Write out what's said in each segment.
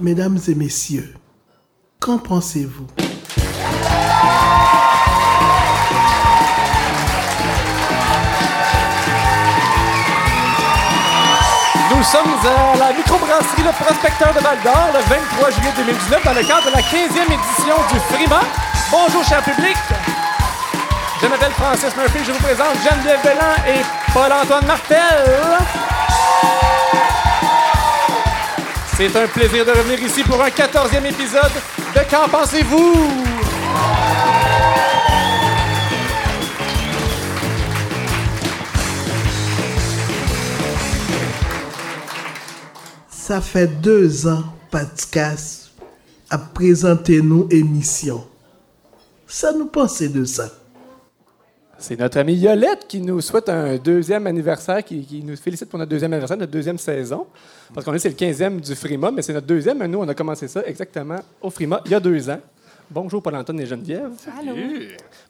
Mesdames et messieurs, qu'en pensez-vous? Nous sommes à la microbrasserie Le Prospecteur de Val d'Or le 23 juillet 2019 dans le cadre de la 15e édition du Frima. Bonjour, cher public. Je m'appelle Francis Murphy. Je vous présente Geneviève Bellan et Paul-Antoine Martel. C'est un plaisir de revenir ici pour un 14e épisode de Qu'en pensez-vous? Ça fait deux ans, Patcas a présenté nous émission. Ça nous pensait de ça. C'est notre amie Yolette qui nous souhaite un deuxième anniversaire, qui, qui nous félicite pour notre deuxième anniversaire, notre deuxième saison. Parce qu'on est, c'est le 15e du Frima, mais c'est notre deuxième. Nous, on a commencé ça exactement au Frima il y a deux ans. Bonjour Paul-Antoine et Geneviève. Allô.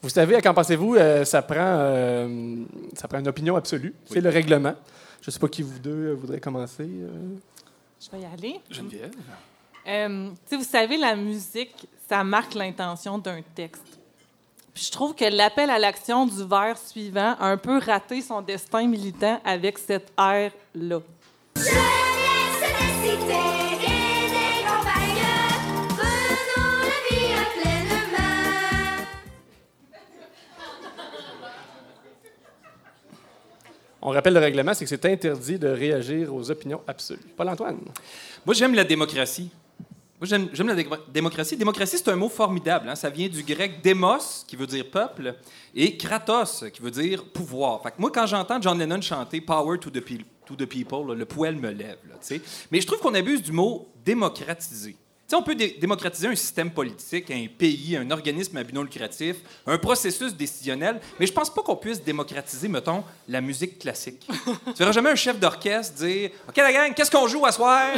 Vous savez, qu'en pensez-vous, euh, ça, prend, euh, ça prend une opinion absolue? C'est le règlement. Je ne sais pas qui vous deux euh, voudrait commencer. euh. Je vais y aller. Geneviève? Euh, vous savez, la musique, ça marque l'intention d'un texte. Puis je trouve que l'appel à l'action du vers suivant a un peu raté son destin militant avec cette air-là. Jeunesse des cités et des campagnes, prenons la vie à pleine main. On rappelle le règlement, c'est que c'est interdit de réagir aux opinions absolues. Paul-Antoine. Moi, j'aime la démocratie. J'aime la dé- démocratie. Démocratie, c'est un mot formidable. hein. Ça vient du grec démos, qui veut dire peuple, et kratos, qui veut dire pouvoir. Moi, quand j'entends John Lennon chanter Power to the, people, le poil me lève. Mais je trouve qu'on abuse du mot démocratiser. On peut dé- démocratiser un système politique, un pays, un organisme à but non lucratif, un processus décisionnel, mais je pense pas qu'on puisse démocratiser, mettons, la musique classique. tu verras jamais un chef d'orchestre dire OK, la gang, qu'est-ce qu'on joue à soir?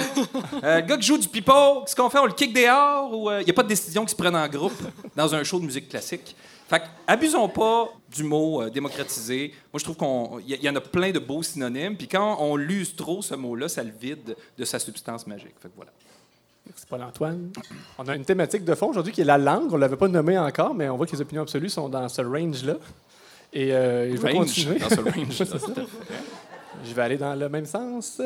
Euh, Le gars qui joue du pipeau, qu'est-ce qu'on fait? On le kick dehors ou il n'y a pas de décision qui se prenne en groupe dans un show de musique classique Fait abusons pas du mot euh, démocratiser. Moi, je trouve qu'il y, y en a plein de beaux synonymes, puis quand on l'use trop, ce mot-là, ça le vide de sa substance magique. Fait que voilà. Merci Paul-Antoine. On a une thématique de fond aujourd'hui qui est la langue. On ne l'avait pas nommée encore, mais on voit que les opinions absolues sont dans ce range-là. Et euh, je vais Range, continuer. dans ce range. Je vais aller dans le même sens.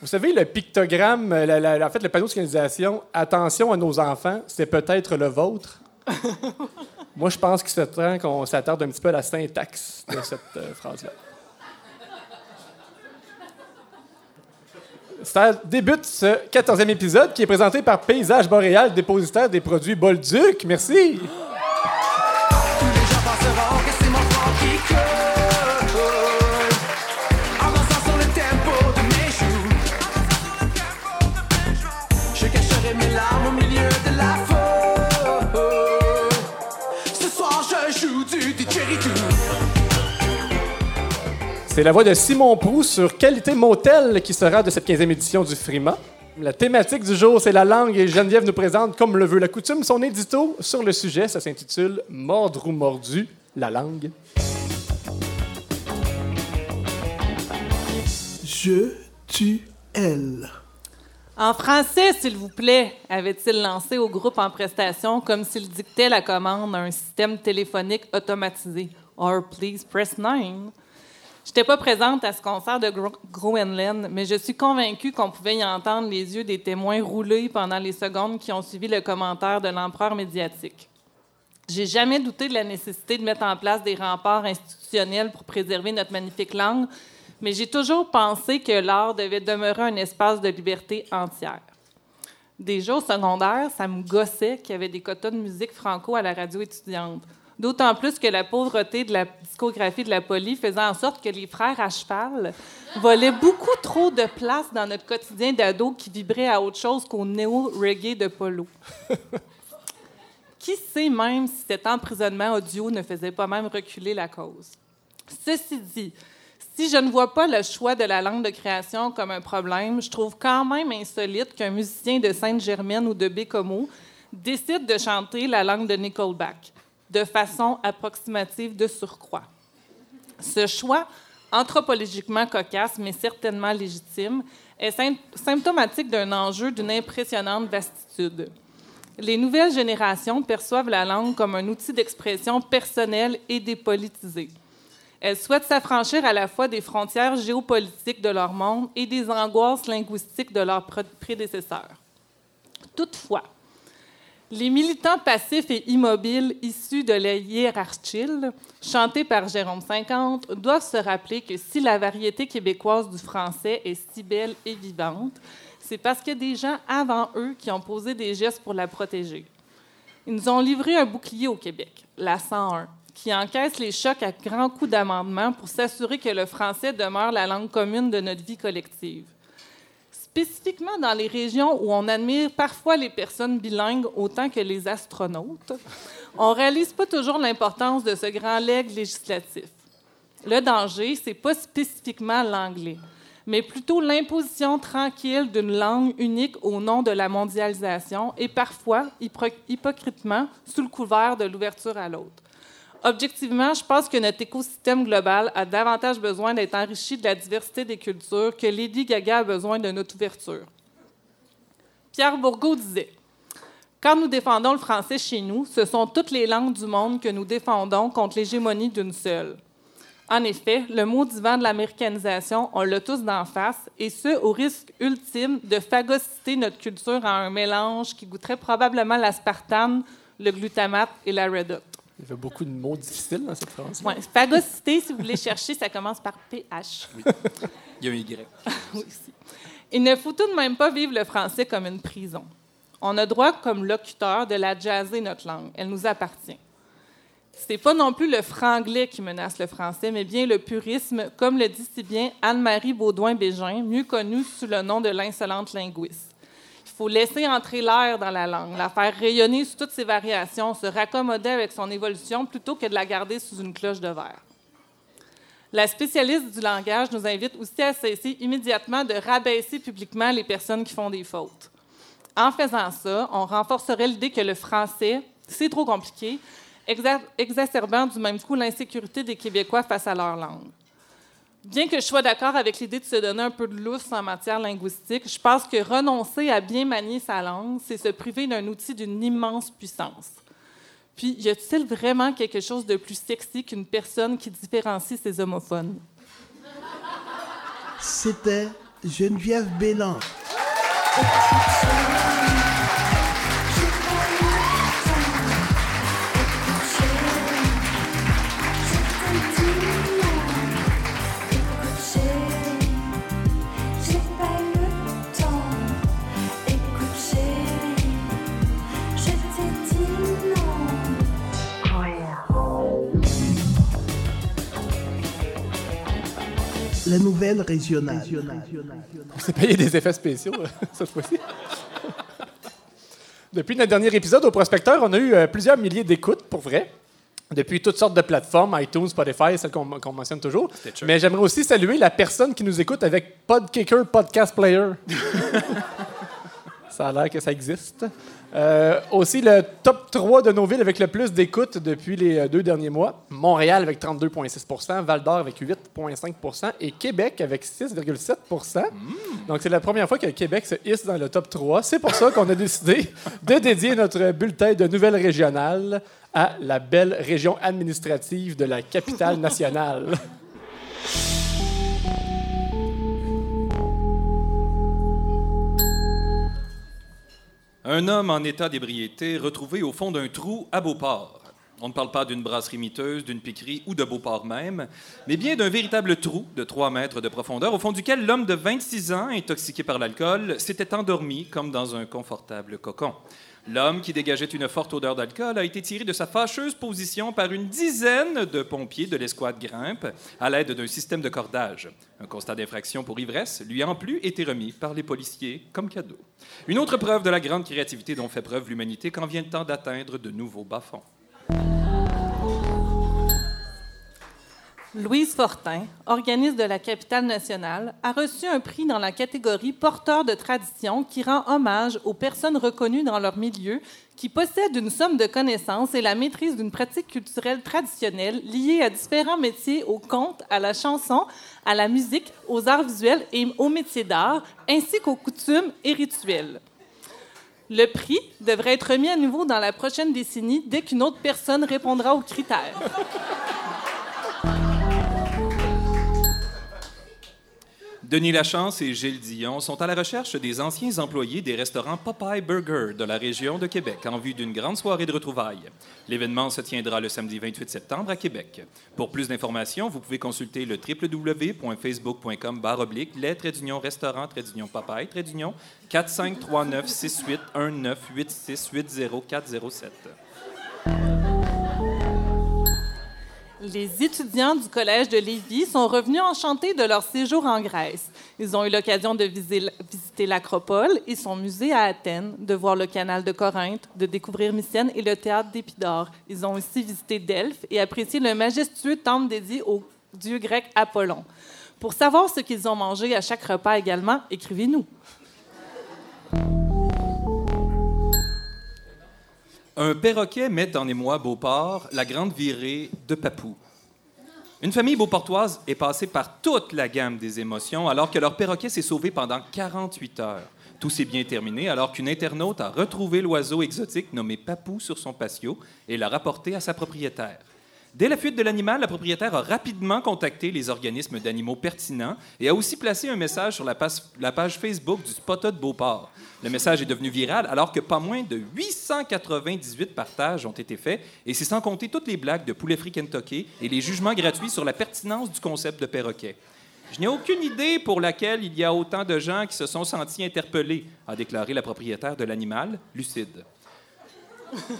Vous savez, le pictogramme, euh, la- la- en fait, le panneau de signalisation « Attention à nos enfants, c'est peut-être le vôtre ». Moi, je pense qu'il serait temps qu'on s'attarde un petit peu à la syntaxe de cette euh, phrase-là. Ça débute ce 14e épisode qui est présenté par Paysage Boréal, dépositaire des produits Bolduc. Merci. C'est la voix de Simon Proust sur Qualité Motel qui sera de cette 15e édition du Frima. La thématique du jour, c'est la langue et Geneviève nous présente, comme le veut la coutume, son édito sur le sujet. Ça s'intitule Mordre ou mordu, la langue. Je, tu, elle. En français, s'il vous plaît, avait-il lancé au groupe en prestation comme s'il dictait la commande à un système téléphonique automatisé? Or, please press 9. Je n'étais pas présente à ce concert de Gro- Groenland, mais je suis convaincue qu'on pouvait y entendre les yeux des témoins rouler pendant les secondes qui ont suivi le commentaire de l'empereur médiatique. J'ai jamais douté de la nécessité de mettre en place des remparts institutionnels pour préserver notre magnifique langue, mais j'ai toujours pensé que l'art devait demeurer un espace de liberté entière. Déjà au secondaire, ça me gossait qu'il y avait des quotas de musique franco à la radio étudiante. D'autant plus que la pauvreté de la discographie de la Poly faisait en sorte que les frères à cheval volaient beaucoup trop de place dans notre quotidien d'ado qui vibrait à autre chose qu'au néo-reggae de Polo. Qui sait même si cet emprisonnement audio ne faisait pas même reculer la cause? Ceci dit, si je ne vois pas le choix de la langue de création comme un problème, je trouve quand même insolite qu'un musicien de Sainte-Germaine ou de Bécomo décide de chanter la langue de Nickelback de façon approximative de surcroît. Ce choix anthropologiquement cocasse, mais certainement légitime, est sym- symptomatique d'un enjeu d'une impressionnante vastitude. Les nouvelles générations perçoivent la langue comme un outil d'expression personnelle et dépolitisé. Elles souhaitent s'affranchir à la fois des frontières géopolitiques de leur monde et des angoisses linguistiques de leurs pré- prédécesseurs. Toutefois, les militants passifs et immobiles issus de la hiérarchie, chantés par Jérôme 50, doivent se rappeler que si la variété québécoise du français est si belle et vivante, c'est parce qu'il y a des gens avant eux qui ont posé des gestes pour la protéger. Ils nous ont livré un bouclier au Québec, la 101, qui encaisse les chocs à grands coups d'amendement pour s'assurer que le français demeure la langue commune de notre vie collective. Spécifiquement dans les régions où on admire parfois les personnes bilingues autant que les astronautes, on ne réalise pas toujours l'importance de ce grand legs législatif. Le danger, c'est pas spécifiquement l'anglais, mais plutôt l'imposition tranquille d'une langue unique au nom de la mondialisation et parfois, hypocritement, sous le couvert de l'ouverture à l'autre. Objectivement, je pense que notre écosystème global a davantage besoin d'être enrichi de la diversité des cultures que Lady Gaga a besoin de notre ouverture. Pierre Bourgault disait Quand nous défendons le français chez nous, ce sont toutes les langues du monde que nous défendons contre l'hégémonie d'une seule. En effet, le mot vent de l'américanisation, on l'a tous d'en face, et ce, au risque ultime de phagocyter notre culture à un mélange qui goûterait probablement l'aspartame, le glutamate et la Red Hot. Il y avait beaucoup de mots difficiles dans cette phrase. Ouais, phagocyté, si vous voulez chercher, ça commence par PH. Il y a un Y. Oui, aussi. Il ne faut tout de même pas vivre le français comme une prison. On a droit, comme locuteur, de la jazzer notre langue. Elle nous appartient. C'est pas non plus le franglais qui menace le français, mais bien le purisme, comme le dit si bien Anne-Marie Baudouin-Bégin, mieux connue sous le nom de l'insolente linguiste. Faut laisser entrer l'air dans la langue, la faire rayonner sous toutes ses variations, se raccommoder avec son évolution plutôt que de la garder sous une cloche de verre. La spécialiste du langage nous invite aussi à cesser immédiatement de rabaisser publiquement les personnes qui font des fautes. En faisant ça, on renforcerait l'idée que le français, c'est trop compliqué, exa- exacerbant du même coup l'insécurité des Québécois face à leur langue. Bien que je sois d'accord avec l'idée de se donner un peu de lousse en matière linguistique, je pense que renoncer à bien manier sa langue, c'est se priver d'un outil d'une immense puissance. Puis, y a-t-il vraiment quelque chose de plus sexy qu'une personne qui différencie ses homophones? C'était Geneviève Bélan. La nouvelle régionale. On s'est payé des effets spéciaux euh, cette fois-ci. Depuis notre dernier épisode au Prospecteur, on a eu euh, plusieurs milliers d'écoutes, pour vrai. Depuis toutes sortes de plateformes, iTunes, Spotify, celles qu'on qu'on mentionne toujours. Stitcher. Mais j'aimerais aussi saluer la personne qui nous écoute avec Podkicker Podcast Player. ça a l'air que ça existe. Euh, aussi, le top 3 de nos villes avec le plus d'écoutes depuis les euh, deux derniers mois. Montréal avec 32,6% Val-d'Or avec 8,5% et Québec avec 6,7% Donc, c'est la première fois que Québec se hisse dans le top 3. C'est pour ça qu'on a décidé de dédier notre bulletin de nouvelles régionales à la belle région administrative de la capitale nationale. Un homme en état d'ébriété retrouvé au fond d'un trou à Beauport. On ne parle pas d'une brasserie miteuse, d'une piquerie ou de Beauport même, mais bien d'un véritable trou de 3 mètres de profondeur au fond duquel l'homme de 26 ans, intoxiqué par l'alcool, s'était endormi comme dans un confortable cocon. L'homme, qui dégageait une forte odeur d'alcool, a été tiré de sa fâcheuse position par une dizaine de pompiers de l'escouade Grimpe à l'aide d'un système de cordage. Un constat d'infraction pour ivresse lui a en plus été remis par les policiers comme cadeau. Une autre preuve de la grande créativité dont fait preuve l'humanité quand vient le temps d'atteindre de nouveaux bas-fonds? Louise Fortin, organiste de la capitale nationale, a reçu un prix dans la catégorie Porteur de tradition qui rend hommage aux personnes reconnues dans leur milieu qui possèdent une somme de connaissances et la maîtrise d'une pratique culturelle traditionnelle liée à différents métiers, au conte, à la chanson, à la musique, aux arts visuels et aux métiers d'art, ainsi qu'aux coutumes et rituels. Le prix devrait être remis à nouveau dans la prochaine décennie dès qu'une autre personne répondra aux critères. Denis Lachance et Gilles Dion sont à la recherche des anciens employés des restaurants Popeye Burger de la région de Québec en vue d'une grande soirée de retrouvailles. L'événement se tiendra le samedi 28 septembre à Québec. Pour plus d'informations, vous pouvez consulter le www.facebook.com oblique les traits d'union restaurant traits d'union Popeye traits d'union 4539 Les étudiants du Collège de Lévis sont revenus enchantés de leur séjour en Grèce. Ils ont eu l'occasion de visiter l'Acropole et son musée à Athènes, de voir le canal de Corinthe, de découvrir Mycène et le théâtre d'Épidore. Ils ont aussi visité Delphes et apprécié le majestueux temple dédié au dieu grec Apollon. Pour savoir ce qu'ils ont mangé à chaque repas également, écrivez-nous. Un perroquet met en émoi Beauport la grande virée de Papou. Une famille beauportoise est passée par toute la gamme des émotions alors que leur perroquet s'est sauvé pendant 48 heures. Tout s'est bien terminé alors qu'une internaute a retrouvé l'oiseau exotique nommé Papou sur son patio et l'a rapporté à sa propriétaire. Dès la fuite de l'animal, la propriétaire a rapidement contacté les organismes d'animaux pertinents et a aussi placé un message sur la page, Facebook du Spotted Beauport. Le message est devenu viral alors que pas moins de 898 partages ont été faits et c'est sans compter toutes les blagues de poulet frit Kentucky et les jugements gratuits sur la pertinence du concept de perroquet. Je n'ai aucune idée pour laquelle il y a autant de gens qui se sont sentis interpellés, a déclaré la propriétaire de l'animal, Lucide.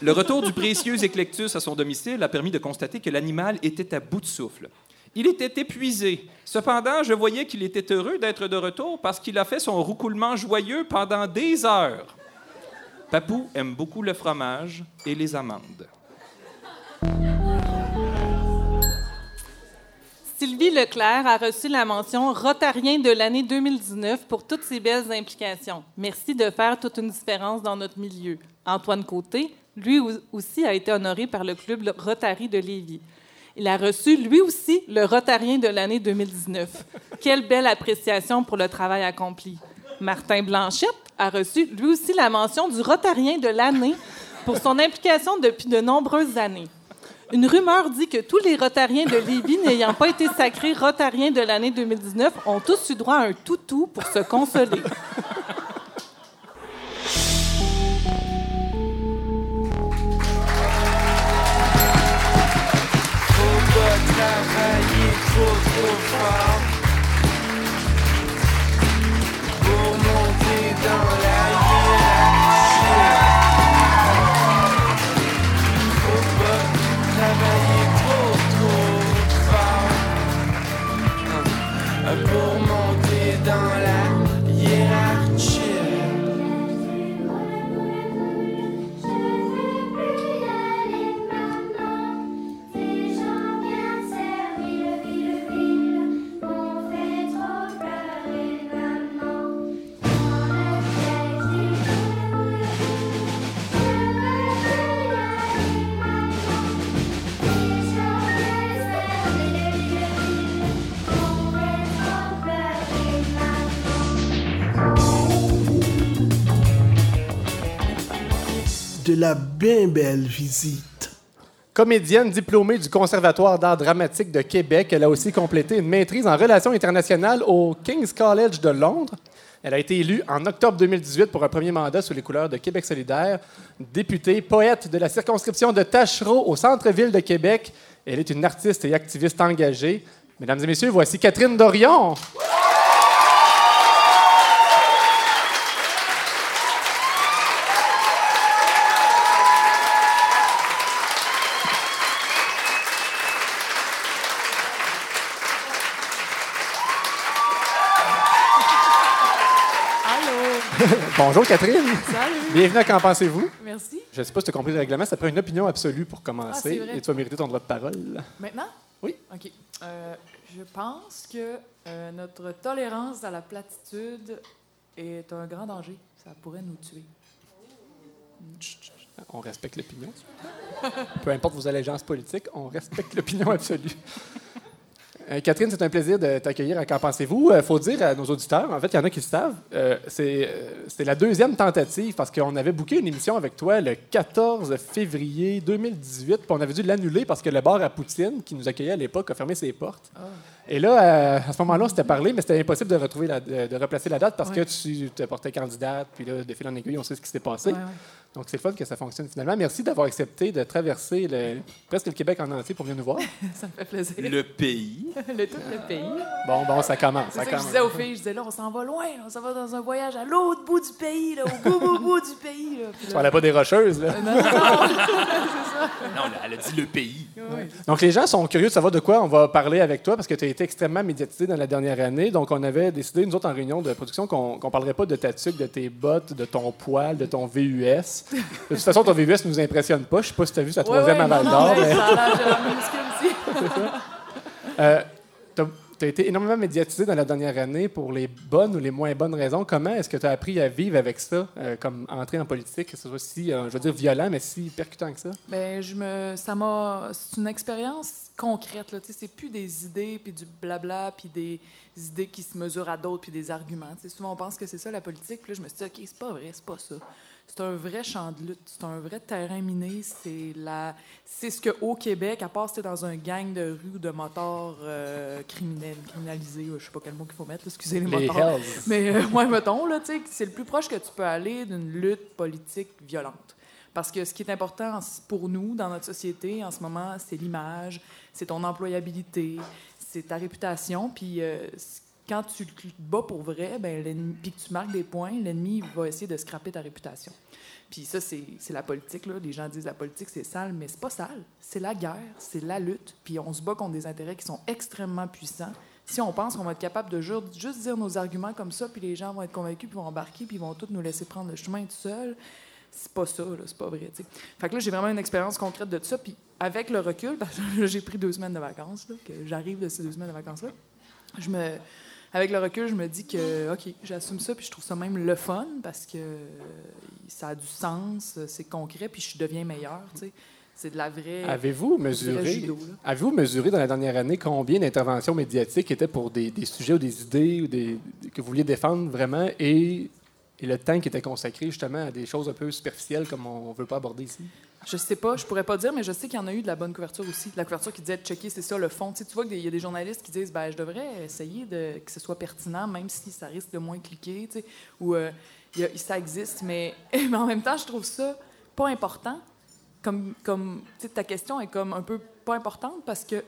Le retour du précieux Eclectus à son domicile a permis de constater que l'animal était à bout de souffle. Il était épuisé. Cependant, je voyais qu'il était heureux d'être de retour parce qu'il a fait son roucoulement joyeux pendant des heures. Papou aime beaucoup le fromage et les amandes. Sylvie Leclerc a reçu la mention Rotarien de l'année 2019 pour toutes ses belles implications. Merci de faire toute une différence dans notre milieu. Antoine Côté, lui au- aussi, a été honoré par le club Rotary de Lévis. Il a reçu, lui aussi, le Rotarien de l'année 2019. Quelle belle appréciation pour le travail accompli. Martin Blanchette a reçu, lui aussi, la mention du Rotarien de l'année pour son implication depuis de nombreuses années. Une rumeur dit que tous les Rotariens de Lévis n'ayant pas été sacrés Rotariens de l'année 2019 ont tous eu droit à un toutou pour se consoler. Pas travailler trop trop fort Pour belle visite. Comédienne diplômée du Conservatoire d'art dramatique de Québec, elle a aussi complété une maîtrise en relations internationales au King's College de Londres. Elle a été élue en octobre 2018 pour un premier mandat sous les couleurs de Québec solidaire. Députée, poète de la circonscription de Tachereau au centre-ville de Québec, elle est une artiste et activiste engagée. Mesdames et messieurs, voici Catherine Dorion. Bonjour Catherine. Salut. Bienvenue à Qu'en pensez-vous? Merci. Je ne sais pas si tu as compris le règlement, ça prend une opinion absolue pour commencer Ah, et tu vas mériter ton droit de parole. Maintenant? Oui. OK. Euh, je pense que euh, notre tolérance à la platitude est un grand danger. Ça pourrait nous tuer. On respecte l'opinion. Peu importe vos allégeances politiques, on respecte l'opinion absolue. Euh, Catherine, c'est un plaisir de t'accueillir à Qu'en pensez-vous? Il faut dire à nos auditeurs, en fait, il y en a qui le savent, euh, c'est euh, la deuxième tentative parce qu'on avait booké une émission avec toi le 14 février 2018, puis on avait dû l'annuler parce que le bar à Poutine, qui nous accueillait à l'époque, a fermé ses portes. Et là, euh, à ce moment-là, on s'était parlé, mais c'était impossible de, retrouver la- de, de replacer la date parce Ouais. que tu te portais candidate, puis là, de fil en aiguille, on sait ce qui s'est passé. Ouais, ouais. Donc, c'est le fun que ça fonctionne finalement. Merci d'avoir accepté de traverser le- presque le Québec en entier pour venir nous voir. Ça me fait plaisir. Le pays. Le tout le pays. Bon, bon, ça commence. C'est Ça ça que je disais aux filles. Je disais là, on s'en va loin. là. On s'en va dans un voyage à l'autre bout du pays, là, au bout, bout, bout du pays. Là. Tu parlais pas des rocheuses, là. Non, non, non. Non, elle a dit le pays. Ouais. Donc, les gens sont curieux de savoir de quoi on va parler avec toi parce que tu as été extrêmement médiatisé dans la dernière année. Donc, on avait décidé, nous autres, en réunion de production, qu'on ne parlerait pas de ta tuque, de tes bottes, de ton poil, de ton VUS. De toute façon, ton VUS ne nous impressionne pas. Je sais pas si tu as vu sa troisième à Val d'Or. t'as as été énormément médiatisé dans la dernière année pour les bonnes ou les moins bonnes raisons. Comment est-ce que tu as appris à vivre avec ça, euh, comme entrer en politique, que ce soit si, euh, je veux dire, violent, mais si percutant que ça? Ben, je me, ça m'a, c'est une expérience concrète là. Tu c'est plus des idées puis du blabla puis des idées qui se mesurent à d'autres puis des arguments. Tu sais, souvent on pense que c'est ça la politique. Là, je me suis dit ok, c'est pas vrai, c'est pas ça. C'est un vrai champ de lutte, c'est un vrai terrain miné. C'est la, c'est ce que au Québec, à part si t'es dans un gang de rue ou de motards euh, criminels, criminalisés, je sais pas quel mot qu'il faut mettre, là, excusez les, Les motards. Hells. Mais euh, ouais, mettons, là, c'est le plus proche que tu peux aller d'une lutte politique violente. Parce que ce qui est important pour nous, dans notre société, en ce moment, c'est l'image, c'est ton employabilité, c'est ta réputation. Puis euh, quand tu te bats pour vrai, ben, puis que tu marques des points, l'ennemi va essayer de scraper ta réputation. Puis ça, c'est la politique. Là. Les gens disent la politique, c'est sale, mais c'est pas sale. C'est la guerre, c'est la lutte. Puis on se bat contre des intérêts qui sont extrêmement puissants. Si on pense qu'on va être capable de ju- juste dire nos arguments comme ça, puis les gens vont être convaincus, puis vont embarquer, puis vont tous nous laisser prendre le chemin tout seul, c'est pas ça, c'est pas vrai. tu sais. Fait que là, j'ai vraiment une expérience concrète de tout ça. Puis avec le recul, j'ai pris deux semaines de vacances, là, que j'arrive de ces deux semaines de vacances-là, je me, avec le recul, je me dis que, OK, j'assume ça, puis je trouve ça même le fun, parce que euh, ça a du sens, c'est concret, puis je deviens meilleur, tu sais. C'est de la vraie... Avez-vous mesuré, avez-vous mesuré dans la dernière année combien d'interventions médiatiques étaient pour des, des sujets ou des idées ou des, que vous vouliez défendre vraiment et, et le temps qui était consacré justement à des choses un peu superficielles comme on ne veut pas aborder ici? Je sais pas, je pourrais pas dire, mais je sais qu'il y en a eu de la bonne couverture aussi. De la couverture qui disait checker, c'est ça le fond. Tu, sais, tu vois qu'il y a des journalistes qui disent ben, je devrais essayer de, que ce soit pertinent, même si ça risque de moins cliquer, tu sais, ou euh, il y a- ça existe, mais, mais en même temps, je trouve ça pas important. Comme, comme tu sais, ta question est comme un peu pas importante parce que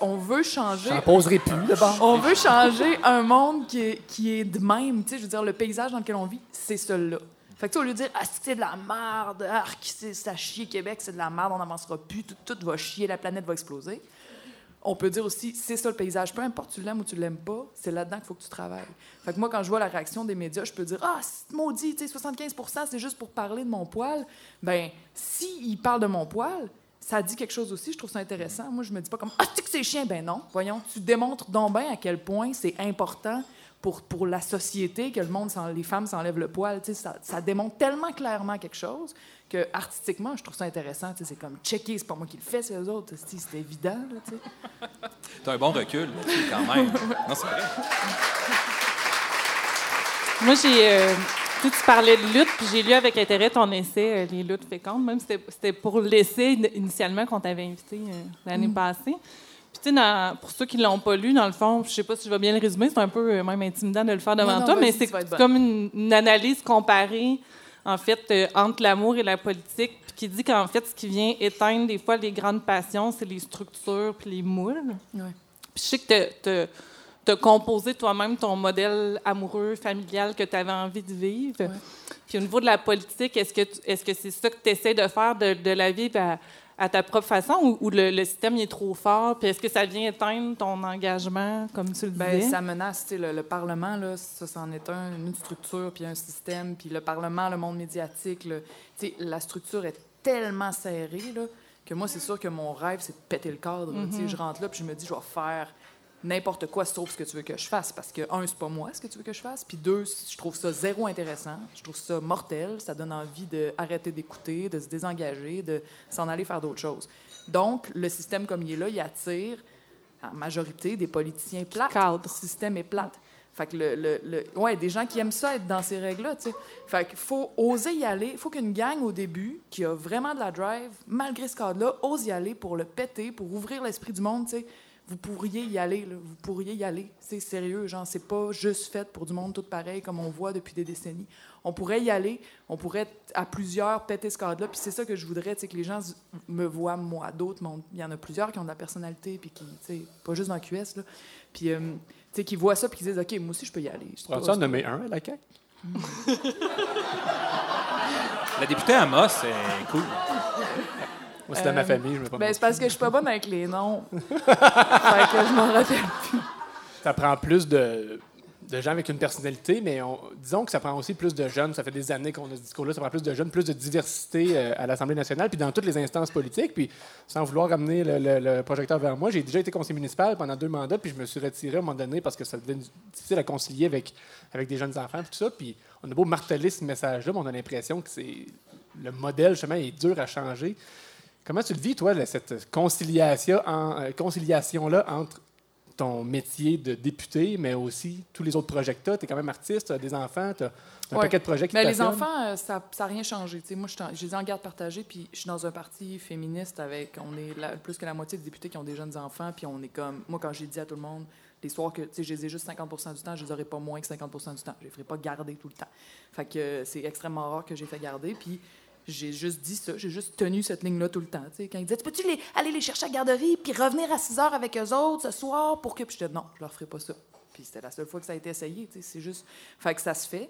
on veut changer. J'en poserai plus d'abord. On veut changer un monde qui est, qui est de même. Tu sais, je veux dire, le paysage dans lequel on vit, c'est celui-là. Fait que, au lieu de dire, ah, c'est de la merde, arc, c'est ça chie Québec, c'est de la merde, on n'avancera plus, tout, va chier, la planète va exploser. On peut dire aussi, c'est ça le paysage, peu importe tu l'aimes ou tu l'aimes pas, c'est là-dedans qu'il faut que tu travailles. Fait que moi, quand je vois la réaction des médias, je peux dire, ah, maudit, tu sais, 75% c'est juste pour parler de mon poil. Ben, s'ils parlent de mon poil, ça dit quelque chose aussi, je trouve ça intéressant. Moi, je me dis pas comme Ah, tu que c'est chien. Ben non, voyons, tu démontres donc bien à quel point c'est important pour, pour la société que le monde, les femmes s'enlèvent le poil. Tu sais, ça, ça démontre tellement clairement quelque chose que artistiquement, je trouve ça intéressant. Tu sais, C'est comme checker, c'est pas moi qui le fais, c'est eux autres. C'est évident. Tu sais. T'as un bon recul quand même. Non, c'est vrai. Moi, j'ai. euh, tu parlais de lutte, puis j'ai lu avec intérêt ton essai, euh, Les luttes fécondes. Même c'était c'était pour l'essai in- initialement qu'on t'avait invité euh, l'année passée. Dans- pour ceux qui l'ont pas lu, dans le fond, je sais pas si je vais bien le résumer, c'est un peu euh, même intimidant de le faire devant Non, non, toi, mais c'est comme une, une analyse comparée, en fait, euh, entre l'amour et la politique, puis qui dit qu'en fait, ce qui vient éteindre des fois les grandes passions, c'est les structures puis les moules. Ouais. Puis je sais que tu as composé toi-même ton modèle amoureux, familial que tu avais envie de vivre. Ouais. Puis au niveau de la politique, est-ce que tu- est-ce que c'est ça que tu essaies de faire, de, de la vivre à, à ta propre façon, ou, ou le, le système il est trop fort? Puis est-ce que ça vient éteindre ton engagement, comme tu le Ben, disais? ça menace, le, le Parlement, là, ça, c'en est un, une structure, puis un système, puis le Parlement, le monde médiatique, sais, la structure est tellement serrée, là, que moi, c'est sûr que mon rêve, c'est de péter le cadre. Tu sais, Je rentre là, puis je me dis, je vais faire n'importe quoi sauf ce que tu veux que je fasse. Parce que, un, c'est pas moi ce que tu veux que je fasse. Puis deux, je trouve ça zéro intéressant. Je trouve ça mortel. Ça donne envie d'arrêter d'écouter, de se désengager, de s'en aller faire d'autres choses. Donc, le système comme il est là, il attire en majorité des politiciens plates. cadrent. Le système est plate. Fait que le, le, le- ouais, des gens qui aiment ça être dans ces règles-là, tu sais. Fait qu'il faut oser y aller. Il faut qu'une gang au début qui a vraiment de la drive, malgré ce cadre-là, ose y aller pour le péter, pour ouvrir l'esprit du monde, tu sais. Vous pourriez y aller, là. Vous pourriez y aller. C'est sérieux, genre, c'est pas juste fait pour du monde tout pareil comme on voit depuis des décennies. On pourrait y aller, on pourrait à plusieurs péter ce cadre-là. Puis c'est ça que je voudrais, tu sais, que les gens me voient, moi, d'autres. Il y en a plusieurs qui ont de la personnalité, puis qui, tu sais, pas juste dans le QS, là. Puis, euh, tu sais, qui voient ça, puis qui disent, OK, moi aussi, je peux y aller. C'est pas- Tu en nommer un à la CAQ? La députée Amos, c'est cool. Moi, c'est dans ma famille, je me Ben, c'est parce que je suis pas bonne avec les noms. fait que je m'en rappelle plus. Ça prend plus de, de gens avec une personnalité, mais on- disons que ça prend aussi plus de jeunes. Ça fait des années qu'on a ce discours-là. Ça prend plus de jeunes, plus de diversité euh, à l'Assemblée nationale, puis dans toutes les instances politiques. Puis, sans vouloir ramener le, le- le projecteur vers moi, j'ai déjà été conseiller municipal pendant deux mandats, puis je me suis retiré à un moment donné parce que ça devenait difficile à concilier avec, avec des jeunes enfants, puis tout ça. Puis, on a beau marteler ce message-là, mais on a l'impression que c'est le modèle, justement, est dur à changer. Comment tu le vis, toi, cette conciliation en- euh, conciliation-là entre ton métier de député, mais aussi tous les autres projets que tu as. Tu es quand même artiste, tu as des enfants, tu as un Ouais. paquet de projets qui Mais te les enfants, euh, ça n'a rien changé. Tu sais, moi, je en- les ai en garde partagée, puis je suis dans un parti féministe avec, on est la- plus que la moitié des députés qui ont des jeunes enfants, puis on est comme, moi, quand j'ai dit à tout le monde, les soirs que, je les ai juste 50 du temps, je les aurai pas moins que 50 du temps. Je les ferai pas garder tout le temps. Fait que euh, c'est extrêmement rare que j'ai fait garder, puis j'ai juste dit ça, j'ai juste tenu cette ligne-là tout le temps. Quand ils disaient, tu peux-tu les, aller les chercher à la garderie, puis revenir à 6 heures avec eux autres ce soir pour que. Puis je disais, non, je leur ferai pas ça. Puis c'était la seule fois que ça a été essayé. C'est juste. Fait que ça se fait.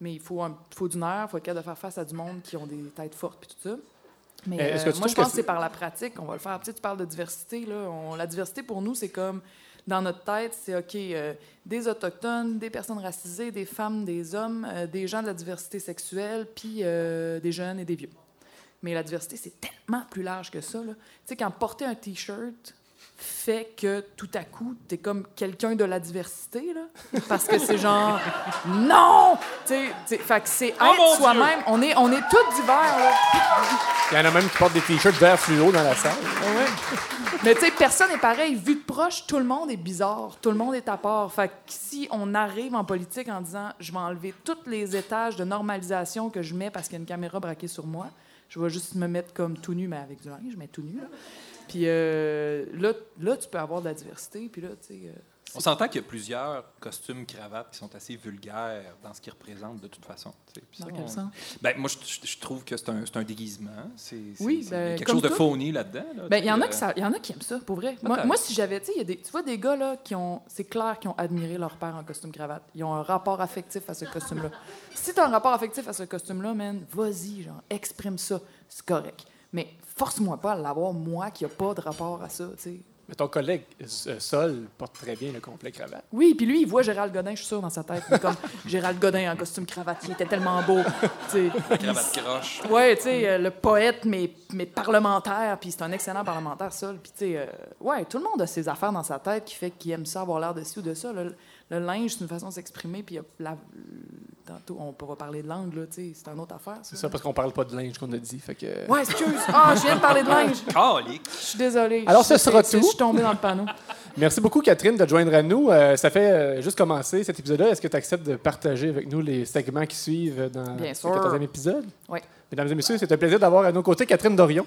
Mais il faut, un, faut du nerf, il faut être capable de faire face à du monde qui ont des têtes fortes puis tout ça. Mais Eh, euh, moi, je pense que c'est- c'est par la pratique qu'on va le faire. Tu, sais, tu parles de diversité. Là. On- la diversité, pour nous, c'est comme, dans notre tête, c'est OK, euh, des Autochtones, des personnes racisées, des femmes, des hommes, euh, des gens de la diversité sexuelle, puis euh, des jeunes et des vieux. Mais la diversité, c'est tellement plus large que ça. Tu sais, quand porter un T-shirt fait que tout à coup, t'es comme quelqu'un de la diversité, là. Parce que c'est genre, non! Fait que c'est Oh être soi-même. On est, on est tous divers, là. Il y en a même qui portent des t-shirts vert fluo dans la salle. Mais tu sais, personne n'est pareil. Vu de proche, tout le monde est bizarre. Tout le monde est à part. Fait que si on arrive en politique en disant je vais enlever tous les étages de normalisation que je mets parce qu'il y a une caméra braquée sur moi, je vais juste me mettre comme tout nu, mais avec du linge, mais tout nu. Là. Puis euh, là, là, tu peux avoir de la diversité. Puis là, tu sais. euh, On s'entend qu'il y a plusieurs costumes, cravates qui sont assez vulgaires dans ce qu'ils représentent de toute façon. dans quel on- sens? Ben, moi, je, je- je trouve que c'est un, c'est un déguisement. C'est, Oui, c'est- ben, il y a quelque chose de phony là-dedans. là, Ben, il y en a qui euh, ça- y en a qui aiment ça, pour vrai. Moi, si j'avais, tu sais, il y a des- tu vois des gars là qui ont, c'est clair qu'ils ont admiré leur père en costume cravate. Ils ont un rapport affectif à ce costume-là. si tu as un rapport affectif à ce costume-là, man, vas-y, genre, exprime ça, c'est correct. Mais force-moi pas à l'avoir moi qui a pas de rapport à ça, tu sais. Mais ton collègue euh, Sol porte très bien le complet cravate. Oui, puis lui, il voit Gérald Godin, je suis sûre, dans sa tête. Comme Gérald Godin en costume cravate, il était tellement beau. tu sais. Cravate croche. Ouais, tu sais, euh, le poète, mais, mais parlementaire, puis c'est un excellent parlementaire, ça. Puis, tu sais, euh, ouais, tout le monde a ses affaires dans sa tête qui fait qu'il aime ça, avoir l'air de ci ou de ça. Le, le linge, c'est une façon de s'exprimer, puis il y a la- tantôt, on pourra parler de langue, là, tu sais, c'est une autre affaire, ça. C'est ça parce qu'on parle pas de linge qu'on a dit. Fait que... Ouais, excuse. Ah, je viens de parler de linge. Calique. Je suis désolée. Alors, ce sera tout. Je suis tombée dans le panneau. Merci beaucoup, Catherine, de te joindre à nous. Euh, ça fait euh, juste commencer cet épisode-là. Est-ce que tu acceptes de partager avec nous les segments qui suivent dans Bien ce sûr. 14e épisode? Oui. Mesdames et messieurs, c'est un plaisir d'avoir à nos côtés Catherine Dorion.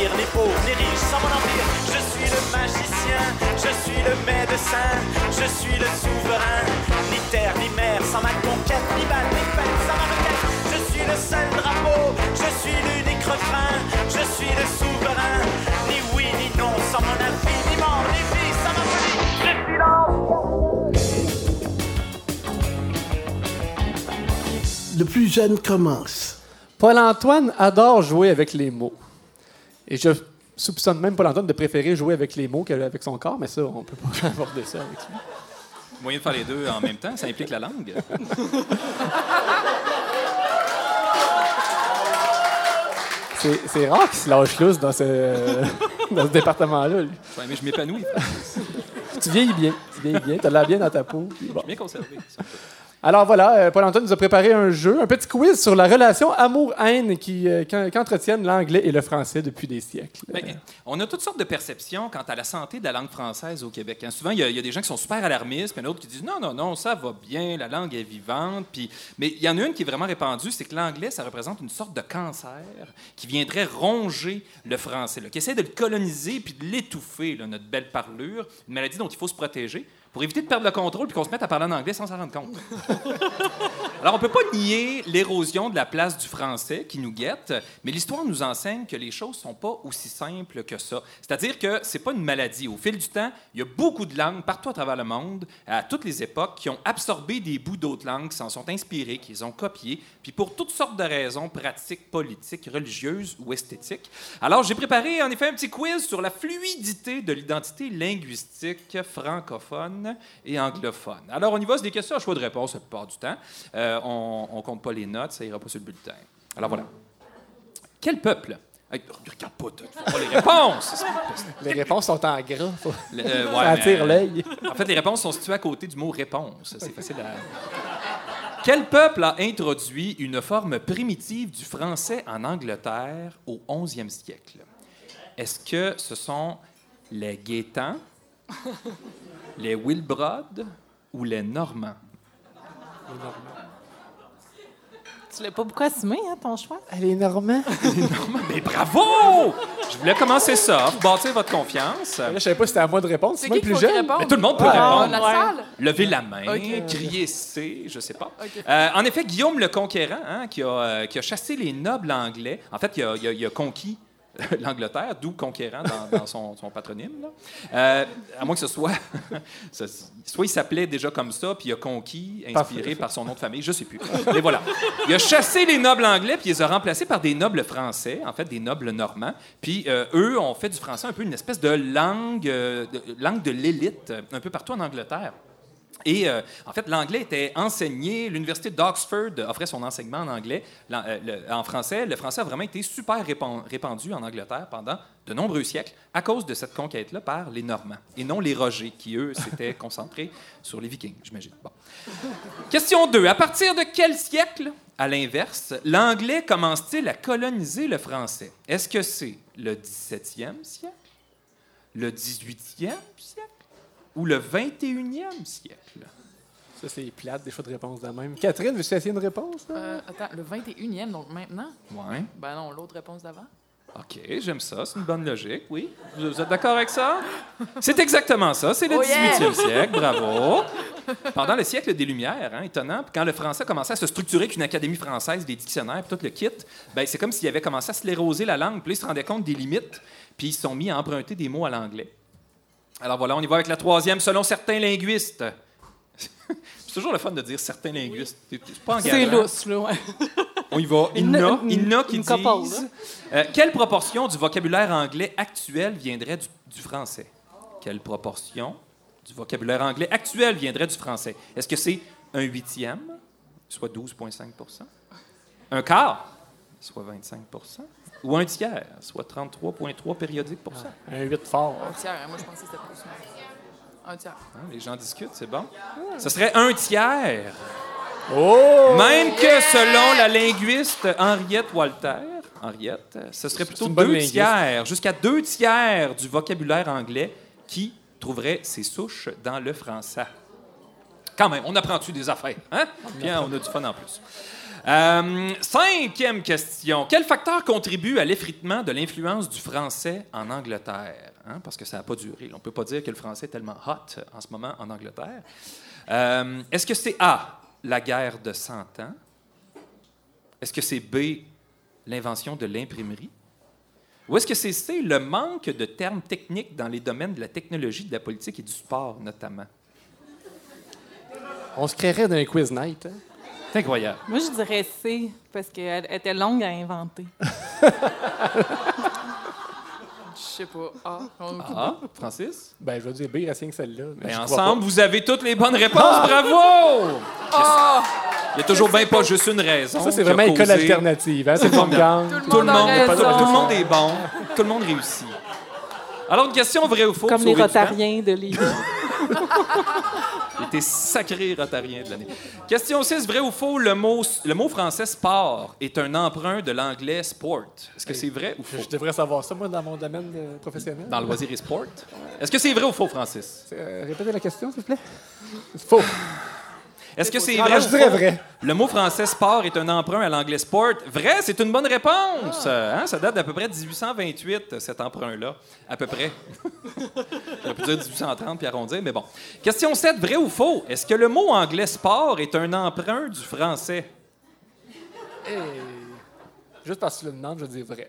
Mon désir, ni pauvre ni riche sans mon empire. Je suis le magicien, je suis le médecin. Je suis le souverain, ni terre ni mer sans ma conquête, ni balle ni fête sans ma requête. Je suis le seul drapeau, je suis l'unique refrain. Je suis le souverain, ni oui ni non sans mon avis, ni mort ni vie sans ma folie. Je suis l'enfant. Le plus jeune commence. Paul-Antoine adore jouer avec les mots. Et je soupçonne même Paul-Antoine de préférer jouer avec les mots qu'avec son corps, mais ça, on peut pas aborder ça avec lui. Moyen de faire les deux en même temps, ça implique la langue. C'est rare qu'il se lâche lousse dans ce, dans ce département-là. lui. Ouais, mais je m'épanouis. Tu vieillis bien. Tu vieillis bien. Tu as l'air bien dans ta peau. Bon. Bien conservé. Alors voilà, euh, Paul-Antoine nous a préparé un jeu, un petit quiz sur la relation amour-haine euh, qu'en- qu'entretiennent l'anglais et le français depuis des siècles. Ben, on a toutes sortes de perceptions quant à la santé de la langue française au Québec. hein. Souvent, il y, a- des gens qui sont super alarmistes, puis d'autres qui disent non, non, non, ça va bien, la langue est vivante. Puis... Mais il y en a une qui est vraiment répandue, c'est que l'anglais, ça représente une sorte de cancer qui viendrait ronger le français, qui essaie de le coloniser puis de l'étouffer, notre belle parlure, une maladie dont il faut se protéger pour éviter de perdre le contrôle puis qu'on se mette à parler en anglais sans s'en rendre compte. Alors, on ne peut pas nier l'érosion de la place du français qui nous guette, mais l'histoire nous enseigne que les choses ne sont pas aussi simples que ça. C'est-à-dire que c'est pas une maladie. Au fil du temps, il y a beaucoup de langues partout à travers le monde, à toutes les époques, qui ont absorbé des bouts d'autres langues, qui s'en sont inspirés, qui les ont copiés, puis pour toutes sortes de raisons pratiques, politiques, religieuses ou esthétiques. Alors, j'ai préparé en effet un petit quiz sur la fluidité de l'identité linguistique francophone et anglophone. Alors, on y va, c'est des questions à choix de réponse la plupart du temps. Euh, on ne compte pas les notes, ça ira pas sur le bulletin. Alors voilà. Quel peuple? Hey, Regarde pas, tu vois pas les réponses. Les réponses sont en gras. faut- Le- euh, ouais, ça attire euh, l'œil. En fait, les réponses sont situées à côté du mot réponse. C'est facile à. Quel peuple a introduit une forme primitive du français en Angleterre au 11e siècle? Est-ce que ce sont les Gaétans, les Wilbrod ou les Normands? Tu l'as pas beaucoup assumé, hein, ton choix? Elle est normand. Mais bravo! Je voulais commencer ça, bâtir votre confiance. Là, je savais pas si c'était à moi de répondre. C'est moi plus jeune. répondre? Mais tout le monde peut. Ah, répondre. la salle? Lever la main, Ok. crier C, je sais pas. Euh, en effet, Guillaume le Conquérant, hein, qui, a, euh, qui a chassé les nobles anglais, en fait, il a, il a- il a conquis l'Angleterre, d'où Conquérant dans, dans son, son patronyme. là. Euh, à moins que ce soit. soit il s'appelait déjà comme ça, puis il a conquis, inspiré par son nom de famille, je sais plus. Mais voilà. Il a chassé les nobles anglais, puis il les a remplacés par des nobles français, en fait, des nobles normands. Puis euh, eux ont fait du français un peu une espèce de langue, euh, de, langue de l'élite, un peu partout en Angleterre. Et euh, en fait, l'anglais était enseigné. L'université d'Oxford offrait son enseignement en anglais, euh, le- en français. Le français a vraiment été super répan- répandu en Angleterre pendant de nombreux siècles à cause de cette conquête-là par les Normands et non les Rogers qui, eux, s'étaient concentrés sur les Vikings, j'imagine. Bon. Question 2. À partir de quel siècle, à l'inverse, l'anglais commence-t-il à coloniser le français? Est-ce que c'est le 17e siècle, le 18e siècle? Ou le 21e siècle? Ça, c'est plate, des fois de réponse de même. Catherine, veux-tu essayer une réponse? là? Euh, attends, le 21e, donc maintenant? Ouais. Ben non, l'autre réponse d'avant. OK, j'aime ça. C'est une bonne logique, oui. Vous vous êtes d'accord avec ça? C'est exactement ça. C'est le Oh yeah! 18e siècle. Bravo. Pendant le siècle des Lumières, hein, étonnant, puis quand le français commençait à se structurer avec une académie française, des dictionnaires, puis tout le kit, ben, c'est comme s'il avait commencé à scléroser la langue, puis là, ils se rendaient compte des limites, puis ils se sont mis à emprunter des mots à l'anglais. Alors voilà, on y va avec la troisième, selon certains linguistes. C'est toujours le fun de dire certains linguistes. C'est c'est pas C'est lousse, là, ouais. On y va. Il y Une- en a, une- il y en a qui une couple. Euh, quelle proportion du vocabulaire anglais actuel viendrait du, du français? Quelle proportion du vocabulaire anglais actuel viendrait du français? Est-ce que c'est un huitième, soit 12,5% Un quart, soit 25 Ou un tiers, soit 33,3 périodiques pour cent? Un 8 fort. Un tiers, hein, moi je pensais que c'était plus. Un tiers. Hein, Les gens discutent, c'est bon. Ce serait un tiers. Oh! Même que selon la linguiste Henriette Walter, Henriette, ce serait plutôt deux linguiste. tiers, jusqu'à deux tiers du vocabulaire anglais qui trouverait ses souches dans le français. Quand même, on apprend-tu des affaires, hein? Bien, on a du fun en plus. Euh, cinquième question. Quel facteur contribue à l'effritement de l'influence du français en Angleterre? Hein, Parce que ça n'a pas duré. On ne peut pas dire que le français est tellement hot en ce moment en Angleterre. Euh, Est-ce que c'est A, la guerre de 100 ans? Est-ce que c'est B, l'invention de l'imprimerie? Ou est-ce que c'est C, le manque de termes techniques dans les domaines de la technologie, de la politique et du sport, notamment? On se créerait d'un quiz night. hein? C'est incroyable. Moi, je dirais C, parce qu'elle était longue à inventer. Je sais pas. Ah, on- Ah, Francis? Ben, je vais dire B, rien que celle-là. mais Ben, crois ensemble, vous avez toutes les bonnes réponses. Bravo! Il y a toujours bien pas juste une raison. pas. Ça, c'est qui a vraiment école causé- alternative. Hein? C'est comme gang. Tout le, monde a monde, raison. tout le monde est bon. Tout le monde réussit. Alors, une question vraie ou faux? Comme pour les. Rotariens de Lévis. Il était sacré rotarien de l'année. Question 6, vrai ou faux, le mot, le mot français sport est un emprunt de l'anglais sport. Est-ce que c'est vrai ou faux? Je devrais savoir ça, moi, dans mon domaine euh, professionnel. Dans le loisir et sport. Est-ce que c'est vrai ou faux, Francis? Euh, répétez la question, s'il vous plaît. Faux. Est-ce que c'est Ah, vrai je dirais vrai. Le mot français sport est un emprunt à l'anglais sport. Vrai, c'est une bonne réponse. Hein, Ça date d'à peu près 1828, cet emprunt-là. À peu près. J'aurais pu dire 1830 puis arrondir, mais bon. Question 7, vrai ou faux? Est-ce que le mot anglais sport est un emprunt du français? Juste parce que tu le demandes, je vais dire vrai.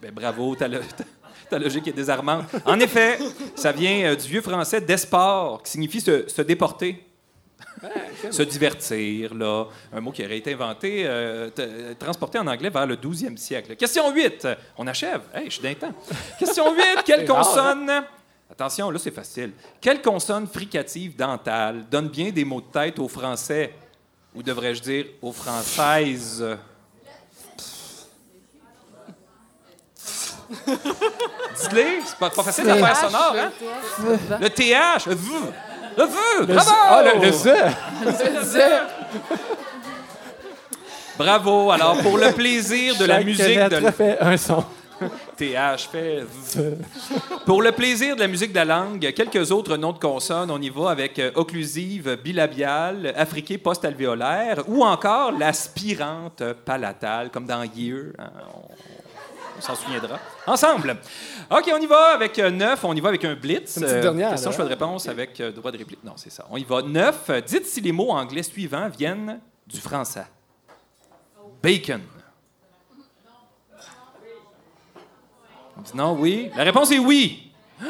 Ben, bravo, ta, lo- ta- ta logique est désarmante. En effet, ça vient euh, du vieux français d'esport, qui signifie se, se déporter. se divertir, là. Un mot qui aurait été inventé, euh, t- transporté en anglais vers le 12e siècle. Question 8. On achève? Hey, je suis d'un temps. Question 8. Quelle rare, consonne? Attention, là, c'est facile. Quelle consonne fricative dentale donne bien des mots de tête aux Français? Ou devrais-je dire aux Françaises? Dites-les, c'est pas, pas facile à faire sonore, hein? Le TH, le V. Le V, bravo! Ah, le, le Z! Bravo. Alors, pour le plaisir de la Chaque musique de lettre fait un son. TH fait V. Pour le plaisir de la musique de la langue, quelques autres noms de consonnes. On y va avec euh, occlusive bilabiale, affriquée post-alvéolaire ou encore l'aspirante palatale, comme dans Year. hein, on on s'en souviendra. Ensemble. OK, on y va avec euh, neuf. On y va avec un blitz. Une petite dernière, Question, là. choix de réponse avec euh, droit de réplique. Non, c'est ça. On y va. Neuf. Dites si les mots anglais suivants viennent du français. Bacon. On dit non, oui. La réponse est oui.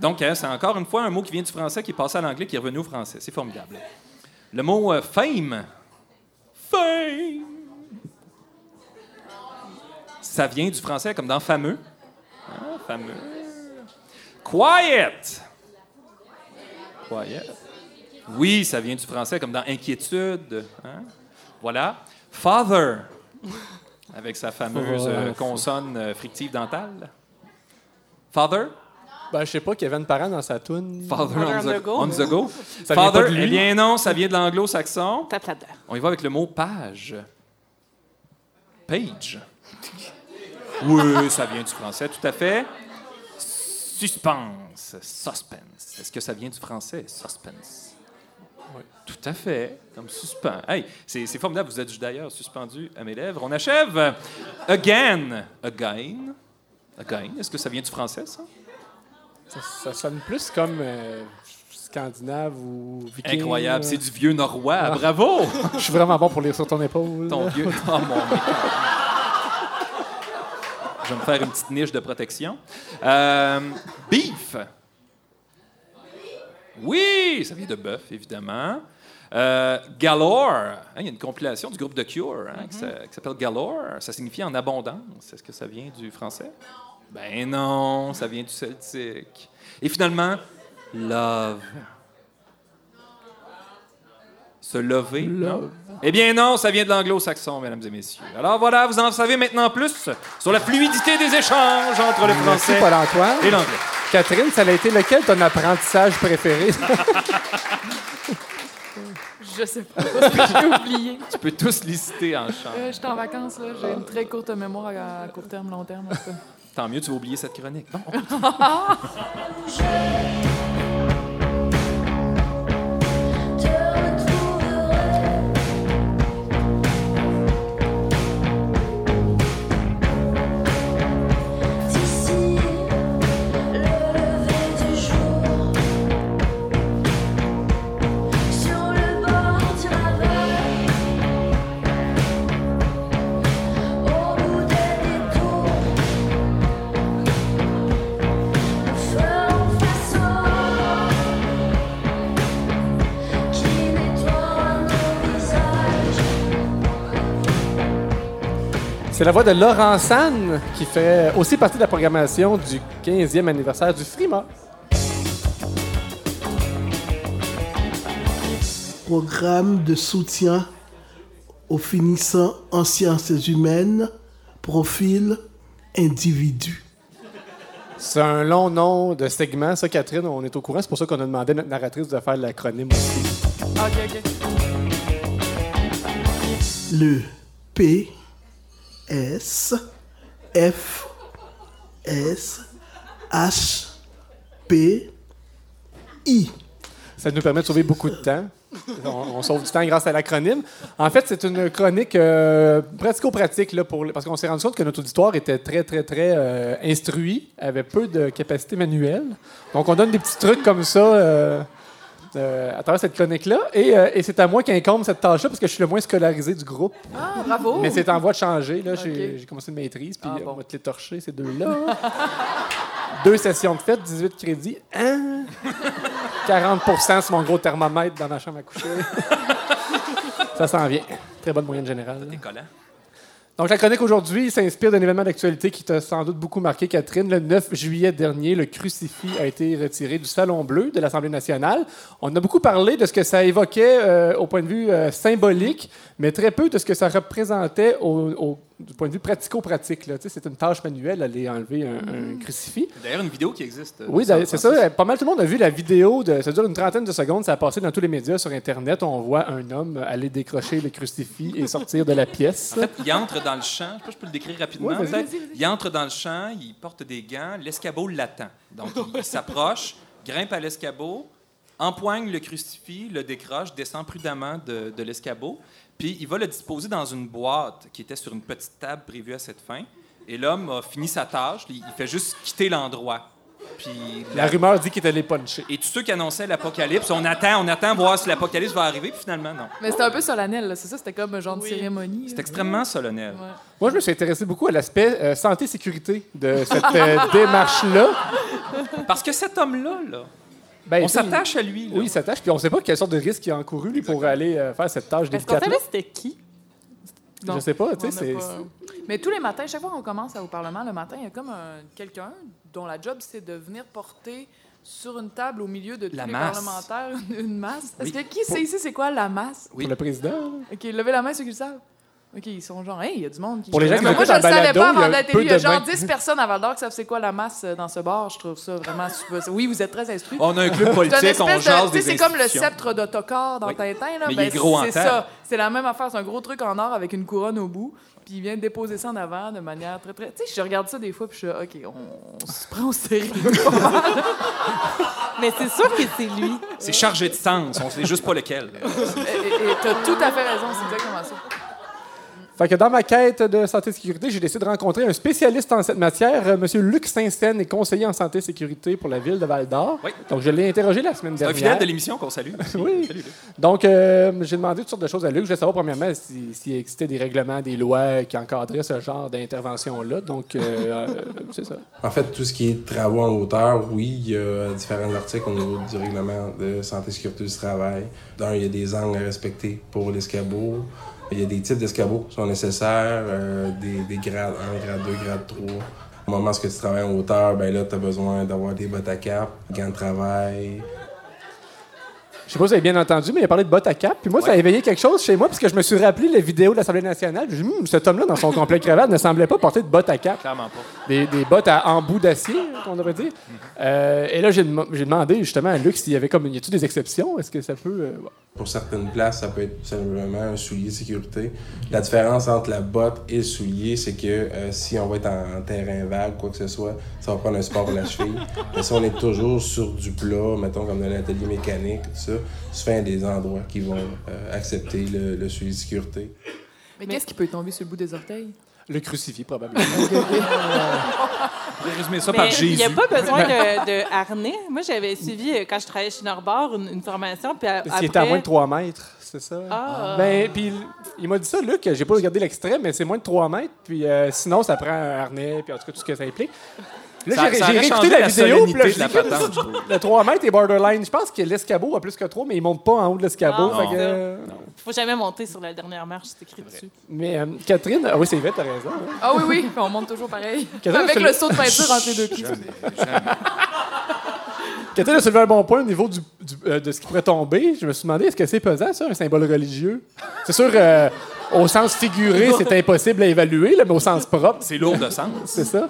Donc, hein, c'est encore une fois un mot qui vient du français, qui est passé à l'anglais, qui est revenu au français. C'est formidable. Le mot euh, fame. Fame. Ça vient du français comme dans fameux. Ah, fameux. Quiet. Quiet. Oui, ça vient du français comme dans inquiétude. hein? Voilà. Father. Avec sa fameuse euh, consonne euh, frictive dentale. Father? Ben, je sais pas, Kevin Parent dans sa toune. Father Father on on the, go. on the go. Ça vient Father, pas de lui? eh bien non, ça vient de l'anglo-saxon. Tape là-dedans. On y va avec le mot page. Page. Oui, ça vient du français, tout à fait. Suspense. Suspense. Est-ce que ça vient du français? Suspense? Oui. Tout à fait, comme suspens. Hey, c'est formidable, vous êtes d'ailleurs suspendu à mes lèvres. On achève. Again. Again? Again. Est-ce que ça vient du français, ça? Ça, ça sonne plus comme euh, scandinave ou viking. Incroyable, c'est du vieux norrois. Bravo! Je suis vraiment bon pour lire sur ton épaule. Ton vieux. Oh mon Dieu. Je vais me faire une petite niche de protection. Euh, beef. Oui, ça vient de bœuf, évidemment. Euh, galore. Hein, Il y a une compilation du groupe The Cure hein, qui s'a- qui s'appelle Galore. Ça signifie en abondance. Est-ce que ça vient du français? Ben non, ça vient du celtique. Et finalement, love. Se lever. non? Eh bien non, ça vient de l'anglo-saxon, mesdames et messieurs. Alors voilà, vous en savez maintenant plus sur la fluidité des échanges entre le français et l'anglais. Catherine, ça a été lequel ton apprentissage préféré? Je sais pas. J'ai oublié. Tu peux tous les citer en chant. Euh, J'étais en vacances, là. J'ai une très courte mémoire à, court terme, long terme. en. Tant mieux, tu vas oublier cette chronique. Bon, C'est la voix de Laurent San qui fait aussi partie de la programmation du 15e anniversaire du Frima. Programme de soutien aux finissants en sciences humaines, profil individu. C'est un long nom de segment, ça, Catherine, on est au courant. C'est pour ça qu'on a demandé à notre narratrice de faire l'acronyme aussi. OK, OK. Le P S F S H P I. Ça nous permet de sauver beaucoup de temps. On, sauve du temps grâce à l'acronyme. En fait, c'est une chronique euh, pratico-pratique là, parce qu'on s'est rendu compte que notre auditoire était très, très, très euh, instruit, avait peu de capacité manuelle. Donc, on donne des petits trucs comme ça euh, euh, à travers cette chronique-là. Et, euh, et c'est à moi qu'incombe cette tâche-là parce que je suis le moins scolarisé du groupe. Ah, bravo. Mais c'est en voie de changer. Là. J'ai, commencé une maîtrise, puis Ah, on bon. va te les torcher, ces deux-là. Deux sessions de fête, 18 crédits. Hein? 40% c'est mon gros thermomètre dans ma chambre à coucher. Ça s'en vient. Très bonne moyenne générale. Collants. Donc, la chronique aujourd'hui s'inspire d'un événement d'actualité qui t'a sans doute beaucoup marqué, Catherine. Le 9 juillet dernier, le crucifix a été retiré du Salon Bleu de l'Assemblée nationale. On a beaucoup parlé de ce que ça évoquait euh, au point de vue euh, symbolique, mais très peu de ce que ça représentait au, au- du point de vue pratico-pratique. C'est une tâche manuelle, aller enlever un, un crucifix. D'ailleurs, une vidéo qui existe. euh, Oui, c'est ça. Pas mal tout le monde a vu la vidéo. De, ça dure une trentaine de secondes. Ça a passé dans tous les médias sur Internet. On voit un homme aller décrocher le crucifix et sortir de la pièce. En fait, il entre dans le champ. Je sais pas si je peux le décrire rapidement. Peut-être. Il entre dans le champ, il porte des gants, l'escabeau l'attend. Donc, il, il s'approche, grimpe à l'escabeau, empoigne le crucifix, le décroche, descend prudemment de, de l'escabeau, puis il va le disposer dans une boîte qui était sur une petite table prévue à cette fin. Et l'homme a fini sa tâche, il, fait juste quitter l'endroit. Puis La rumeur dit qu'il est allé puncher. Et tous ceux qui annonçaient l'apocalypse, on attend, on attend voir si l'apocalypse va arriver, puis finalement, non. Mais c'était un peu solennel, là, c'est ça? C'était comme un genre de cérémonie. C'est là. extrêmement solennel. Ouais. Moi, je me suis intéressé beaucoup à l'aspect euh, santé-sécurité de cette euh, démarche-là. Parce que cet homme-là, là, Ben, on s'attache à lui. là. Oui, il s'attache, puis on ne sait pas quelle sorte de risque il a encouru lui, pour aller euh, faire cette tâche Est-ce qu'on savait c'était qui? Non. Je sais pas, tu sais, c'est... pas- Mais tous les matins, chaque fois qu'on commence au Parlement le matin, il y a comme un- quelqu'un dont la job, c'est de venir porter sur une table au milieu de tous La les masse. parlementaires une masse. Est-ce Oui. que qui sait ici c'est quoi la masse? Oui. Pour le président. OK, levez la main ceux qui le savent. OK, ils sont genre, hey, il y a du monde qui. Pour les gens qui Mais moi, je en le savais pas avant d'être peu élu. Il y a genre mains. 10 personnes à Val d'Or qui savent c'est quoi la masse euh, dans ce bar. Je trouve ça vraiment super. Oui, vous êtes très instruits. On a un club politique, on jase des sais, c'est comme le sceptre d'Autocar dans. Tintin. Là. Mais il Ben, est gros en C'est ça. C'est la même affaire. C'est un gros truc en or avec une couronne au bout. Puis il vient déposer ça en avant de manière très, très. Tu sais, je regarde ça des fois, puis je suis OK, on, on se prend au sérieux. Mais c'est sûr que c'est lui. C'est chargé de sens, on sait juste pas lequel. t'as tout à fait raison, c'est exactement ça. Fait que dans ma quête de santé et sécurité, j'ai décidé de rencontrer un spécialiste en cette matière. Euh, Monsieur Luc Saint-Saëns est conseiller en santé et sécurité pour la ville de Val-d'Or. Oui. Donc, je l'ai interrogé la semaine C'est un dernière. fidèle de l'émission qu'on salue. Oui. Salut. Donc, euh, j'ai demandé toutes sortes de choses à Luc. Je voulais savoir, premièrement, si- s'il existait des règlements, des lois qui encadraient ce genre d'intervention-là. Donc, euh, c'est ça. En fait, tout ce qui est travaux en hauteur, oui, il y a différents articles au niveau du règlement de santé et sécurité du travail. D'un, il y a des angles à respecter pour l'escabeau. Il y a des types d'escabeaux qui sont nécessaires, euh, des, des grades 1, grade 2, grade 3. Au moment où tu travailles en hauteur, ben là, tu as besoin d'avoir des bottes à cap, gants de travail, Je sais pas si vous avez bien entendu, mais il a parlé de bottes à cap. Puis moi, ça a éveillé quelque chose chez moi, parce que je me suis rappelé la vidéo de l'Assemblée nationale. J'ai dit, Hum, cet homme-là, dans son complet cravate, ne semblait pas porter de bottes à cap. Clairement pas. Des, des bottes à embout d'acier, qu'on devrait dire. Euh, et là, j'ai dem- j'ai demandé justement à Luc s'il y avait comme. Y a-t-il des exceptions? Est-ce que ça peut. euh, bon. Pour certaines places, ça peut être simplement un soulier de sécurité. La différence entre la botte et le soulier, c'est que euh, si on va être en, en terrain vague, quoi que ce soit, ça va prendre un support pour la cheville. Mais si on est toujours sur du plat, mettons comme dans l'atelier mécanique, tout ça, a des endroits qui vont euh, accepter le, le soulier de sécurité. Mais, qu'est-ce qui peut tomber sur le bout des orteils? Le crucifix, probablement. J'ai résumé ça par Mais il Jésus. n'y a pas besoin de, de harnais. Moi, j'avais suivi, euh, quand je travaillais chez Norbord, une, une formation. Puis a- après... était à moins de 3 mètres, c'est ça? Ah. Ben, puis il- il m'a dit ça, Luc. J'ai pas regardé l'extrait, mais c'est moins de 3 mètres. Puis euh, sinon, ça prend un harnais, puis en tout cas, tout ce que ça implique. Là, Ça- j'ai ça j'ai aurait réécouté la la vidéo, puis là, je la patente, le 3 mètres est borderline. Je pense que l'escabeau a plus que 3, mais il monte pas en haut de l'escabeau. Non. que, euh, faut jamais monter sur la dernière marche, c'est écrit dessus. Mais euh, Catherine, ah oui, c'est vrai, t'as raison. hein. Ah oui, oui, on monte toujours pareil. Catherine, Avec le le- saut de peinture entre les deux pieds. Catherine a soulevé un bon point au niveau du- du- euh, de ce qui pourrait tomber. Je me suis demandé, est-ce que c'est pesant, ça, un symbole religieux? C'est sûr, euh, au sens figuré, c'est impossible à évaluer, là, mais au sens propre, C'est lourd de sens. c'est ça.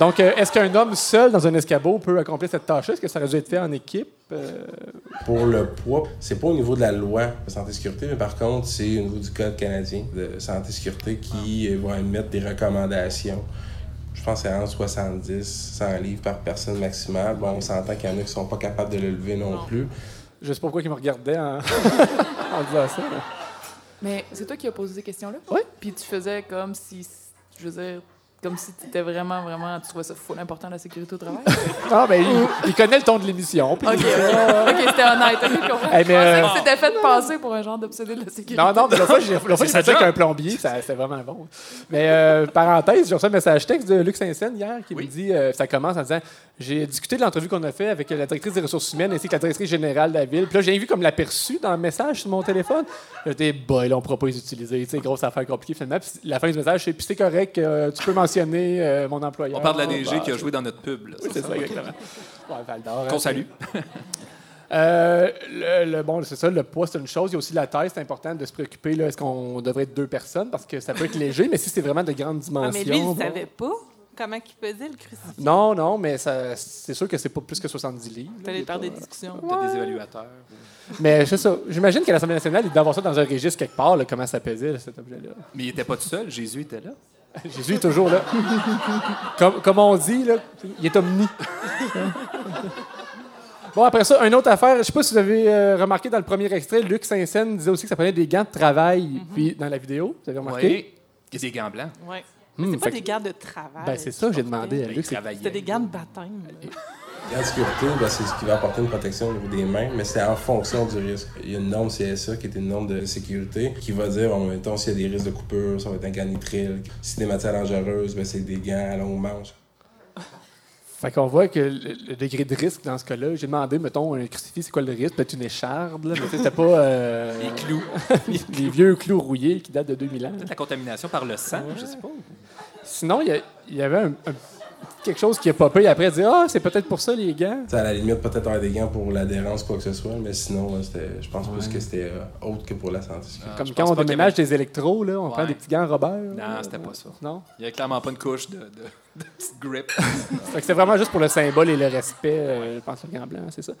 Donc, euh, est-ce qu'un homme seul dans un escabeau peut accomplir cette tâche-là? Est-ce que ça aurait dû être fait en équipe? Euh, Pour le poids, c'est pas au niveau de la loi de santé-sécurité, mais par contre, c'est au niveau du Code canadien de santé-sécurité qui euh, va émettre des recommandations. Je pense que c'est entre 70, 100 livres par personne maximale. Bon, on s'entend qu'il y en a qui sont pas capables de le lever non, plus. je sais pas pourquoi il me regardait en, en disant ça. là. Mais c'est toi qui as posé ces questions-là? Oui. Puis tu faisais comme si, je veux dire, comme si tu étais vraiment, vraiment, tu trouvais ça full important la sécurité au travail. Ah, ben, il, il connaît le ton de l'émission. OK, OK. C'était honnête. OK, je. Hey, Je mais, pensais euh, que c'était fait passer pour un genre d'obsédé de la sécurité. Non, non, mais la fois, j'ai la fois, j'ai sa fait ça avec un plombier, c'était vraiment bon. Mais euh, parenthèse, j'ai reçu un message texte de Luc Saint-Saëns hier qui Oui. me dit, euh, ça commence en disant J'ai discuté de l'entrevue qu'on a fait avec la directrice des ressources humaines ainsi que la directrice générale de la ville. Puis là, j'ai vu comme l'aperçu dans le message sur mon téléphone. J'étais, boy, là, on pourra pas les utiliser. Tu sais, grosse affaire compliquée finalement. Puis la fin du message, c'est Puis c'est correct, euh, tu peux mentionner euh, mon employeur. On parle de la DG Bah, qui a joué dans notre pub. là. Oui, c'est ça, exactement. Ouais, d'Or, Qu'on hein. salue. Euh, le, le- bon, c'est ça, le poids, c'est une chose. Il y a aussi la taille, c'est important de se préoccuper. là, Est-ce qu'on devrait être deux personnes? Parce que ça peut être léger, mais si c'est vraiment de grandes Ah, dimensions. mais lui, il bon. ne savait pas comment il pesait le crucifix? Non, non, mais c'est sûr que c'est pas plus que 70 livres. Tu allé faire des discussions. Peut-être des évaluateurs. Mais c'est ça. J'imagine qu'à l'Assemblée nationale, il doit avoir ça dans un registre quelque part, là, comment ça pesait, là, cet objet-là. Mais il était pas tout seul. Jésus était là. Jésus est toujours là. comme, comme on dit, là, il est omni. Bon, après ça, une autre affaire. Je sais pas si vous avez euh, remarqué dans le premier extrait, Luc Saint-Saëns disait aussi que ça prenait des gants de travail. Puis dans la vidéo, vous avez remarqué? Oui. Des gants blancs. Ouais. Hmm, c'est pas fait des que- gars de travail. Ben, c'est ça, j'ai demandé à c'est- travaillait. C'était des gants de baptême. La sécurité, ben, c'est ce qui va apporter une protection au niveau des mains, mais c'est en fonction du risque. Il y a une norme CSA qui est une norme de sécurité qui va dire, bon, mettons, s'il y a des risques de coupure, ça va être un gant nitrile. Si des matières dangereuses, ben, c'est des gants à longue manche. Fait qu'on voit que le, le degré de risque dans ce cas-là, j'ai demandé, mettons, un crucifix, c'est quoi le risque? Peut-être une écharde, là, mais c'était pas. euh, Les clous. les vieux clous rouillés qui datent de 2000 ans. Peut-être la contamination par le sang, je sais pas. Sinon, il y, avait un, un- quelque chose qui a popé après, dire Ah, c'est peut-être pour ça les gants. Tu sais, à la limite, peut-être avoir des gants pour l'adhérence, quoi que ce soit, mais sinon, je pense plus que c'était euh, autre que pour la santé. Comme quand on déménage avait- des électros, là, on prend des petits gants Robert. Non, c'était pas ça. Non? Il y avait clairement pas une couche de, de, de petite grip. C'est vraiment juste pour le symbole et le respect, euh, je pense, le gant blanc, c'est ça.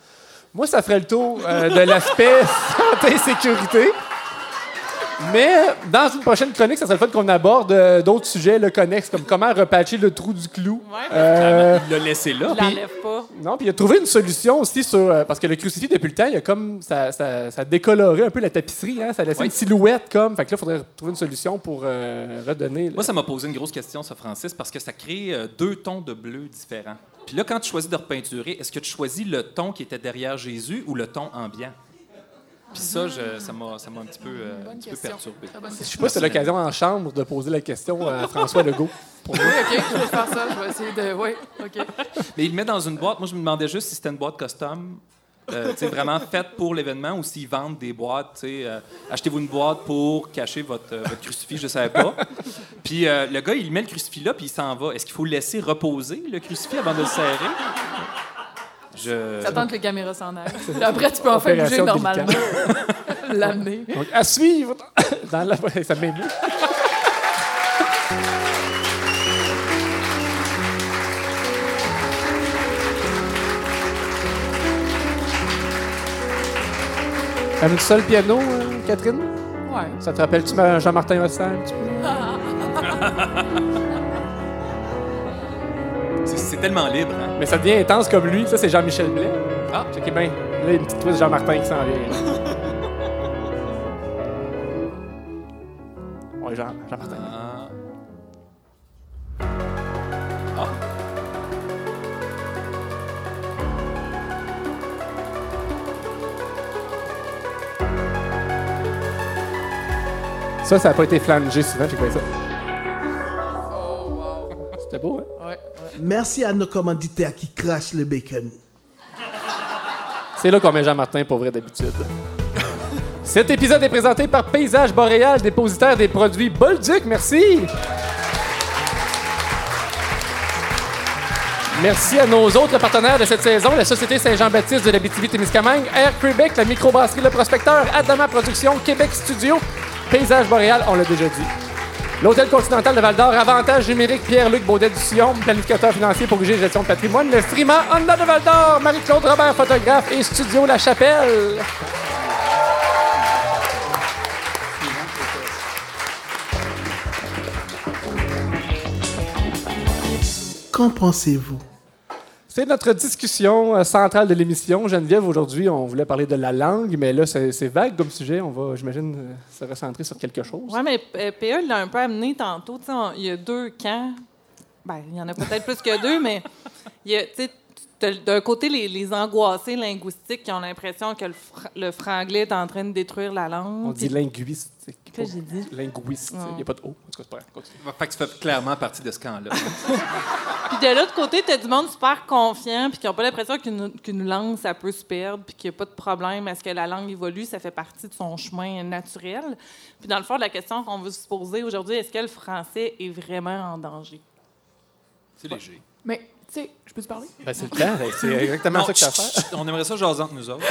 Moi, ça ferait le tour euh, de l'aspect santé et sécurité. Mais dans une prochaine chronique, ça serait le fait qu'on aborde euh, d'autres sujets le connexes, comme comment repatcher le trou du clou. Ouais, Euh, Il l'a laissé là. il l'enlève pas. non, puis il a trouvé une solution aussi sur. euh, parce que le crucifix, depuis le temps, il a comme. Ça, ça, ça décolorait un peu la tapisserie, hein, ça laissait Oui. une silhouette comme. Fait que là, il faudrait trouver une solution pour euh, redonner. Moi, ça m'a posé une grosse question, ça, Francis, parce que ça crée euh, deux tons de bleu différents. Puis là, quand tu choisis de repeinturer, est-ce que tu choisis le ton qui était derrière Jésus ou le ton ambiant? Puis ça, je- ça m'a ça m'a un petit peu, euh, un petit peu question. perturbé. Je sais pas si c'est l'occasion en chambre de poser la question à François Legault. Oui, OK, je vais faire ça. Je vais essayer de... Oui, OK. Mais il le met dans une boîte. Moi, je me demandais juste si c'était une boîte custom, euh, vraiment faite pour l'événement ou s'ils vendent des boîtes. tu sais, euh, Achetez-vous une boîte pour cacher votre, euh, votre crucifix, je ne savais pas. Puis euh, le gars, il met le crucifix là, puis il s'en va. Est-ce qu'il faut laisser reposer le crucifix avant de le serrer? Je... T'attends que les caméras s'en aillent. Après, tu peux enfin bouger normalement. L'amener. Donc, à suivre dans la. Ça m'émeut. Aimes-tu ça le piano, euh, Catherine? Ouais. Ça te rappelle-tu ma- Jean-Martin Hossan un petit peu? C'est- tellement libre. Hein? Mais ça devient intense comme lui. Ça, c'est Jean-Michel Blais. Ah. Checkez bien. Là, il y a une petite twist Jean-Martin qui s'en vient. ouais, Jean, Jean-Martin. Ah. Ah. Ça, ça n'a pas été flangé souvent, j'ai ça. Oh, wow. C'était beau, hein? Ouais. Merci à nos commanditaires qui crachent le bacon. C'est là qu'on met Jean-Martin pour vrai d'habitude. Cet épisode est présenté par Paysage Boréal, dépositaire des produits Bolduc. Merci. Merci à nos autres partenaires de cette saison, la Société Saint-Jean-Baptiste de la BTV-Témiscamingue, Air Québec, la microbrasserie Le Prospecteur, Adama Productions, Québec Studio, Paysage Boréal, on l'a déjà dit. L'Hôtel Continental de Val-d'Or, Avantage numérique, Pierre-Luc Baudet-Dussillon, planificateur financier pour et gestion de patrimoine, le Frima Honda de Val-d'Or, Marie-Claude Robert, photographe et Studio La Chapelle. Qu'en pensez-vous? C'est notre discussion euh, centrale de l'émission. Geneviève, aujourd'hui, on voulait parler de la langue, mais là, c'est vague comme sujet. On va, j'imagine, euh, se recentrer sur quelque chose. Oui, mais euh, PA l'a un peu amené tantôt. Il y a deux camps. Ben, il y en a peut-être plus que deux, mais il y a, tu d'un côté les, les angoissés linguistiques qui ont l'impression que le, fr- le franglais est en train de détruire la langue. On dit linguistique. Qu'est-ce que j'ai dit? Linguiste. Non. Il n'y a pas de O. En tout cas, c'est pas grave. Continue. Fait que tu fais clairement partie de ce camp-là. Puis de l'autre côté, t'as du monde super confiant, puis qui n'ont pas l'impression qu'une qu'une langue, ça peut se perdre, puis qu'il n'y a pas de problème à ce que la langue évolue, ça fait partie de son chemin naturel. Puis dans le fond, la question qu'on veut se poser aujourd'hui, est-ce que le français est vraiment en danger? C'est léger. Mais, tu sais, je peux te parler? Ben, c'est le temps. C'est exactement Non, ça que tu as à chut, faire. chut, on aimerait ça jaser entre nous autres.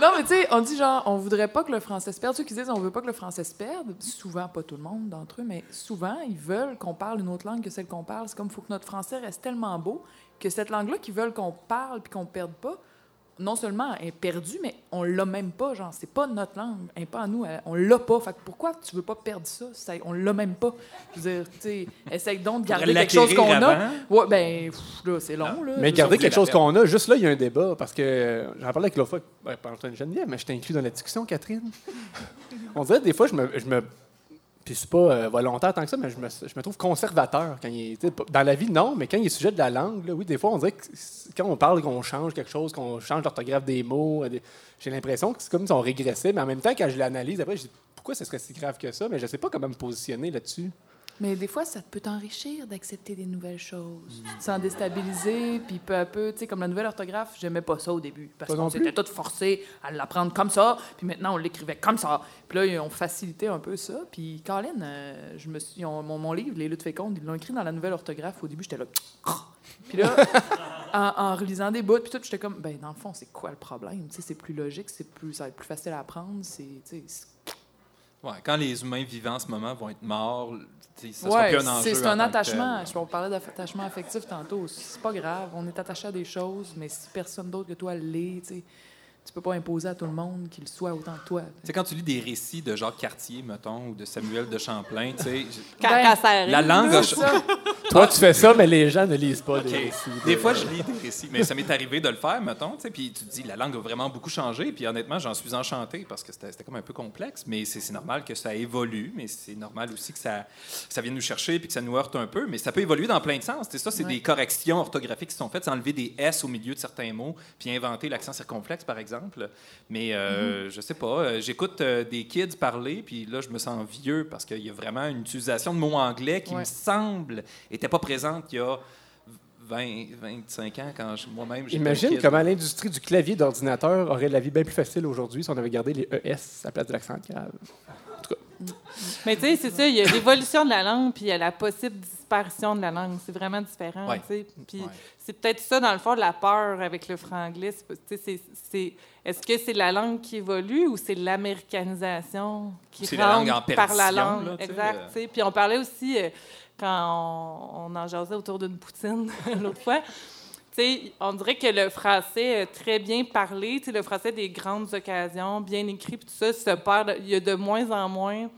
Non, mais tu sais, on dit genre, on voudrait pas que le français se perde. Ceux qui disent on veut pas que le français se perde, souvent, pas tout le monde d'entre eux, mais souvent, ils veulent qu'on parle une autre langue que celle qu'on parle. C'est comme, il faut que notre français reste tellement beau que cette langue-là qu'ils veulent qu'on parle puis qu'on perde pas, non seulement est perdue, mais on l'a même pas. Genre, c'est pas notre langue, elle est pas à nous, elle- on l'a pas. Fait que pourquoi tu veux pas perdre ça? Ça- on l'a même pas. Je veux dire, tu sais, essaye donc de garder quelque chose qu'on a. Ouais, ben, pff, là, c'est long, là. Mais garder quelque chose qu'on a, juste là, il y a un débat. Parce que euh, j'en parlais avec l'autre fois, ben, pas Antoine Geneviève, mais je t'ai inclus dans la discussion, Catherine. On dirait des fois, je me. Je me puis c'est pas euh, volontaire tant que ça, mais je me, trouve conservateur. Quand il est, dans la vie, non, mais quand il est sujet de la langue, là, oui, des fois, on dirait que quand on parle qu'on change quelque chose, qu'on change l'orthographe des mots, euh, j'ai l'impression que c'est comme si on régressait. Mais en même temps, quand je l'analyse, après, je dis pourquoi ce serait si grave que ça, mais je sais pas comment me positionner là-dessus. Mais des fois, ça peut t'enrichir d'accepter des nouvelles choses. Tu te sens déstabilisé, puis peu à peu, tu sais, comme la nouvelle orthographe, j'aimais pas ça au début. Parce qu'on s'était tous forcés à l'apprendre comme ça, puis maintenant, on l'écrivait comme ça. Puis là, ils ont facilité un peu ça. Puis, Colin, euh, je me suis, mon, mon livre, Les luttes fécondes, ils l'ont écrit dans la nouvelle orthographe. Au début, j'étais là. Puis là, en, en relisant des bouts, puis tout, j'étais comme, ben, dans le fond, c'est quoi le problème? Tu sais, c'est plus logique, c'est plus, ça va être plus facile à apprendre. C'est, tu sais, c'est- Ouais, quand les humains vivants en ce moment vont être morts, sera Ouais, plus un enjeu. c'est en un attachement. Je on parlait d'attachement affectif tantôt. C'est pas grave. On est attaché à des choses, mais si personne d'autre que toi l'est, tu peux pas imposer à tout le monde qu'il soit autant que toi. Tu sais, quand tu lis des récits de Jacques Cartier, mettons, ou de Samuel de Champlain, tu sais, Quand, Ben, quand ça arrive, la langue a... Toi, tu fais ça, mais les gens ne lisent pas des récits. Des fois, je lis des récits, mais ça m'est arrivé de le faire, mettons, tu sais, puis tu te dis, la langue a vraiment beaucoup changé, puis honnêtement, j'en suis enchanté parce que c'était comme un peu complexe, mais c'est normal que ça évolue, mais c'est normal aussi que ça, ça vienne nous chercher puis que ça nous heurte un peu, mais ça peut évoluer dans plein de sens. Tu sais, ça, c'est Ouais. des corrections orthographiques qui sont faites, c'est enlever des S au milieu de certains mots, puis inventer l'accent circonflexe, par exemple. Mais euh, je sais pas, euh, j'écoute euh, des kids parler, puis là, je me sens vieux parce qu'il y a vraiment une utilisation de mots anglais qui Ouais. me semble n'était pas présente il y a 20, 25 ans quand moi-même j'étais Imagine comment l'industrie du clavier d'ordinateur aurait la vie bien plus facile aujourd'hui si on avait gardé les ES à la place de l'accent grave. Mais tu sais, c'est ça, il y a l'évolution de la langue, puis il y a la possible disparition de la langue. C'est vraiment différent, Ouais. tu sais. Puis Ouais. c'est peut-être ça, dans le fond, la peur avec le franglais. C'est pas- tu sais, c'est- c'est- Est-ce que c'est la langue qui évolue ou c'est l'américanisation qui C'est la langue rentre en par la langue? là, exact, euh. tu sais. Puis on parlait aussi, euh, quand on, on en jasait autour d'une poutine l'autre fois, tu sais, on dirait que le français très bien parlé, le français des grandes occasions, bien écrit, puis tout ça, se perd. Il y a de moins en moins.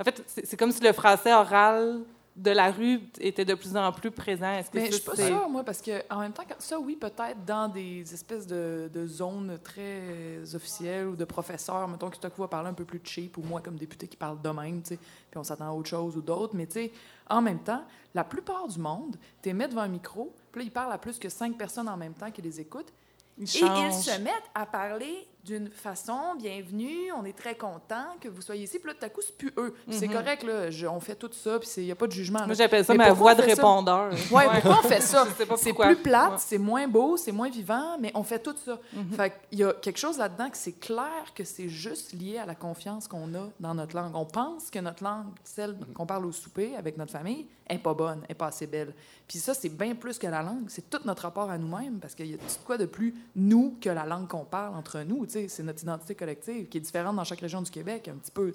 En fait, c'est comme si le français oral de la rue était de plus en plus présent. Est-ce que Mais je ça, suis pas sûre, moi, parce que en même temps, ça, oui, peut-être dans des espèces de, de zones très officielles ou de professeurs, mettons, qui tout à coup va parler un peu plus cheap, ou moi, comme député, qui parle de même, tu sais, puis on s'attend à autre chose ou d'autres. Mais tu sais, en même temps, la plupart du monde, tu mis devant un micro, puis là, ils parlent à plus que cinq personnes en même temps qui les écoutent. Ils Et ils se mettent à parler d'une façon, bienvenue, on est très content que vous soyez ici. Puis là, tout à coup, c'est plus eux. Puis c'est Mhm. correct, là, je- on fait tout ça, puis il n'y a pas de jugement. là. Moi, j'appelle ça Mais ma voix de répondeur. Ouais, pourquoi on fait ça? C'est plus plate, Ouais. c'est moins beau, c'est moins vivant, mais on fait tout ça. Mhm. Fait qu'il y a quelque chose là-dedans que c'est clair que c'est juste lié à la confiance qu'on a dans notre langue. On pense que notre langue, celle qu'on parle au souper avec notre famille, est pas bonne, est pas assez belle. Puis ça, c'est bien plus que la langue, c'est tout notre rapport à nous-mêmes, parce qu'il y a quoi de plus nous que la langue qu'on parle entre nous. C'est notre identité collective qui est différente dans chaque région du Québec, un petit peu.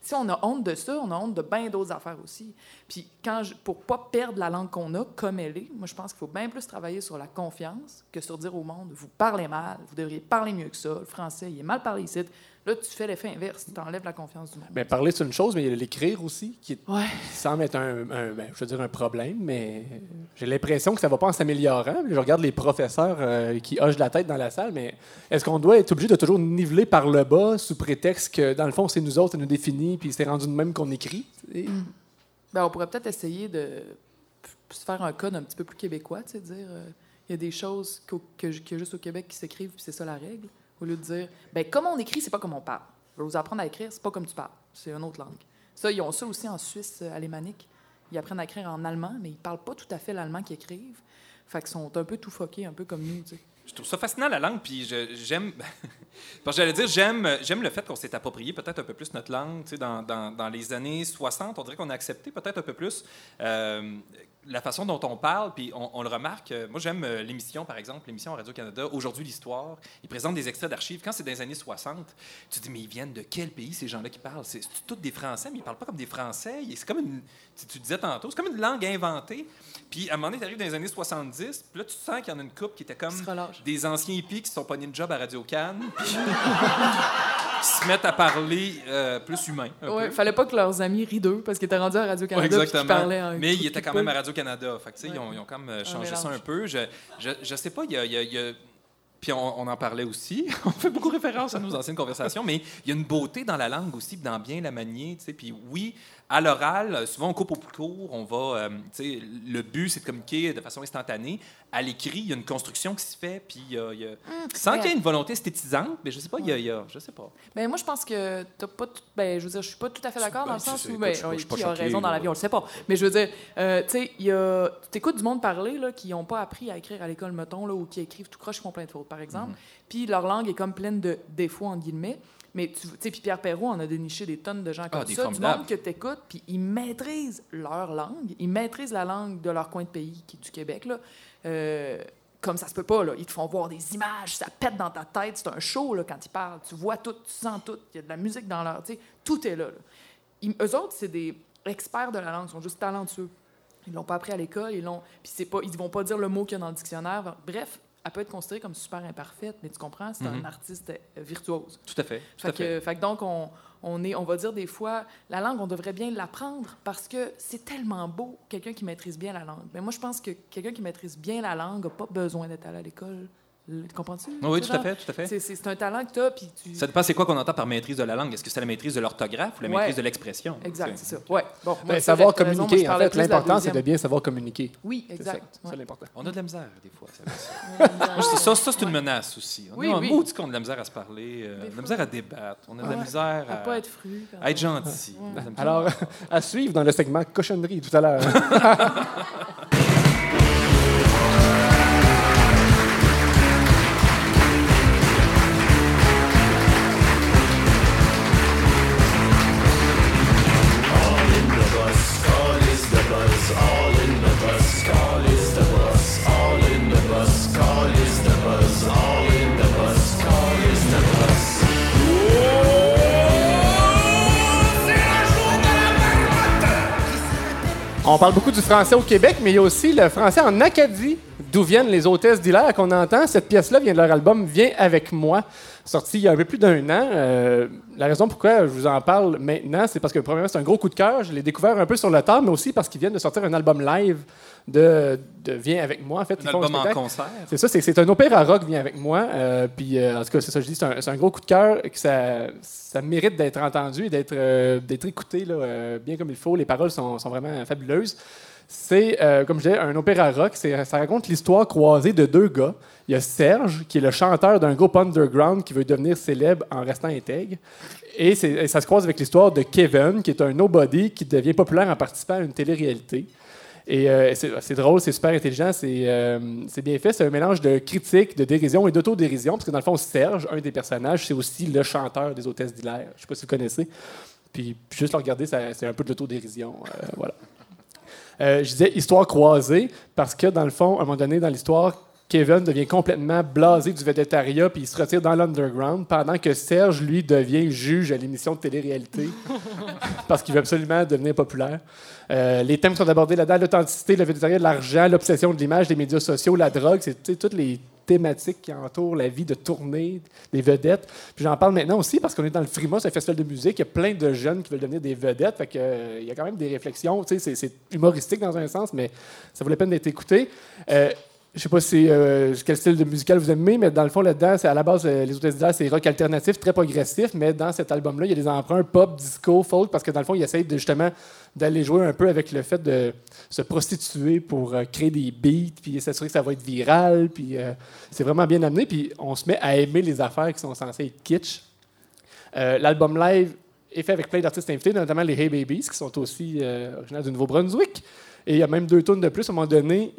Si on a honte de ça, on a honte de bien d'autres affaires aussi. Puis quand je, pour pas perdre la langue qu'on a comme elle est, moi je pense qu'il faut bien plus travailler sur la confiance que sur dire au monde vous parlez mal, vous devriez parler mieux que ça, le français il est mal parlé ici. Là tu fais l'effet inverse, tu enlèves la confiance du monde. Ben, parler, c'est une chose, mais il y a l'écrire aussi, qui, Ouais. semble être un, un- ben, je veux dire un problème, mais j'ai l'impression que ça va pas en s'améliorant. Je regarde les professeurs euh, qui hochent la tête dans la salle, mais est-ce qu'on doit être obligé de toujours niveler par le bas sous prétexte que, dans le fond, c'est nous autres, ça nous définit, puis c'est rendu de même qu'on écrit? Et- Ben, on pourrait peut-être essayer de se faire un code un petit peu plus québécois, tu sais, dire euh, il y a des choses que, qu'il y a juste au Québec qui s'écrivent, puis c'est ça la règle, au lieu de dire ben comme on écrit, c'est pas comme on parle. Vous apprendre à écrire, c'est pas comme tu parles, c'est une autre langue. Ça, ils ont ça aussi en Suisse euh, alémanique. Ils apprennent à écrire en allemand, mais ils parlent pas tout à fait l'allemand qu'ils écrivent. Fait qu'ils sont un peu tout foqués, un peu comme nous. Je trouve ça fascinant, la langue, puis j'aime... J'allais dire, j'aime, le fait qu'on s'est approprié peut-être un peu plus notre langue. Dans, dans les années 60, on dirait qu'on a accepté peut-être un peu plus euh, la façon dont on parle, puis on, on le remarque. euh, Moi, j'aime euh, l'émission, par exemple, l'émission Radio-Canada, Aujourd'hui l'Histoire. Ils présentent des extraits d'archives. Quand c'est dans les années 60, tu te dis, mais ils viennent de quel pays, ces gens-là qui parlent? C'est tous des Français, mais ils parlent pas comme des Français. C'est comme une... Tu, tu disais tantôt, c'est comme une langue inventée. Puis, à un moment donné, tu arrives dans les années 70, puis là, tu sens qu'il y en a une couple qui était comme des anciens hippies qui se sont pognés une job à Radio Cannes, puis qui se mettent à parler euh, plus humain. Ouais, peu. fallait pas que leurs amis rient d'eux parce qu'ils étaient rendus à Ouais, Radio-Canada qu'ils exactement. parlaient en Mais ils étaient quand peu. même à Radio-Canada. Fait que, Ouais. ils, ont, ils ont quand même euh, changé ça un peu. Je, je, je sais pas, il y a. il y a- il y a- puis on, on en parlait aussi. on fait beaucoup référence à nos anciennes conversations, mais il y a une beauté dans la langue aussi, dans bien la manier. Puis oui, à l'oral, euh, souvent on coupe au plus court. On va, euh, tu sais, le but, c'est de communiquer de façon instantanée. À l'écrit, il y a une construction qui se fait, puis il y a- a- sans qu'il y ait une volonté esthétisante, mais je sais pas, il y a, il y a- je sais pas. Ben, moi, je pense que t'as pas. tout- Ben, je veux dire, je suis pas tout à fait d'accord dans le Ben, sens c'est- où. Ben, qui a raison dans la vie, on le sait pas. Mais je veux dire, euh, tu sais, il y a. Tu écoutes du monde parler, là, qui n'ont pas appris à écrire à l'école, mettons, là, ou qui écrivent tout croche, qui font plein de fautes, par exemple. Mm-hmm. Puis leur langue est comme pleine de défauts, entre guillemets. Mais tu sais, puis Pierre Perrault en a déniché des tonnes de gens comme Ah, ça, du monde que tu écoutes, puis ils maîtrisent leur langue, ils maîtrisent la langue de leur coin de pays, qui est du Québec, là. Euh, comme ça se peut pas, là. Ils te font voir des images, ça pète dans ta tête, c'est un show, là, quand ils parlent. Tu vois tout, tu sens tout, il y a de la musique dans leur... Tu sais, tout est là, là. Ils- eux autres, c'est des experts de la langue, ils sont juste talentueux. Ils l'ont pas appris à l'école, ils l'ont... Puis c'est pas... Ils vont pas dire le mot qu'il y a dans le dictionnaire. Bref, elle peut être considérée comme super imparfaite, mais tu comprends, c'est Mhm. un artiste euh, virtuose. Tout à fait. Tout à Fait que, fait que donc, on, on, est, on va dire des fois, la langue, on devrait bien l'apprendre parce que c'est tellement beau, quelqu'un qui maîtrise bien la langue. Mais moi, je pense que quelqu'un qui maîtrise bien la langue n'a pas besoin d'être allé à l'école. Comprends-tu? Oui, tout à fait, tout à fait. C'est, c'est- c'est un talent que tu as, puis tu... Ça dépend, c'est quoi qu'on entend par maîtrise de la langue? Est-ce que c'est la maîtrise de l'orthographe ou la Ouais. maîtrise de l'expression? Exact, C'est- c'est ça. Ouais. Bon, Ben, savoir t'as raison, moi, communiquer, en fait, l'important, c'est de bien savoir communiquer. Oui, C'est ça, exact. c'est Ouais. l'important. On a de la misère, des fois. ça, ça. Ça, c'est une menace aussi. On Oui, a un oui. qu'on a de la misère à se parler, euh, de la misère à débattre, on a de la misère À à, pas être fru. à être gentil. Alors, à suivre dans le segment cochonnerie tout à l'heure. On parle beaucoup du français au Québec, mais il y a aussi le français en Acadie, d'où viennent les hôtesses d'hilaire qu'on entend? Cette pièce-là vient de leur album Viens avec moi, sorti il y a un peu plus d'un an. Euh, la raison pourquoi je vous en parle maintenant, c'est parce que premièrement, c'est un gros coup de cœur. Je l'ai découvert un peu sur le tard, mais aussi parce qu'ils viennent de sortir un album live de, de Viens avec moi. En fait, Un Ils font album en concert. C'est ça, c'est, un opéra rock, viens avec moi. Euh, puis, euh, en tout cas, c'est ça, je dis, c'est un, gros coup de cœur, que ça, ça mérite d'être entendu et d'être, écouté là, bien comme il faut. Les paroles sont, sont vraiment fabuleuses. C'est, euh, comme je disais, un opéra rock. Ça raconte l'histoire croisée de deux gars. Il y a Serge, qui est le chanteur d'un groupe underground qui veut devenir célèbre en restant intègre. Et, ça se croise avec l'histoire de Kevin, qui est un nobody qui devient populaire en participant à une télé-réalité. Et euh, c'est drôle, c'est super intelligent, c'est euh, c'est bien fait. C'est un mélange de critique, de dérision et d'autodérision. Parce que dans le fond, Serge, un des personnages, c'est aussi le chanteur des Hôtesses d'Hilaire. Je sais pas si vous connaissez. Puis juste le regarder, c'est un peu de l'autodérision. voilà. Euh, je disais histoire croisée parce que, dans le fond, à un moment donné, dans l'histoire, Kevin devient complètement blasé du végétariat puis il se retire dans l'underground pendant que Serge, lui, devient juge à l'émission de télé-réalité parce qu'il veut absolument devenir populaire. Euh, les thèmes sont abordés là-dedans, l'authenticité, le végétarien, l'argent, l'obsession de l'image, les médias sociaux, la drogue, c'est toutes les thématiques qui entourent la vie de tournée, des vedettes. Puis j'en parle maintenant aussi parce qu'on est dans le Frima, c'est un festival de musique. Il y a plein de jeunes qui veulent devenir des vedettes. Euh, il y a quand même des réflexions. C'est humoristique dans un sens, mais ça vaut la peine d'être écouté. Euh, je sais pas euh, quel style de musical vous aimez, mais dans le fond, là-dedans, à la base, euh, les Hôtesses d'Hilaire, c'est rock alternatif, très progressif, mais dans cet album-là, il y a des emprunts pop, disco, folk, parce que dans le fond, il essaye de, justement d'aller jouer un peu avec le fait de se prostituer pour euh, créer des beats, puis s'assurer que ça va être viral, puis c'est vraiment bien amené, puis on se met à aimer les affaires qui sont censées être kitsch. L'album live est fait avec plein d'artistes invités, notamment les Hey Babies, qui sont aussi originaires du Nouveau-Brunswick. Et il y a même deux tonnes de plus. À un moment donné,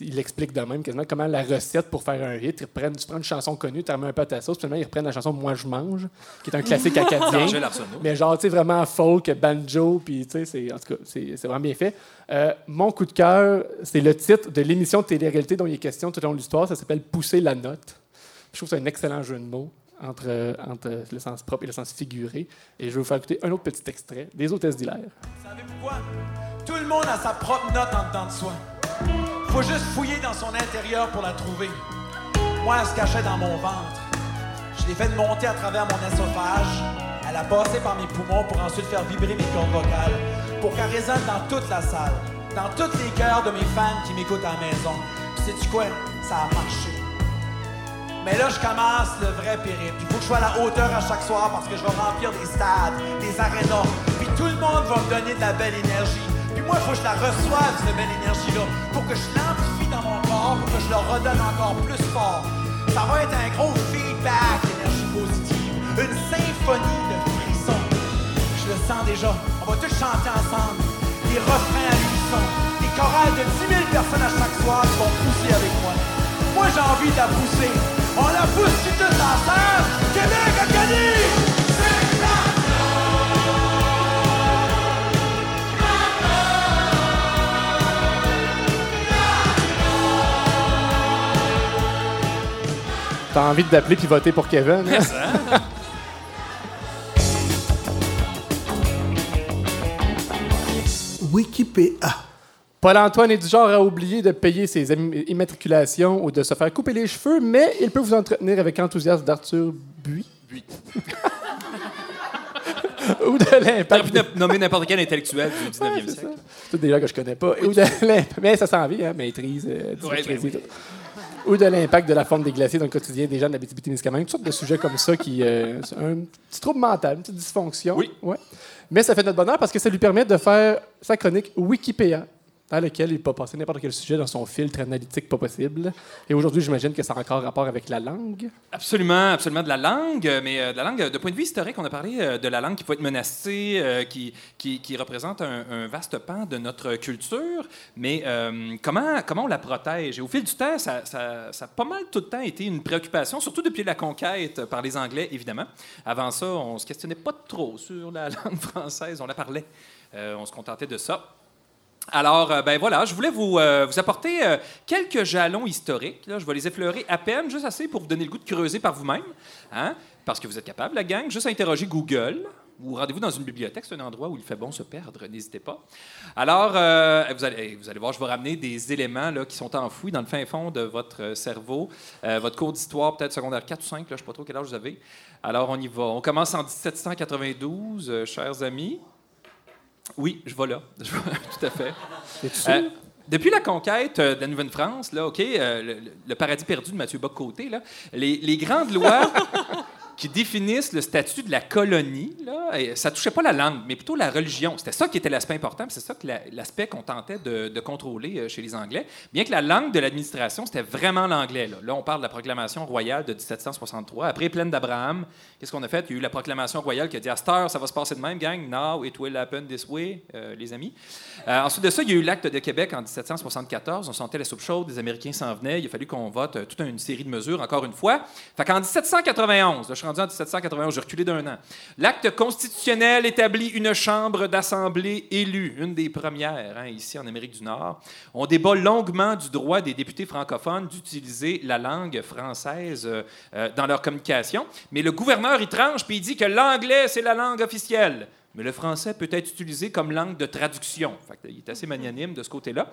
il explique de même quasiment comment la recette pour faire un hit. Ils reprennent, tu prends une chanson connue, tu remets un peu à ta sauce, puis finalement, ils reprennent la chanson Moi je mange, qui est un classique acadien. Mais genre, tu sais, vraiment folk, banjo, puis tu sais, c'est- en tout cas, c'est c'est vraiment bien fait. Euh, mon coup de cœur, c'est le titre de l'émission de télé-réalité dont il est question tout au long de l'histoire. Ça s'appelle Pousser la note. Je trouve que c'est un excellent jeu de mots entre, euh, entre le sens propre et le sens figuré. Et je vais vous faire écouter un autre petit extrait des hôtesses d'hilaire. Vous savez pourquoi? Tout le monde a sa propre note en dedans de soi. Faut juste fouiller dans son intérieur pour la trouver. Moi, elle se cachait dans mon ventre. Je l'ai fait monter à travers mon esophage. Elle a passé par mes poumons pour ensuite faire vibrer mes cordes vocales. Pour qu'elle résonne dans toute la salle. Dans tous les cœurs de mes fans qui m'écoutent à la maison. Puis sais-tu quoi? Ça a marché. Mais là, je commence le vrai périple. Il faut que je sois à la hauteur à chaque soir parce que je vais remplir des stades, des arénas. Puis tout le monde va me donner de la belle énergie. Moi, il faut que je la reçoive, cette belle énergie-là, pour que je l'amplifie dans mon corps, pour que je le redonne encore plus fort. Ça va être un gros feedback d'énergie positive, une symphonie de frissons. Je le sens déjà. On va tous chanter ensemble. Des refrains à l'unisson. Des chorales de 10 000 personnes à chaque soir qui vont pousser avec moi. Moi, j'ai envie de la pousser. On la pousse tous ensemble. Québec a gagné! T'as envie d'appeler puis voter pour Kevin? hein? Wikipédia. Paul-Antoine est du genre à oublier de payer ses im- immatriculations ou de se faire couper les cheveux, mais il peut vous entretenir avec enthousiasme d'Arthur Buis. Buis. ou de T'aurais l'impact. pu no- nommer n'importe quel intellectuel du 19e Ouais, c'est siècle. C'est des gens que je connais pas. Ou de l'imp- mais ça s'en vient, hein, maîtrise, euh, Ouais, ben tout. Ou de l'impact de la fonte des glaciers dans le quotidien des gens de la témiscamingue Toutes sortes de sujets comme ça qui. euh, un petit trouble mental, une petite dysfonction. Oui. Ouais. Mais ça fait notre bonheur parce que ça lui permet de faire sa chronique Wikipédia, dans laquelle il peut passer n'importe quel sujet dans son filtre analytique pas possible. Et aujourd'hui, j'imagine que ça a encore rapport avec la langue. Absolument, absolument de la langue, mais euh, de la langue, euh, de point de vue historique, on a parlé euh, de la langue qui peut être menacée, qui, représente un, vaste pan de notre culture, mais comment, comment on la protège? Et au fil du temps, ça, a pas mal tout le temps été une préoccupation, surtout depuis la conquête par les Anglais, évidemment. Avant ça, on se questionnait pas trop sur la langue française, on la parlait, on se contentait de ça. Alors, euh, ben voilà, je voulais vous, euh, vous apporter euh, quelques jalons historiques. Je vais les effleurer à peine, juste assez pour vous donner le goût de creuser par vous-même. Hein? Parce que vous êtes capable, la gang. Juste à interroger Google ou rendez-vous dans une bibliothèque. C'est un endroit où il fait bon se perdre. N'hésitez pas. Alors, vous, allez, vous allez voir, je vais ramener des éléments là, qui sont enfouis dans le fin fond de votre cerveau. Votre cours d'histoire, peut-être secondaire 4 ou 5, là, je ne sais pas trop quel âge vous avez. Alors, on y va. On commence en 1792, euh, chers amis. Oui, je vais là. Tout à fait. Euh, depuis la conquête euh, de la Nouvelle-France, là, OK, euh, le, le paradis perdu de Mathieu Bock-Côté, là, les, les grandes lois qui définissent le statut de la colonie. Là, et ça touchait pas la langue, mais plutôt la religion. C'était ça qui était l'aspect important, c'est ça l'aspect qu'on tentait de, contrôler euh, chez les Anglais. Bien que la langue de l'administration, c'était vraiment l'anglais. Là. On parle de la proclamation royale de 1763. Après Plaine d'Abraham, qu'est-ce qu'on a fait? Il y a eu la proclamation royale qui a dit à cette heure, ça va se passer de même, gang. Now it will happen this way, euh, les amis. Euh, ensuite de ça, il y a eu l'acte de Québec en 1774. On sentait la soupe chaude, les Américains s'en venaient. Il a fallu qu'on vote toute une série de mesures, encore une fois. Fait qu'en 1791, là, je rendu en 1791, j'ai reculé d'un an. L'acte constitutionnel établit une chambre d'assemblée élue, une des premières hein, ici en Amérique du Nord. On débat longuement du droit des députés francophones d'utiliser la langue française euh, euh, dans leur communication. Mais le gouverneur, il tranche puis il dit que l'anglais, c'est la langue officielle. Mais le français peut être utilisé comme langue de traduction. Il est assez magnanime de ce côté-là.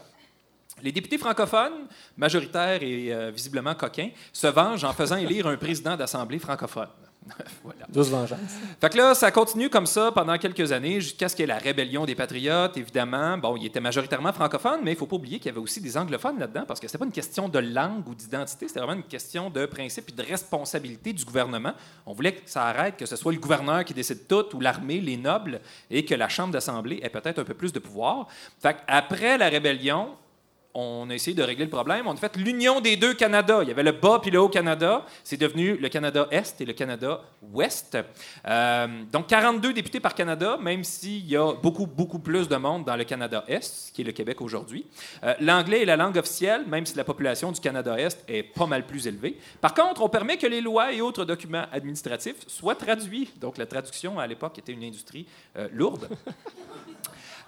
Les députés francophones, majoritaires et euh, visiblement coquins, se vengent en faisant élire un président d'assemblée francophone. voilà. Douce vengeance. Fait que là, ça continue comme ça pendant quelques années, jusqu'à ce qu'il y ait la rébellion des patriotes, évidemment. Bon, il était majoritairement francophone, mais il ne faut pas oublier qu'il y avait aussi des anglophones là-dedans, parce que c'était pas une question de langue ou d'identité, c'était vraiment une question de principe et de responsabilité du gouvernement. On voulait que ça arrête, que ce soit le gouverneur qui décide tout, ou l'armée, les nobles, et que la Chambre d'Assemblée ait peut-être un peu plus de pouvoir. Fait après la rébellion, on a essayé de régler le problème. On a fait l'union des deux Canada. Il y avait le bas puis le haut Canada. C'est devenu le Canada Est et le Canada Ouest. Euh, donc 42 députés par Canada, même s'il y a beaucoup, beaucoup plus de monde dans le Canada Est, qui est le Québec aujourd'hui. Euh, L'anglais est la langue officielle, même si la population du Canada Est est pas mal plus élevée. Par contre, on permet que les lois et autres documents administratifs soient traduits. Donc la traduction, à l'époque, était une industrie euh, lourde.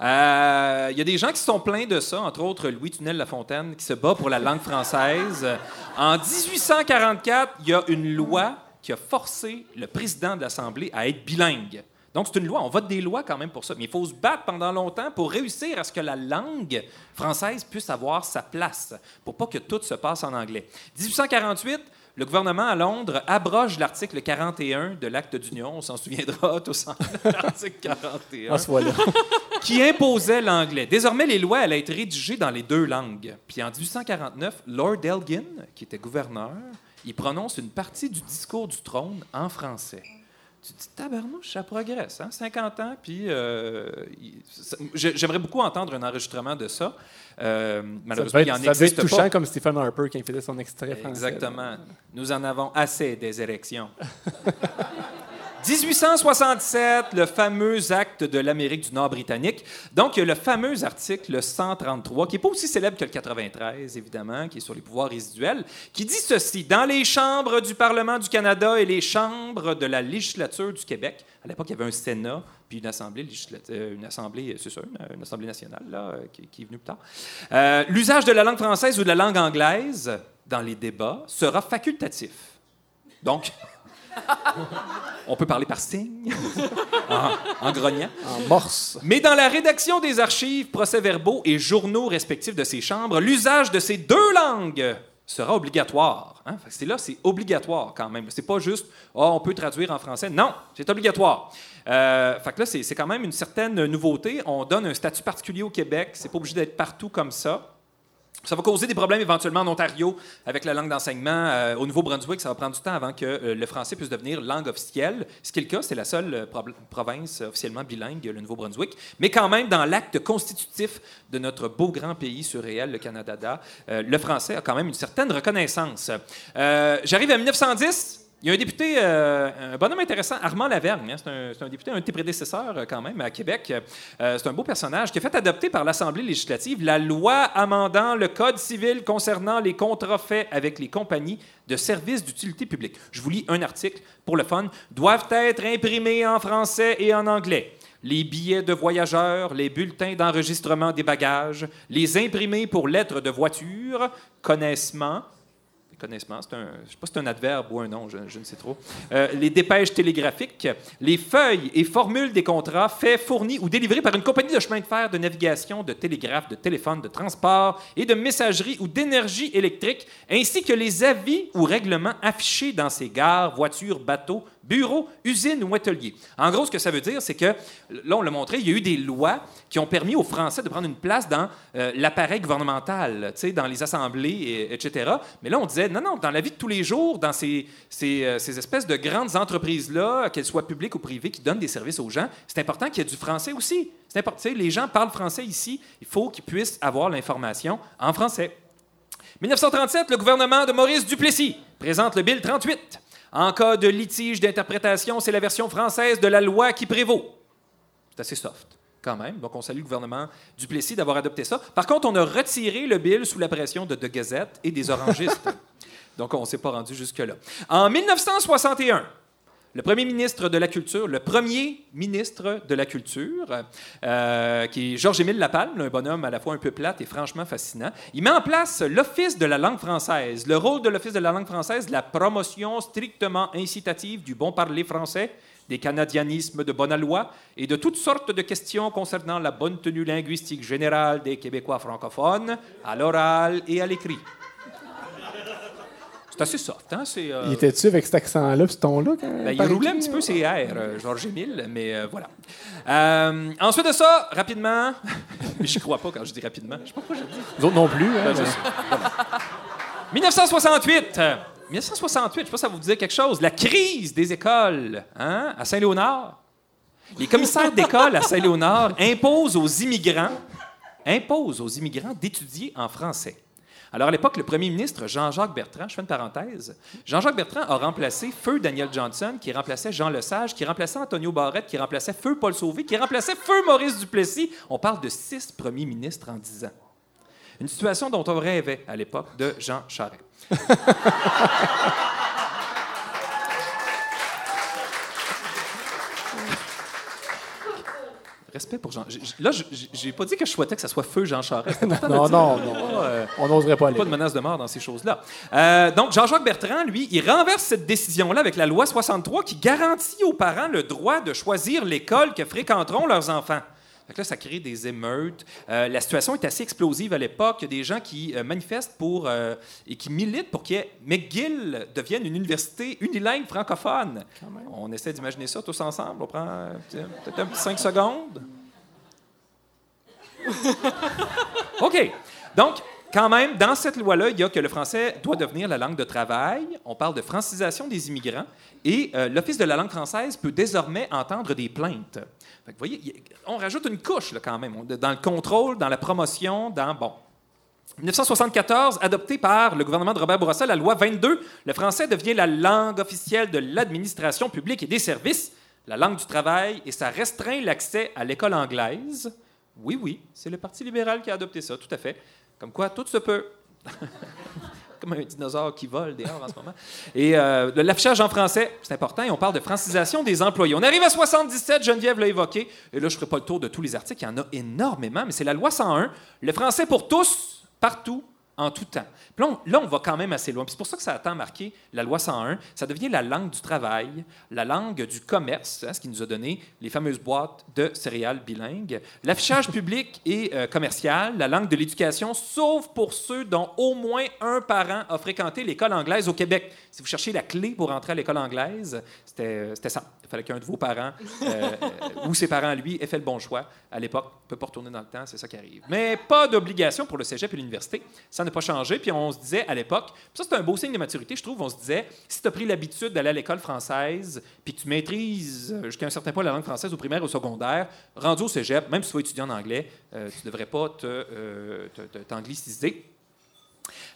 Euh, Il y a des gens qui sont plaints de ça, entre autres Louis Tunel-Lafontaine, qui se bat pour la langue française. En 1844, il y a une loi qui a forcé le président de l'Assemblée à être bilingue. Donc, c'est une loi. On vote des lois quand même pour ça. Mais il faut se battre pendant longtemps pour réussir à ce que la langue française puisse avoir sa place, pour pas que tout se passe en anglais. 1848, le gouvernement à Londres abroge l'article 41 de l'Acte d'Union. On s'en souviendra tous l'article 41 En ce là qui imposait l'anglais. Désormais, les lois allaient être rédigées dans les deux langues. Puis en 1849, Lord Elgin, qui était gouverneur, il prononce une partie du discours du trône en français. Tu te dis, tabarnouche, ça progresse, hein? 50 ans, puis euh, ça- j'aimerais beaucoup entendre un enregistrement de ça. Euh, Ça malheureusement, devait il en ça devait être existe touchant pas. comme Stephen Harper il faisait son extrait français. Exactement. Nous en avons assez des érections. 1867, le fameux acte de l'Amérique du Nord britannique. Donc, il y a le fameux article 133, qui n'est pas aussi célèbre que le 93, évidemment, qui est sur les pouvoirs résiduels, qui dit ceci Dans les chambres du Parlement du Canada et les chambres de la législature du Québec, à l'époque, il y avait un Sénat, puis une assemblée, législative, euh, une assemblée, c'est ça, une, assemblée nationale, là, euh, qui, est venue plus tard. Euh, L'usage de la langue française ou de la langue anglaise dans les débats sera facultatif. Donc, on peut parler par signe, en, en grognant. En morse. Mais dans la rédaction des archives, procès-verbaux et journaux respectifs de ces chambres, l'usage de ces deux langues sera obligatoire. Hein? C'est là, c'est obligatoire quand même. C'est pas juste, oh, on peut traduire en français. Non, c'est obligatoire. Euh, fait que là, c'est c'est quand même une certaine nouveauté. On donne un statut particulier au Québec. C'est pas obligé d'être partout comme ça. Ça va causer des problèmes éventuellement en Ontario avec la langue d'enseignement. Euh, au Nouveau-Brunswick, ça va prendre du temps avant que euh, le français puisse devenir langue officielle. Ce qui est le cas, c'est la seule euh, province officiellement bilingue, le Nouveau-Brunswick. Mais quand même, dans l'acte constitutif de notre beau grand pays surréel, le Canada, le français a quand même une certaine reconnaissance. J'arrive à 1910. Il y a un député, euh, un bonhomme intéressant, Armand Lavergne. hein, c'est, un, député, un de tes prédécesseurs euh, quand même à Québec. Euh, c'est un beau personnage qui a fait adopter par l'Assemblée législative la loi amendant le Code civil concernant les contrats faits avec les compagnies de services d'utilité publique. Je vous lis un article pour le fun. Doivent être imprimés en français et en anglais. Les billets de voyageurs, les bulletins d'enregistrement des bagages, les imprimés pour lettres de voiture, connaissement, connaissement, c'est un, je sais pas si c'est un adverbe ou un nom, je, je ne sais trop. Euh, les dépêches télégraphiques, les feuilles et formules des contrats faits, fournis ou délivrés par une compagnie de chemin de fer, de navigation, de télégraphe, de téléphone, de transport et de messagerie ou d'énergie électrique, ainsi que les avis ou règlements affichés dans ces gares, voitures, bateaux, bureau, usine ou atelier. En gros, ce que ça veut dire, c'est que, là, on l'a montré, il y a eu des lois qui ont permis aux Français de prendre une place dans euh, l'appareil gouvernemental, dans les assemblées, et- etc. Mais là, on disait, non, non, dans la vie de tous les jours, dans ces, ces, euh, ces espèces de grandes entreprises-là, qu'elles soient publiques ou privées, qui donnent des services aux gens, c'est important qu'il y ait du français aussi. C'est important, les gens parlent français ici, il faut qu'ils puissent avoir l'information en français. 1937, le gouvernement de Maurice Duplessis présente le Bill 38. En cas de litige d'interprétation, c'est la version française de la loi qui prévaut. C'est assez soft, quand même. Donc, on salue le gouvernement Duplessis d'avoir adopté ça. Par contre, on a retiré le bill sous la pression de The Gazette et des orangistes. Donc, on ne s'est pas rendu jusque-là. En 1961, le premier ministre de la Culture, le premier ministre de la Culture, euh, qui est Georges-Émile Lapalme, un bonhomme à la fois un peu plate et franchement fascinant, il met en place l'Office de la langue française. Le rôle de l'Office de la langue française, la promotion strictement incitative du bon parler français, des canadianismes de bonne aloi et de toutes sortes de questions concernant la bonne tenue linguistique générale des Québécois francophones, à l'oral et à l'écrit. C'est assez soft, hein? C'est, euh, Il était-tu avec cet accent-là, puis ce ton-là? ben, il roulait un petit peu ses airs, euh, Georges Émile, mais euh, voilà. Euh, ensuite de ça, rapidement, mais je crois pas quand je dis rapidement. Je sais pas pourquoi je dis. Nous autres non plus. hein, Ben, je mais- sais. Voilà. 1968. euh, 1968, je sais pas si ça vous dit quelque chose. La crise des écoles hein, à Saint-Léonard. Les commissaires d'école à Saint-Léonard imposent aux immigrants, imposent aux immigrants d'étudier en français. Alors, à l'époque, le premier ministre Jean-Jacques Bertrand, je fais une parenthèse, Jean-Jacques Bertrand a remplacé Feu Daniel Johnson, qui remplaçait Jean Lesage, qui remplaçait Antonio Barrette, qui remplaçait Feu Paul Sauvé, qui remplaçait Feu Maurice Duplessis. On parle de six premiers ministres en dix ans. Une situation dont on rêvait à l'époque de Jean Charest. Respect pour Jean. j- j- Là, j'ai pas dit que je souhaitais que ça soit feu Jean Charest. Non, non, non. euh, On n'oserait pas aller. pas de menace de mort dans ces choses-là. Euh, donc, Jean-Jacques Bertrand, lui, il renverse cette décision-là avec la loi 63 qui garantit aux parents le droit de choisir l'école que fréquenteront leurs enfants. Fait que là, ça crée des émeutes. Euh, la situation est assez explosive à l'époque. Il y a des gens qui euh, manifestent pour euh, et qui militent pour que McGill devienne une université unilingue francophone. On essaie d'imaginer ça tous ensemble. On prend peut-être un petit 5 secondes. OK. Donc, quand même, dans cette loi-là, il y a que le français doit devenir la langue de travail. On parle de francisation des immigrants. Et euh, l'Office de la langue française peut désormais entendre des plaintes. Vous voyez, on rajoute une couche, quand même, dans le contrôle, dans la promotion, dans... Bon. 1974, adoptée par le gouvernement de Robert Bourassa, la loi 22, le français devient la langue officielle de l'administration publique et des services, la langue du travail, et ça restreint l'accès à l'école anglaise. Oui, oui, c'est le Parti libéral qui a adopté ça, tout à fait. Comme quoi, tout se peut. Comme un dinosaure qui vole dehors en ce moment. Et euh, l'affichage en français, c'est important, et on parle de francisation des employés. On arrive à 77, Geneviève l'a évoqué, et là, je ne ferai pas le tour de tous les articles, il y en a énormément, mais c'est la loi 101, le français pour tous, partout, en tout temps. Puis là, on, là, on va quand même assez loin. C'est pour ça que ça a tant marqué la loi 101. Ça devient la langue du travail, la langue du commerce, hein, ce qui nous a donné les fameuses boîtes de céréales bilingues, l'affichage public et euh, commercial, la langue de l'éducation, sauf pour ceux dont au moins un parent a fréquenté l'école anglaise au Québec. Si vous cherchez la clé pour entrer à l'école anglaise, c'était c'était ça. Il fallait qu'un de vos parents euh, euh, ou ses parents, lui, ait fait le bon choix à l'époque. On ne peut pas retourner dans le temps, c'est ça qui arrive. Mais pas d'obligation pour le cégep et l'université. Ça n'a pas changé. Puis on se disait à l'époque, ça c'est un beau signe de maturité, je trouve, on se disait, si tu as pris l'habitude d'aller à l'école française, puis que tu maîtrises euh, jusqu'à un certain point la langue française au primaire ou au secondaire, rendu au cégep, même si tu vas étudier en anglais, euh, tu ne devrais pas euh, t'angliciser.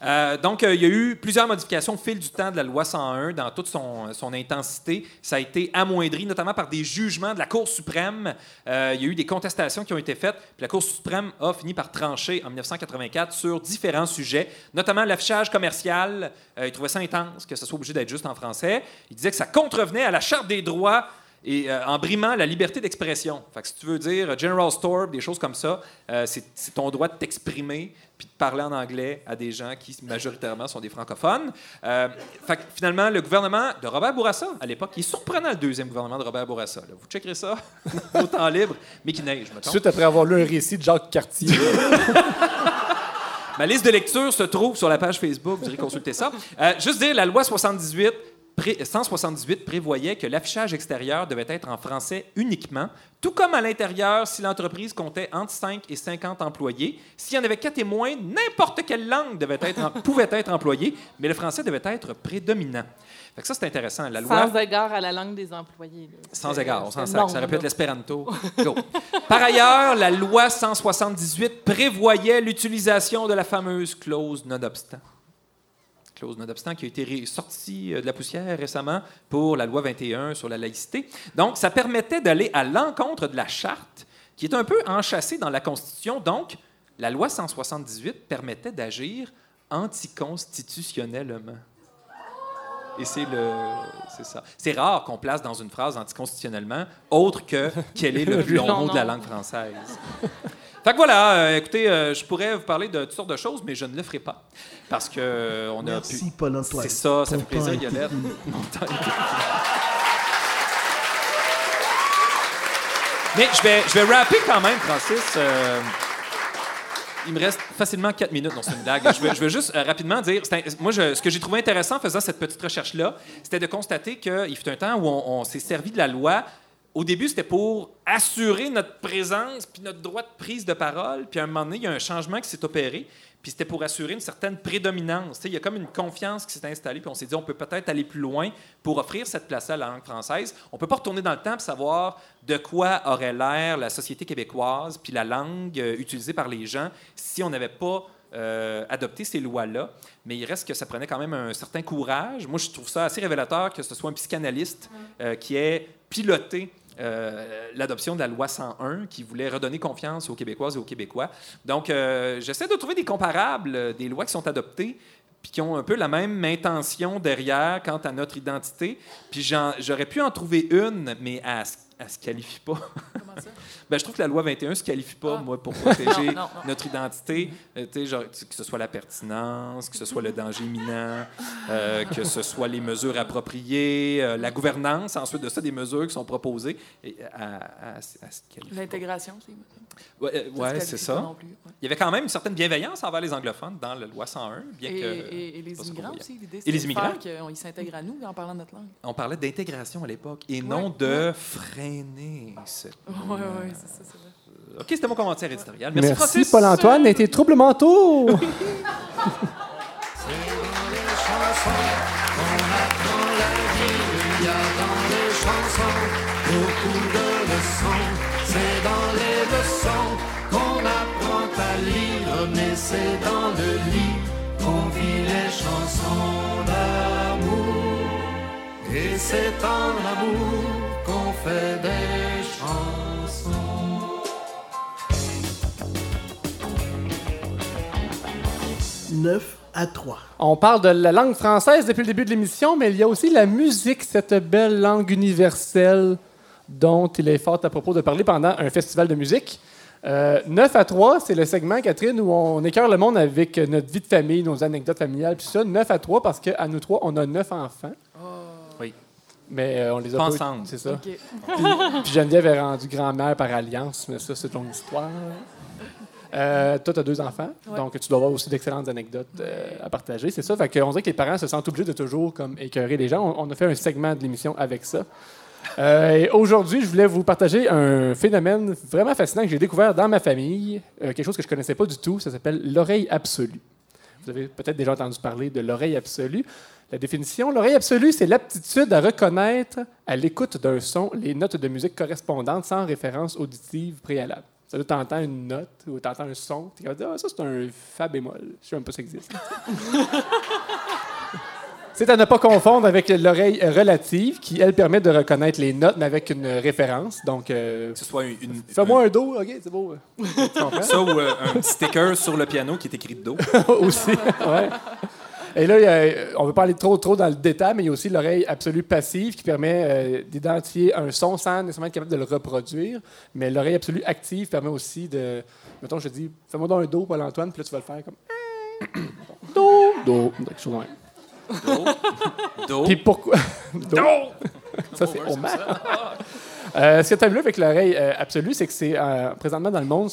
Euh, donc, euh, il y a eu plusieurs modifications au fil du temps de la loi 101 dans toute son, intensité. Ça a été amoindri, notamment par des jugements de la Cour suprême. Euh, il y a eu des contestations qui ont été faites. Puis la Cour suprême a fini par trancher en 1984 sur différents sujets, notamment l'affichage commercial. Il trouvait ça intense que ce soit obligé d'être juste en français. Il disait que ça contrevenait à la Charte des droits et euh, en brimant la liberté d'expression. Fait que si tu veux dire euh, General Store, des choses comme ça, euh, c'est ton droit de t'exprimer puis de parler en anglais à des gens qui majoritairement sont des francophones. Euh, fait que finalement, le gouvernement de Robert Bourassa, à l'époque, qui est surprenant le deuxième gouvernement de Robert Bourassa. là. Vous checkerez ça au temps libre, mais qui neige, mettons. Suite après avoir lu un récit de Jacques Cartier. Ma liste de lecture se trouve sur la page Facebook, vous irez consulter ça. Euh, juste dire, la loi 78, pré- 178 prévoyait que l'affichage extérieur devait être en français uniquement, tout comme à l'intérieur si l'entreprise comptait entre 5 et 50 employés. S'il y en avait 4 et moins, n'importe quelle langue devait être en- pouvait être employée, mais le français devait être prédominant. Fait que ça, c'est intéressant. La loi... Sans égard à la langue des employés. là. Sans égard, on s'en sac. Ça aurait pu là. être l'espéranto. Par ailleurs, la loi 178 prévoyait l'utilisation de la fameuse clause nonobstant. Clause nonobstant qui a été sortie euh, de la poussière récemment pour la loi 21 sur la laïcité. Donc, ça permettait d'aller à l'encontre de la charte qui est un peu enchâssée dans la Constitution. Donc, la loi 178 permettait d'agir anticonstitutionnellement. Et c'est le. C'est ça. C'est rare qu'on place dans une phrase anticonstitutionnellement autre que quel est le plus long mot de la langue française. Fait que voilà, euh, écoutez, euh, je pourrais vous parler de toutes sortes de choses, mais je ne le ferai pas. Parce que euh, on a Merci, pu. Paul-Antoine. C'est ça, ça fait plaisir, a Yolette. Mon temps a. Mais je vais, je vais rapper quand même, Francis. Euh, il me reste facilement 4 minutes dans cette blague. Je veux, je veux juste rapidement dire, c'est un- moi, je- ce que j'ai trouvé intéressant en faisant cette petite recherche-là, c'était de constater qu'il fut un temps où on, on s'est servi de la loi. Au début, c'était pour assurer notre présence puis notre droit de prise de parole. Puis à un moment donné, il y a un changement qui s'est opéré. Puis c'était pour assurer une certaine prédominance. Tu sais, il y a comme une confiance qui s'est installée. Puis on s'est dit, on peut peut-être aller plus loin pour offrir cette place-là à la langue française. On peut pas retourner dans le temps pour savoir de quoi aurait l'air la société québécoise puis la langue euh, utilisée par les gens si on n'avait pas euh, adopté ces lois-là. Mais il reste que ça prenait quand même un certain courage. Moi, je trouve ça assez révélateur que ce soit un psychanalyste euh, qui ait piloté euh, l'adoption de la loi 101 qui voulait redonner confiance aux Québécoises et aux Québécois. Donc, euh, j'essaie de trouver des comparables, euh, des lois qui sont adoptées puis qui ont un peu la même intention derrière quant à notre identité. Puis j'aurais pu en trouver une, mais elle ne se qualifie pas. Comment ça? Ben, je trouve que la loi 21 ne se qualifie pas, Ah. moi, pour protéger Non, non, non. notre identité. Euh, genre, que ce soit la pertinence, que ce soit le danger imminent, euh, que ce soit les mesures appropriées, euh, la gouvernance, ensuite de ça, des mesures qui sont proposées qualifier. L'intégration, c'est. Ouais, euh, c'est ça. non plus, ouais. Il y avait quand même une certaine bienveillance envers les anglophones dans la loi 101, bien Et, que... et- et les immigrants aussi, l'idée, Et les c'est qu'ils s'intègrent à nous en parlant notre langue. On parlait d'intégration à l'époque et non de freiner cette Oui, oui, c'est ça, c'est vrai. OK, c'était mon commentaire éditorial. Merci. Paul-Antoine et tes troubles mentaux. C'est dans les leçons qu'on apprend à lire, mais c'est dans le lit qu'on vit les chansons d'amour. Et c'est en amour fait des chansons. 9 à 3. On parle de la langue française depuis le début de l'émission, mais il y a aussi la musique, cette belle langue universelle dont il est fort à propos de parler pendant un festival de musique. Euh, 9 à 3, c'est le segment, Catherine, où on écœure le monde avec notre vie de famille, nos anecdotes familiales, puis ça. 9 à 3 parce qu'à nous trois, on a 9 enfants. Mais euh, on les a Pas ensemble. C'est ça. OK. Puis, puis Geneviève est rendue grand-mère par alliance, mais ça, c'est ton histoire. Euh, toi, tu as deux enfants, Ouais. donc tu dois avoir aussi d'excellentes anecdotes euh, à partager. C'est ça. Fait qu'on dirait que les parents se sentent obligés de toujours comme, écœurer les gens. On, on a fait un segment de l'émission avec ça. Euh, et aujourd'hui, je voulais vous partager un phénomène vraiment fascinant que j'ai découvert dans ma famille, euh, quelque chose que je connaissais pas du tout. Ça s'appelle l'oreille absolue. Vous avez peut-être déjà entendu parler de l'oreille absolue. La définition, l'oreille absolue, c'est l'aptitude à reconnaître à l'écoute d'un son les notes de musique correspondantes sans référence auditive préalable. Ça veut dire t'entends une note ou t'entends un son, tu vas dire ah, ça c'est un fa bémol. Je sais même pas si ça existe. C'est à ne pas confondre avec l'oreille relative qui, elle, permet de reconnaître les notes, mais avec une référence. Donc, euh, Que ce soit une, une- fais-moi un do, OK, c'est beau. Ça ou euh, un sticker sur le piano qui est écrit dos. aussi. ouais. Et là, il y a- on ne veut pas aller trop, trop dans le détail, mais il y a aussi l'oreille absolue passive qui permet euh, d'identifier un son sans nécessairement être capable de le reproduire. Mais l'oreille absolue active permet aussi de. Mettons, je te dis, fais-moi donc un do, Paul-Antoine, puis là, tu vas le faire comme. Do, do, quelque chose. Do. Do. Puis pourquoi? do. Ça, c'est Homer. Euh, ce que tu as vu avec l'oreille euh, absolue, c'est que c'est euh, présentement dans le monde,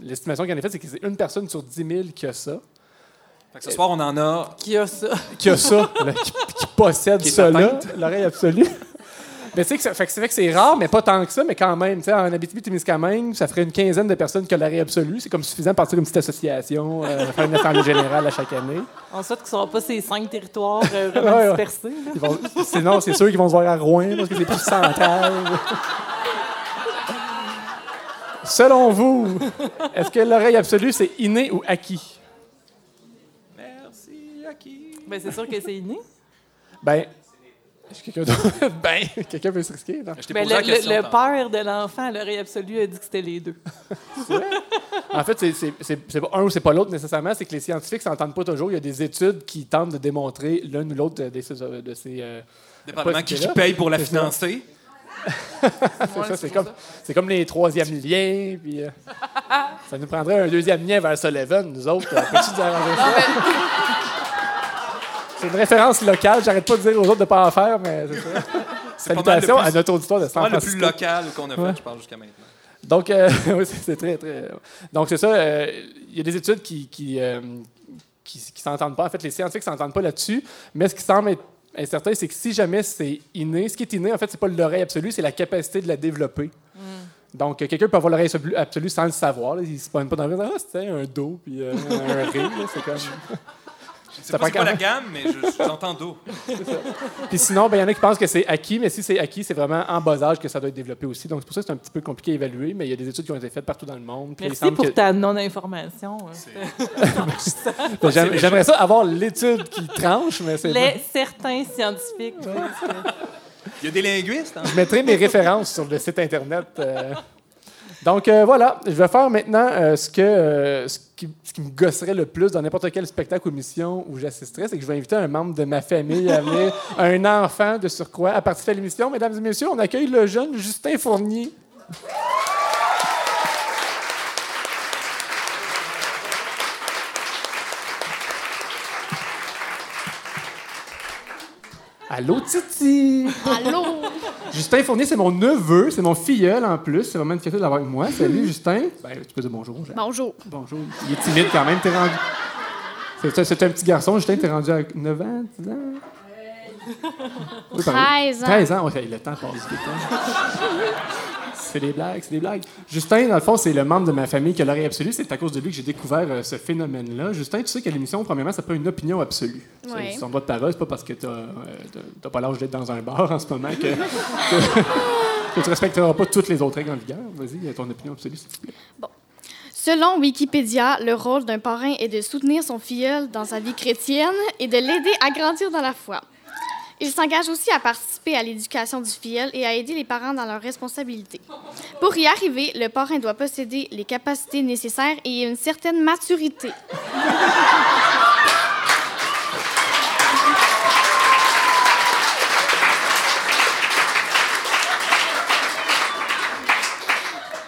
l'estimation qui en est faite, c'est que c'est une personne sur 10 000 qui a ça. Fait que ce soir, on en a. Qui a ça? Qui a ça, là, qui, qui possède Qui ça là, l'oreille absolue. Mais tu sais que ça fait que c'est vrai que c'est rare, mais pas tant que ça, mais quand même, tu sais, en Abitibi-Témiscamingue, ça ferait une quinzaine de personnes qui ont l'oreille absolue. C'est comme suffisant de partir une petite association, euh, faire une assemblée générale à chaque année. En sorte qu'ils ne seront pas ces cinq territoires euh, vraiment Ouais, ouais. dispersés. là. Ils vont- sinon, c'est sûr qu'ils vont se voir à Rouen parce que c'est plus central. Selon vous, est-ce que l'oreille absolue, c'est inné ou acquis? Ben, c'est sûr que c'est inné. Ben, quelqu'un ben, quelqu'un veut se risquer? Non? Je t'ai Ben, le, la question. le- le tantôt. père de l'enfant à l'oreille absolue a dit que c'était les deux. En fait, c'est- c'est c'est- c'est pas un ou c'est pas l'autre nécessairement, c'est que les scientifiques s'entendent pas toujours. Il y a des études qui tentent de démontrer l'un ou l'autre de, de ces. De ces euh, Dépendamment qui, paye pour la financer. Comme, c'est comme les troisièmes liens. Puis, euh, ça nous prendrait un deuxième lien vers Sullivan, nous autres. euh, Peux-tu nous arranger ça? C'est une référence locale. J'arrête pas de dire aux autres de pas en faire, mais c'est ça. C'est Salutations plus- à notre auditoire de C'est San pas mal le plus Francisco. local qu'on a fait, Ouais. je pense, jusqu'à maintenant. Donc, euh, oui, c'est c'est très, très. Donc, c'est ça. euh, Il y a des études qui qui, euh, qui, qui s'entendent pas. En fait, les scientifiques s'entendent pas là-dessus. Mais ce qui semble être incertain, c'est que si jamais c'est inné, ce qui est inné, en fait, c'est pas l'oreille absolue, c'est la capacité de la développer. Donc, euh, quelqu'un peut avoir l'oreille absolue- sans le savoir. Là. Il se pointe pas dans le ah, c'était un do puis euh, un ré. C'est comme. Je sais pas prend c'est quoi quand la gamme, mais je- j'entends d'eau. Puis sinon, ben, il y en a qui pensent que c'est acquis, mais si c'est acquis, c'est vraiment en bas âge que ça doit être développé aussi. Donc, c'est pour ça que c'est un petit peu compliqué à évaluer, mais il y a des études qui ont été faites partout dans le monde. Puis il Merci semble pour que- ta non-information. hein. Ben, j'aime- J'aimerais ça avoir l'étude qui tranche, mais c'est. Les certains scientifiques. Il y a des linguistes. Hein? Je mettrai mes références sur le site Internet. euh. Donc euh, voilà, je vais faire maintenant euh, ce, que, euh, ce, qui, ce qui me gosserait le plus dans n'importe quel spectacle ou émission où j'assisterais, c'est que je vais inviter un membre de ma famille à venir, un enfant de surcroît, à participer à l'émission. Mesdames et messieurs, on accueille le jeune Justin Fournier. Allô, Titi! Allô? Justin Fournier, c'est mon neveu, c'est mon filleul en plus. C'est vraiment une fierté de l'avoir avec moi. Salut, Justin. Ben, tu peux dire bonjour. Jean. Bonjour. Bonjour. Il est timide quand même. T'es rendu. C'est c'est un petit garçon, Justin. T'es rendu à 9 ans, 10 ans? Oui, pardon. 13 ans. 13 ans, ouais, le temps passe vite. hein. C'est des blagues, c'est des blagues. Justin, dans le fond, c'est le membre de ma famille qui a l'oreille absolue. C'est à cause de lui que j'ai découvert euh, ce phénomène-là. Justin, tu sais qu'à l'émission, premièrement, ça peut une opinion absolue. C'est- Ouais. C'est ton droit de parole, c'est pas parce que t'as euh, pas l'âge d'être dans un bar en ce moment que, que, que tu respecteras pas toutes les autres règles en vigueur. Vas-y, ton opinion absolue, s'il te plaît. Selon Wikipédia, le rôle d'un parrain est de soutenir son filleul dans sa vie chrétienne et de l'aider à grandir dans la foi. Il s'engage aussi à participer à l'éducation du filleul et à aider les parents dans leurs responsabilités. Pour y arriver, le parrain doit posséder les capacités nécessaires et une certaine maturité.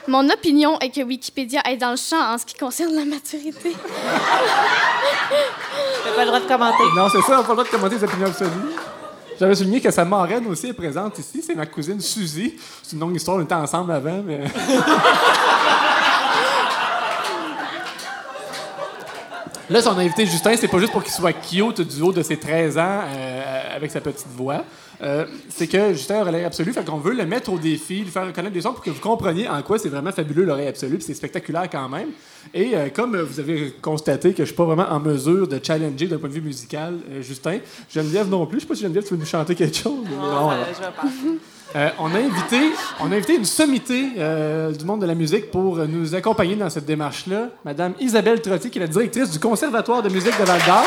Mon opinion est que Wikipédia est dans le champ en ce qui concerne la maturité. T'as pas le droit de commenter. Non, c'est ça, on n'a pas le droit de commenter les opinions absolues. J'avais souligné que sa marraine aussi est présente ici. C'est ma cousine Suzy. C'est une longue histoire, on était ensemble avant, mais. Là, son invité Justin, c'est pas juste pour qu'il soit cute du haut de ses 13 ans euh, avec sa petite voix. Euh, c'est que Justin a l'oreille absolue, fait qu'on veut le mettre au défi, lui faire reconnaître des sons pour que vous compreniez en quoi c'est vraiment fabuleux l'oreille absolue, puis c'est spectaculaire quand même. Et euh, comme vous avez constaté que je suis pas vraiment en mesure de challenger d'un point de vue musical, euh, Justin, Geneviève non plus. Je sais pas si Geneviève, tu veux nous chanter quelque chose? Non, Euh, je vais. Euh, on, a invité, on a invité une sommité euh, du monde de la musique pour nous accompagner dans cette démarche-là. Madame Isabelle Trotti, qui est la directrice du Conservatoire de musique de Val-d'Or.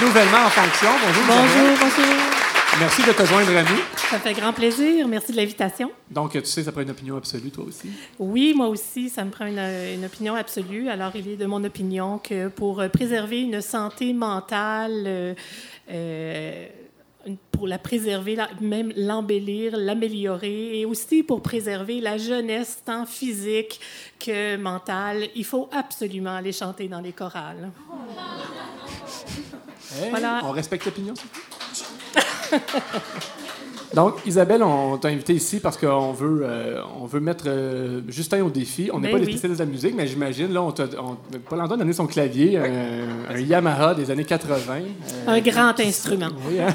Nouvellement en fonction. Bonjour. Bonjour, bonjour. Merci de te joindre à nous. Ça fait grand plaisir. Merci de l'invitation. Donc, tu sais, ça prend une opinion absolue, toi aussi? Oui, moi aussi, ça me prend une, une opinion absolue. Alors, il est de mon opinion que pour préserver une santé mentale, euh, euh, pour la préserver, même l'embellir, l'améliorer, et aussi pour préserver la jeunesse tant physique que mentale, il faut absolument aller chanter dans les chorales. Hey, Voilà. On respecte l'opinion. Donc, Isabelle, on t'a invité ici parce qu'on veut, euh, on veut mettre euh, Justin au défi. On n'est Ben pas des spécialistes de la musique, mais j'imagine, là, on t'a, Paul Antoine a donné son clavier, un, un Yamaha des années 80. euh, Un grand instrument. oui, hein?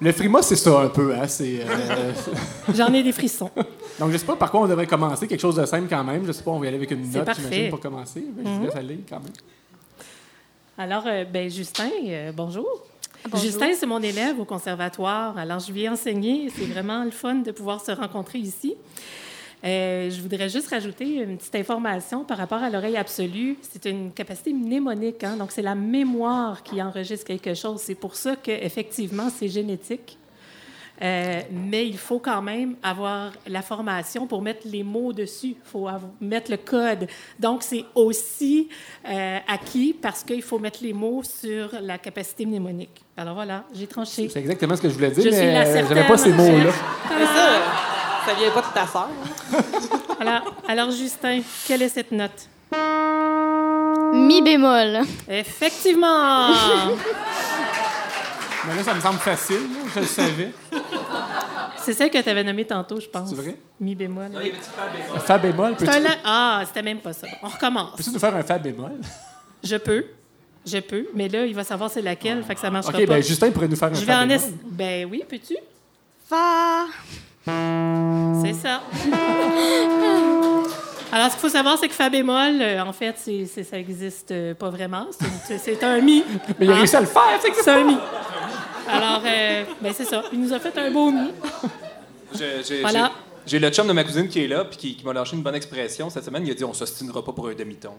Le frima, c'est ça un peu. Hein? C'est, euh, J'en ai des frissons. Donc, je sais pas par quoi on devrait commencer. Quelque chose de simple quand même. Je sais pas, on va y aller avec une note, j'imagine, pour commencer. Mais Je vous laisse aller quand même. Alors, euh, ben, Justin, euh, bonjour. Bonjour. Justin, c'est mon élève au conservatoire. Alors, je lui ai enseigné. C'est vraiment le fun de pouvoir se rencontrer ici. Euh, je voudrais juste rajouter une petite information par rapport à l'oreille absolue. C'est une capacité mnémonique, hein, donc c'est la mémoire qui enregistre quelque chose. C'est pour ça qu'effectivement, c'est génétique. Euh, mais il faut quand même avoir la formation pour mettre les mots dessus. Il faut mettre le code. Donc, c'est aussi euh, acquis parce qu'il faut mettre les mots sur la capacité mnémonique. Alors voilà, j'ai tranché. C'est exactement ce que je voulais dire, Je mais j'avais pas ces mots-là. Mais ça, ça vient pas de ta sœur. Alors, alors, Justin, quelle est cette note? Mi bémol. Effectivement! Mais là, ça me semble facile. là. Je le savais. C'est celle que tu avais nommée tantôt, je pense. C'est vrai? Mi bémol. Fa bémol, C'est peux-tu un la- Ah, c'était même pas ça. On recommence. peux-tu nous faire un fa bémol? Je peux. Je peux. Mais là, il va savoir c'est laquelle, fait que ça marchera OK, pas. ben Justin pourrait nous faire un Je vais fa en bémol. es... Ben oui, peux-tu? Fa. C'est ça. Alors, ce qu'il faut savoir, c'est que Fa bémol, euh, en fait, c'est, c'est- ça n'existe euh, pas vraiment. C'est, un Mi. Mais il a réussi à le faire, c'est C'est un Mi. Alors, euh, ben c'est ça. Il nous a fait un beau Mi. J'ai- j'ai- Voilà. j'ai- J'ai le chum de ma cousine qui est là, puis qui, qui m'a lâché une bonne expression cette semaine. Il a dit On s'ostinera pas pour un demi-ton.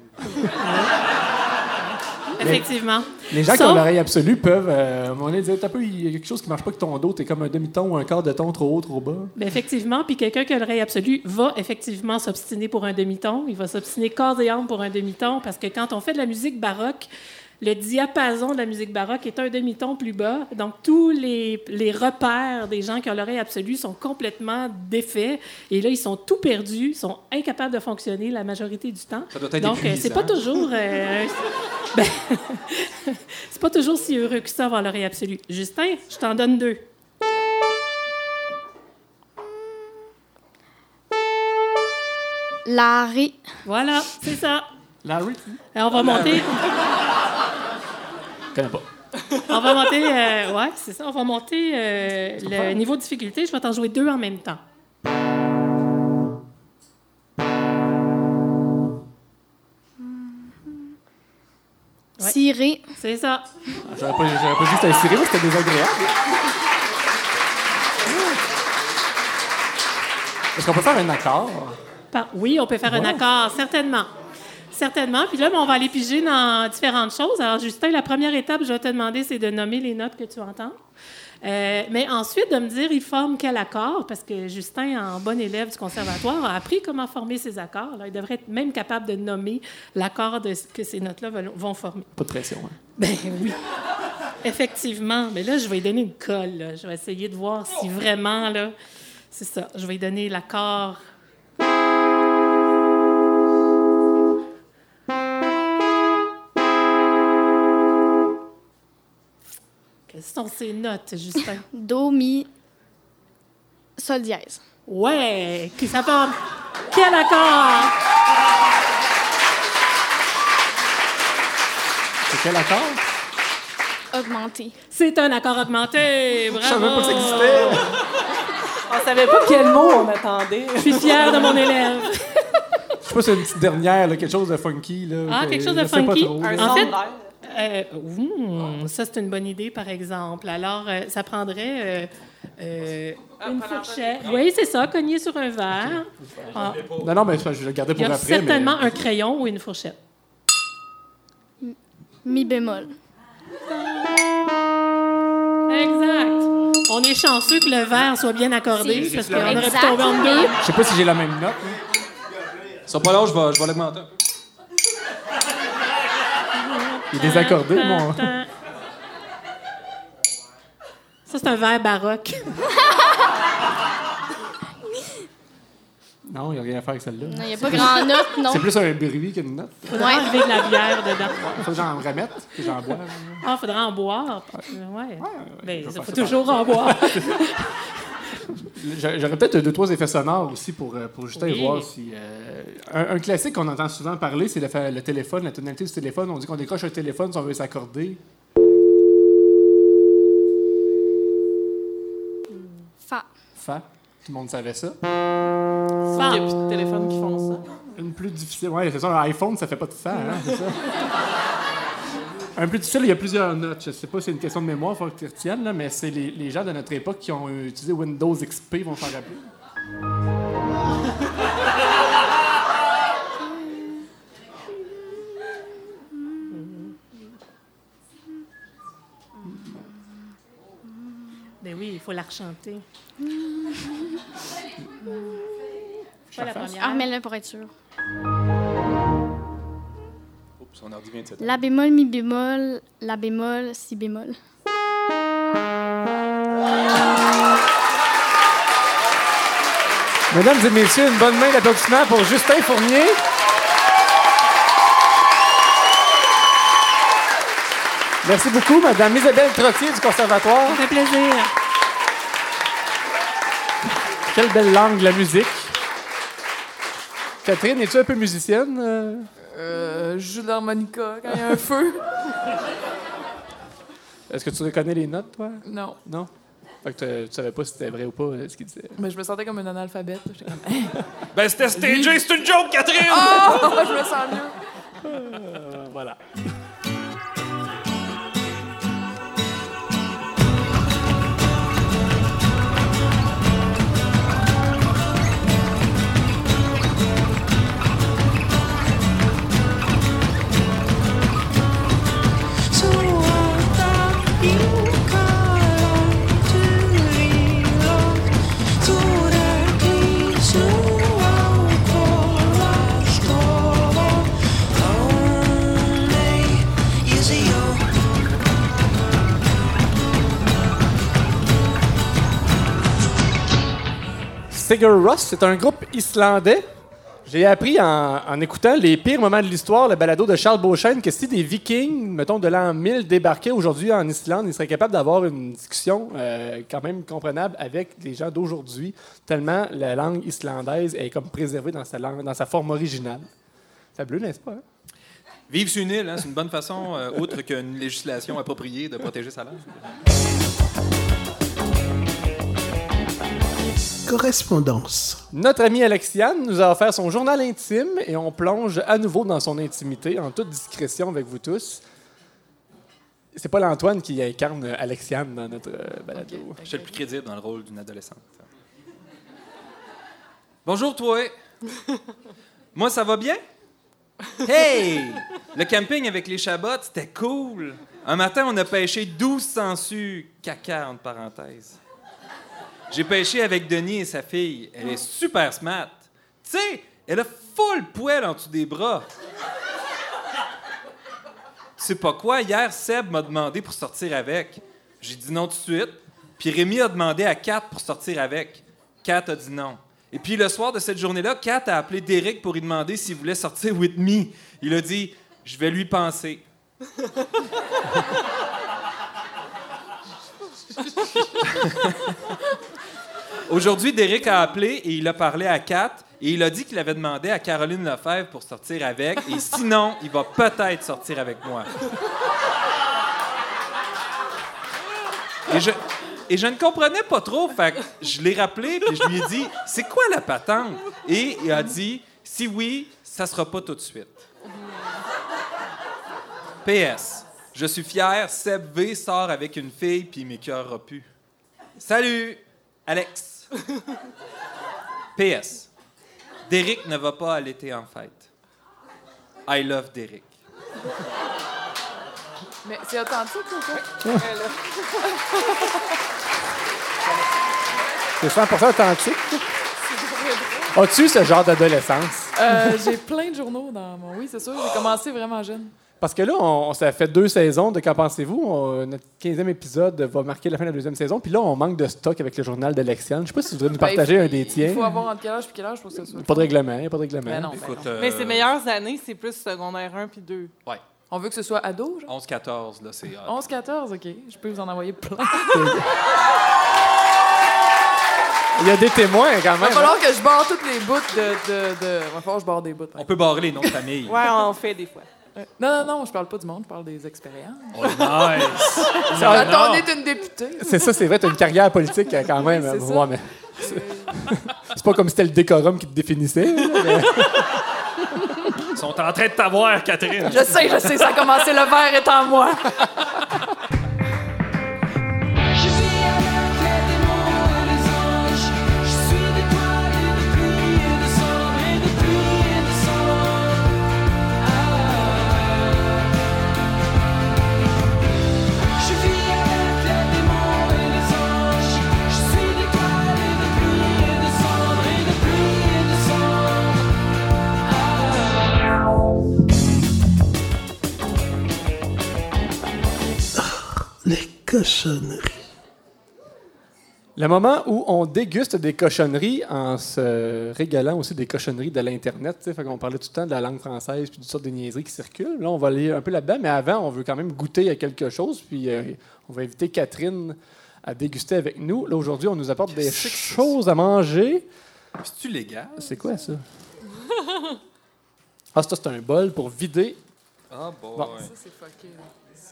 Effectivement. Les gens qui ont l'oreille absolue peuvent, euh, à un moment donné, dire T'as peu, il y a quelque chose qui marche pas avec ton dos, t'es comme un demi-ton ou un quart de ton trop haut, trop bas. Ben, effectivement, puis quelqu'un qui a l'oreille absolue va effectivement s'obstiner pour un demi-ton. Il va s'obstiner corps et âme pour un demi-ton parce que quand on fait de la musique baroque, le diapason de la musique baroque est un demi-ton plus bas. Donc, tous les, les repères des gens qui ont l'oreille absolue sont complètement défaits. Et là, ils sont tout perdus, ils sont incapables de fonctionner la majorité du temps. Ça doit être Donc, euh, c'est pas épuisant. toujours... euh, ben, c'est pas toujours si heureux que ça avoir l'oreille absolue. Justin, je t'en donne deux. Larry. Voilà, c'est ça. Larry? Alors, on va monter... Connais pas. On va monter, euh, ouais, c'est ça. On va monter euh, le niveau de difficulté. Je vais t'en jouer deux en même temps. Ciré. C'est ça. J'aurais pas, j'aurais pas dit c'était un ciré, mais c'était désagréable. Est-ce qu'on peut faire un accord? Par- Oui, on peut faire un accord, certainement. Certainement. Puis là, ben, on va aller piger dans différentes choses. Alors, Justin, la première étape, je vais te demander, c'est de nommer les notes que tu entends. Euh, mais ensuite, de me dire, il forme quel accord, parce que Justin, en bon élève du conservatoire, a appris comment former ses accords. Il devrait être même capable de nommer l'accord que ces notes-là vont- vont former. Pas de pression. Hein? Ben oui. Effectivement. Mais là, je vais lui donner une colle. là. Je vais essayer de voir si vraiment, là, c'est ça. Je vais lui donner l'accord. Quelles sont ces notes, Justin? Do, mi. Sol dièse. Ouais! Qui ça forme? Quel accord? C'est quel accord? Augmenté. C'est un accord augmenté. Bravo! Je savais pas que ça existait. On savait pas quel mot on attendait. Je suis fière de mon élève. Je sais pas si c'est une petite dernière, là, quelque chose de funky. Là, Ah, que- quelque chose de funky? trop. En fait. Euh, ouh, ça, c'est une bonne idée, par exemple. Alors, euh, ça prendrait euh, euh, une fourchette. Oui, c'est ça, cogner sur un verre. Ah, Non, non, mais je vais le garder il y pour a après. certainement mais... un crayon ou une fourchette. Mi bémol. Exact. On est chanceux que le verre soit bien accordé, parce qu'on aurait pu tomber en deux. Je sais pas si j'ai la même note. sont pas longs, je vais, je vais l'augmenter un peu. Il est désaccordé, mon. Ça, c'est un verre baroque. Non, il n'y a rien à faire avec celle-là. Non, il n'y a pas grand note, non. C'est plus un bruit qu'une note. Faudrait enlever de la bière dedans. Faut que j'en remette, que j'en bois. Ah, faudrait en boire. Ouais. Ben, vais il faire faut toujours en boire. J'a- J'aurais peut-être deux, trois effets sonores aussi pour, euh, pour Justin Oui. voir si. euh, un, un classique qu'on entend souvent parler, c'est le, fa- le téléphone, la tonalité du téléphone. On dit qu'on décroche un téléphone si on veut s'accorder. Fa. Fa. Tout le monde savait ça. Il n'y a plus de téléphones qui font ça. Une plus difficile. Ouais, c'est ça, un iPhone, ça fait pas de fa, hein, c'est ça. Un plus difficile, il y a plusieurs notes. Je sais pas si c'est une question de mémoire, il faut que tu retiennes, là, mais c'est les, les gens de notre époque qui ont euh, utilisé Windows XP vont s'en rappeler. Ben oui, il faut la rechanter. Pas la première. Ah, remets-le pour être sûr. Oups, on ordi vient de La bémol, mi bémol, la bémol, si bémol. Mesdames et messieurs, une bonne main d'applaudissement pour Justin Fournier. Merci beaucoup, Madame Isabelle Trottier du Conservatoire. Ça fait plaisir. Quelle belle langue, la musique. Catherine, es-tu un peu musicienne? Euh? Je joue de l'harmonica quand il y a un feu. Est-ce que tu reconnais les notes, toi? Non. Non? Fait que tu, tu savais pas si c'était vrai ou pas euh, ce qu'il disait. Mais je me sentais comme un analphabète. J'étais comme. Ben, c'était stagé, c'est une joke, Catherine! Oh, je me sens mieux. Euh, voilà. Sigur Rós, c'est un groupe islandais. J'ai appris en, en écoutant les pires moments de l'histoire, le balado de Charles Beauchesne, que si des Vikings, mettons de l'an 1000, débarquaient aujourd'hui en Islande, ils seraient capables d'avoir une discussion euh, quand même comprenable avec les gens d'aujourd'hui, tellement la langue islandaise est comme préservée dans sa, langue, dans sa forme originale. Bleu, n'est-ce pas? hein? Vivre sur une île, hein, c'est une bonne façon, euh, outre qu'une législation appropriée, de protéger sa langue. Correspondance. Notre amie Alexiane nous a offert son journal intime et on plonge à nouveau dans son intimité, en toute discrétion avec vous tous. C'est pas l'Antoine qui incarne Alexiane dans notre euh, balado. Je suis le plus crédible dans le rôle d'une adolescente. Bonjour, toi. Moi, ça va bien? Hey! Le camping avec les chabots, c'était cool. Un matin, on a pêché 12 sangsues, caca entre parenthèses. J'ai pêché avec Denis et sa fille. Elle est super smart. Tu sais, elle a full poêle en dessous des bras. Sais pas quoi, hier, Seb m'a demandé pour sortir avec. J'ai dit non tout de suite. Puis Rémi a demandé à Kat pour sortir avec. Kat a dit non. Et puis le soir de cette journée-là, Kat a appelé Derek pour lui demander s'il voulait sortir with me. Il a dit Je vais lui penser. Aujourd'hui, Derek a appelé et il a parlé à Kat et il a dit qu'il avait demandé à Caroline Lefebvre pour sortir avec et sinon, il va peut-être sortir avec moi. Et je, et ne comprenais pas trop, fait que je l'ai rappelé puis je lui ai dit c'est quoi la patente Et il a dit si oui, ça sera pas tout de suite. PS, je suis fier, Seb V sort avec une fille puis mes cœurs pu. Salut, Alex. PS, Derek ne va pas à l'été en fête. I love Derek. Mais c'est authentique ou quoi? C'est 100 authentique. As-tu ce genre d'adolescence? Euh, j'ai plein de journaux dans mon. Oui, c'est sûr, j'ai commencé vraiment jeune. Parce que là, on, ça fait deux saisons de Qu'en pensez-vous? On- notre 15e épisode va marquer la fin de la deuxième saison. Puis là, on manque de stock avec le journal d'Alexiane. Je sais pas si vous voudrez nous Ben, partager il un des Il tiens. faut avoir entre quel âge et quel âge pour que ça soit. Pas de règlement, pas de règlement. Ben non, ben Écoute, non. euh, Mais ses meilleures années, c'est plus secondaire 1 puis 2. Ouais. On veut que ce soit ado, genre? 11-14, là, c'est. hot. 11-14, OK. Je peux vous en envoyer plein. Il y a des témoins quand Il va même. falloir que je barre toutes les bouts de... de, de... Il va falloir que je barre des bouts. On peut barrer les noms de famille. Ouais, on en fait des fois. Euh, Non, non, non, je parle pas du monde, je parle des expériences. Oh, nice! On est une députée. C'est ça, c'est vrai, tu as une carrière politique euh, quand même. Oui, c'est Ouais, ça. mais c'est c'est pas comme si c'était le décorum qui te définissait. là, mais- Ils sont en train de t'avoir, Catherine. Je sais, je sais, ça a commencé, le verre est en moi. Les cochonneries. Le moment où on déguste des cochonneries en se régalant aussi des cochonneries de l'Internet. Fait qu'on parlait tout le temps de la langue française puis toutes sortes de niaiseries qui circulent. Là, on va aller un peu là-dedans, mais avant, on veut quand même goûter à quelque chose. Puis euh, on va inviter Catherine à déguster avec nous. Là, aujourd'hui, on nous apporte des choses à manger. C'est-tu légal? C'est quoi ça? Ah, ça, c'est un bol pour vider. Ah, boy. Bon. Ça, c'est fucké.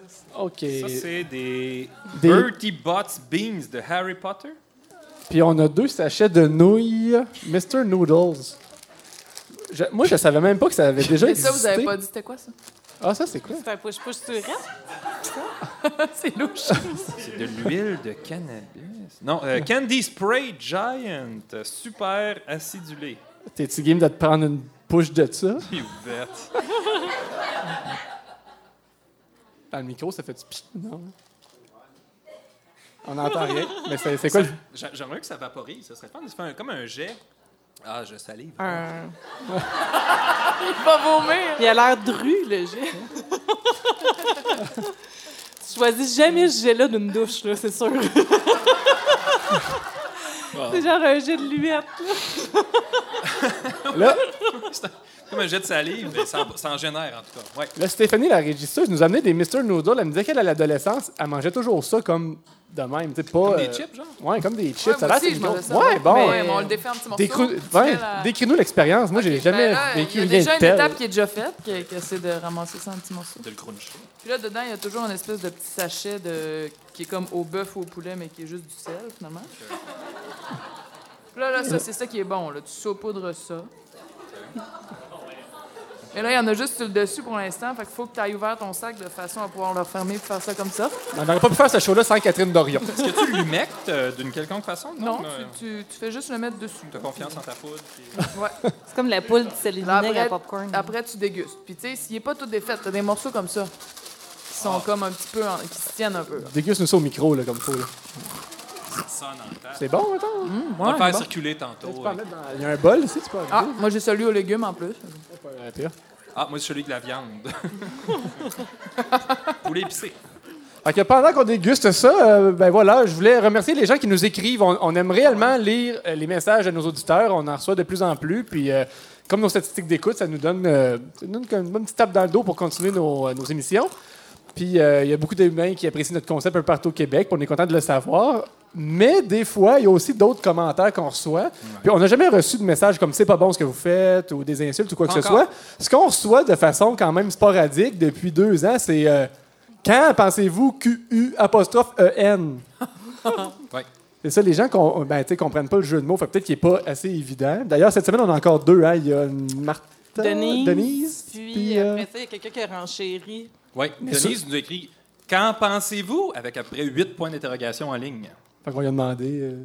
Là. Ça, c'est- OK. Ça, c'est des, Des- Bertie Bott's Beans de Harry Potter. Puis on a deux sachets de nouilles Mr. Noodles. Je- moi, je savais même pas que ça avait déjà Mais existé. ça, vous avez pas dit c'était quoi, ça? Ah, ça, c'est quoi? C'est un push-push sur c'est louche. C'est de l'huile de cannabis. Non, euh, Candy Spray Giant, euh, super acidulé. T'es-tu game de te prendre une push de ça? Puis ouverte. Dans le micro, ça fait du pis, non? On n'entend rien. Mais c'est c'est quoi le... J'aimerais que ça vaporise. Ça serait fun. Fait un- comme un jet. Ah, je salive. Un... Il va vomir. Il a l'air dru, le jet. tu choisis jamais ce jet-là d'une douche, là, c'est sûr. C'est genre un jet de luette. là. Là, Comme un jet de salive, mais ça, en- ça en génère en tout cas. Ouais. là, Stéphanie, la régisseuse, nous a amené des Mr. Noodles. Elle me disait qu'elle, à l'adolescence, elle mangeait toujours ça comme de même. tu sais, Pas, Comme des euh, chips, genre? Ouais, comme des chips. Ouais, ça a l'air c'est. Ouais, bon. Mais euh, on le défait tu ouais, fais la- Décris-nous l'expérience. Moi, j'ai Ok, jamais ben là, vécu Il y a rien déjà de une tel. étape qui est déjà faite, qui essaie de ramasser ça en petits morceaux. De le cruncher. Puis là, dedans, il y a toujours une espèce de petit sachet de... qui est comme au bœuf ou au poulet, mais qui est juste du sel, finalement. Puis là, là, ça, c'est ça qui est bon. Là. Tu saupoudres ça. Et là, il y en a juste sur le dessus pour l'instant. Fait qu'il faut que tu ailles ouvert ton sac de façon à pouvoir le refermer et faire ça comme ça. On n'aurait pas pu faire ce show-là sans Catherine Dorion. Est-ce que tu l'humectes euh, d'une quelconque façon? Non, là, tu, tu- tu fais juste le mettre dessus. T'as confiance en ta poudre? puis- Ouais. C'est comme la et Là, vinaigre à popcorn. après, tu dégustes. Puis, tu sais, s'il n'est pas tout défait, tu as des morceaux comme ça. Qui sont comme un petit peu. en- qui se tiennent un peu. Déguste-nous ça au micro, là, comme faut. là. C'est bon, attends? On va Ouais, le faire bon. circuler tantôt. Tu peux en mettre dans- Il y a un bol ici, tu peux en Ah, moi, j'ai celui aux légumes en plus. Euh. Ah, moi, c'est celui de la viande. Poulet épicé. Pendant qu'on déguste ça, euh, ben voilà, je voulais remercier les gens qui nous écrivent. On, on aime réellement lire euh, les messages de nos auditeurs. On en reçoit de plus en plus. Puis, euh, comme nos statistiques d'écoute, ça nous donne, euh, ça nous donne comme une bonne petite tape dans le dos pour continuer nos, euh, nos émissions. Puis, euh, il y a beaucoup d'humains qui apprécient notre concept un peu partout au Québec. On est content de le savoir. Mais des fois, il y a aussi d'autres commentaires qu'on reçoit. Puis on n'a jamais reçu de messages comme c'est pas bon ce que vous faites ou des insultes ou quoi que ce Encore. soit. Ce qu'on reçoit de façon quand même sporadique depuis deux ans, c'est euh, quand pensez-vous QU apostrophe EN? Ouais. C'est ça, les gens ne ben, tu sais, comprennent pas le jeu de mots. Fait que peut-être qu'il n'est pas assez évident. D'ailleurs, cette semaine, on a encore deux. Hein? Il y a Martha, Denise. Denise, Puis, puis, euh, après ça, il y a quelqu'un qui a renchéri. Oui, Denise nous a écrit Qu'en pensez-vous avec après huit points d'interrogation en ligne fait qu'on lui a demandé. euh,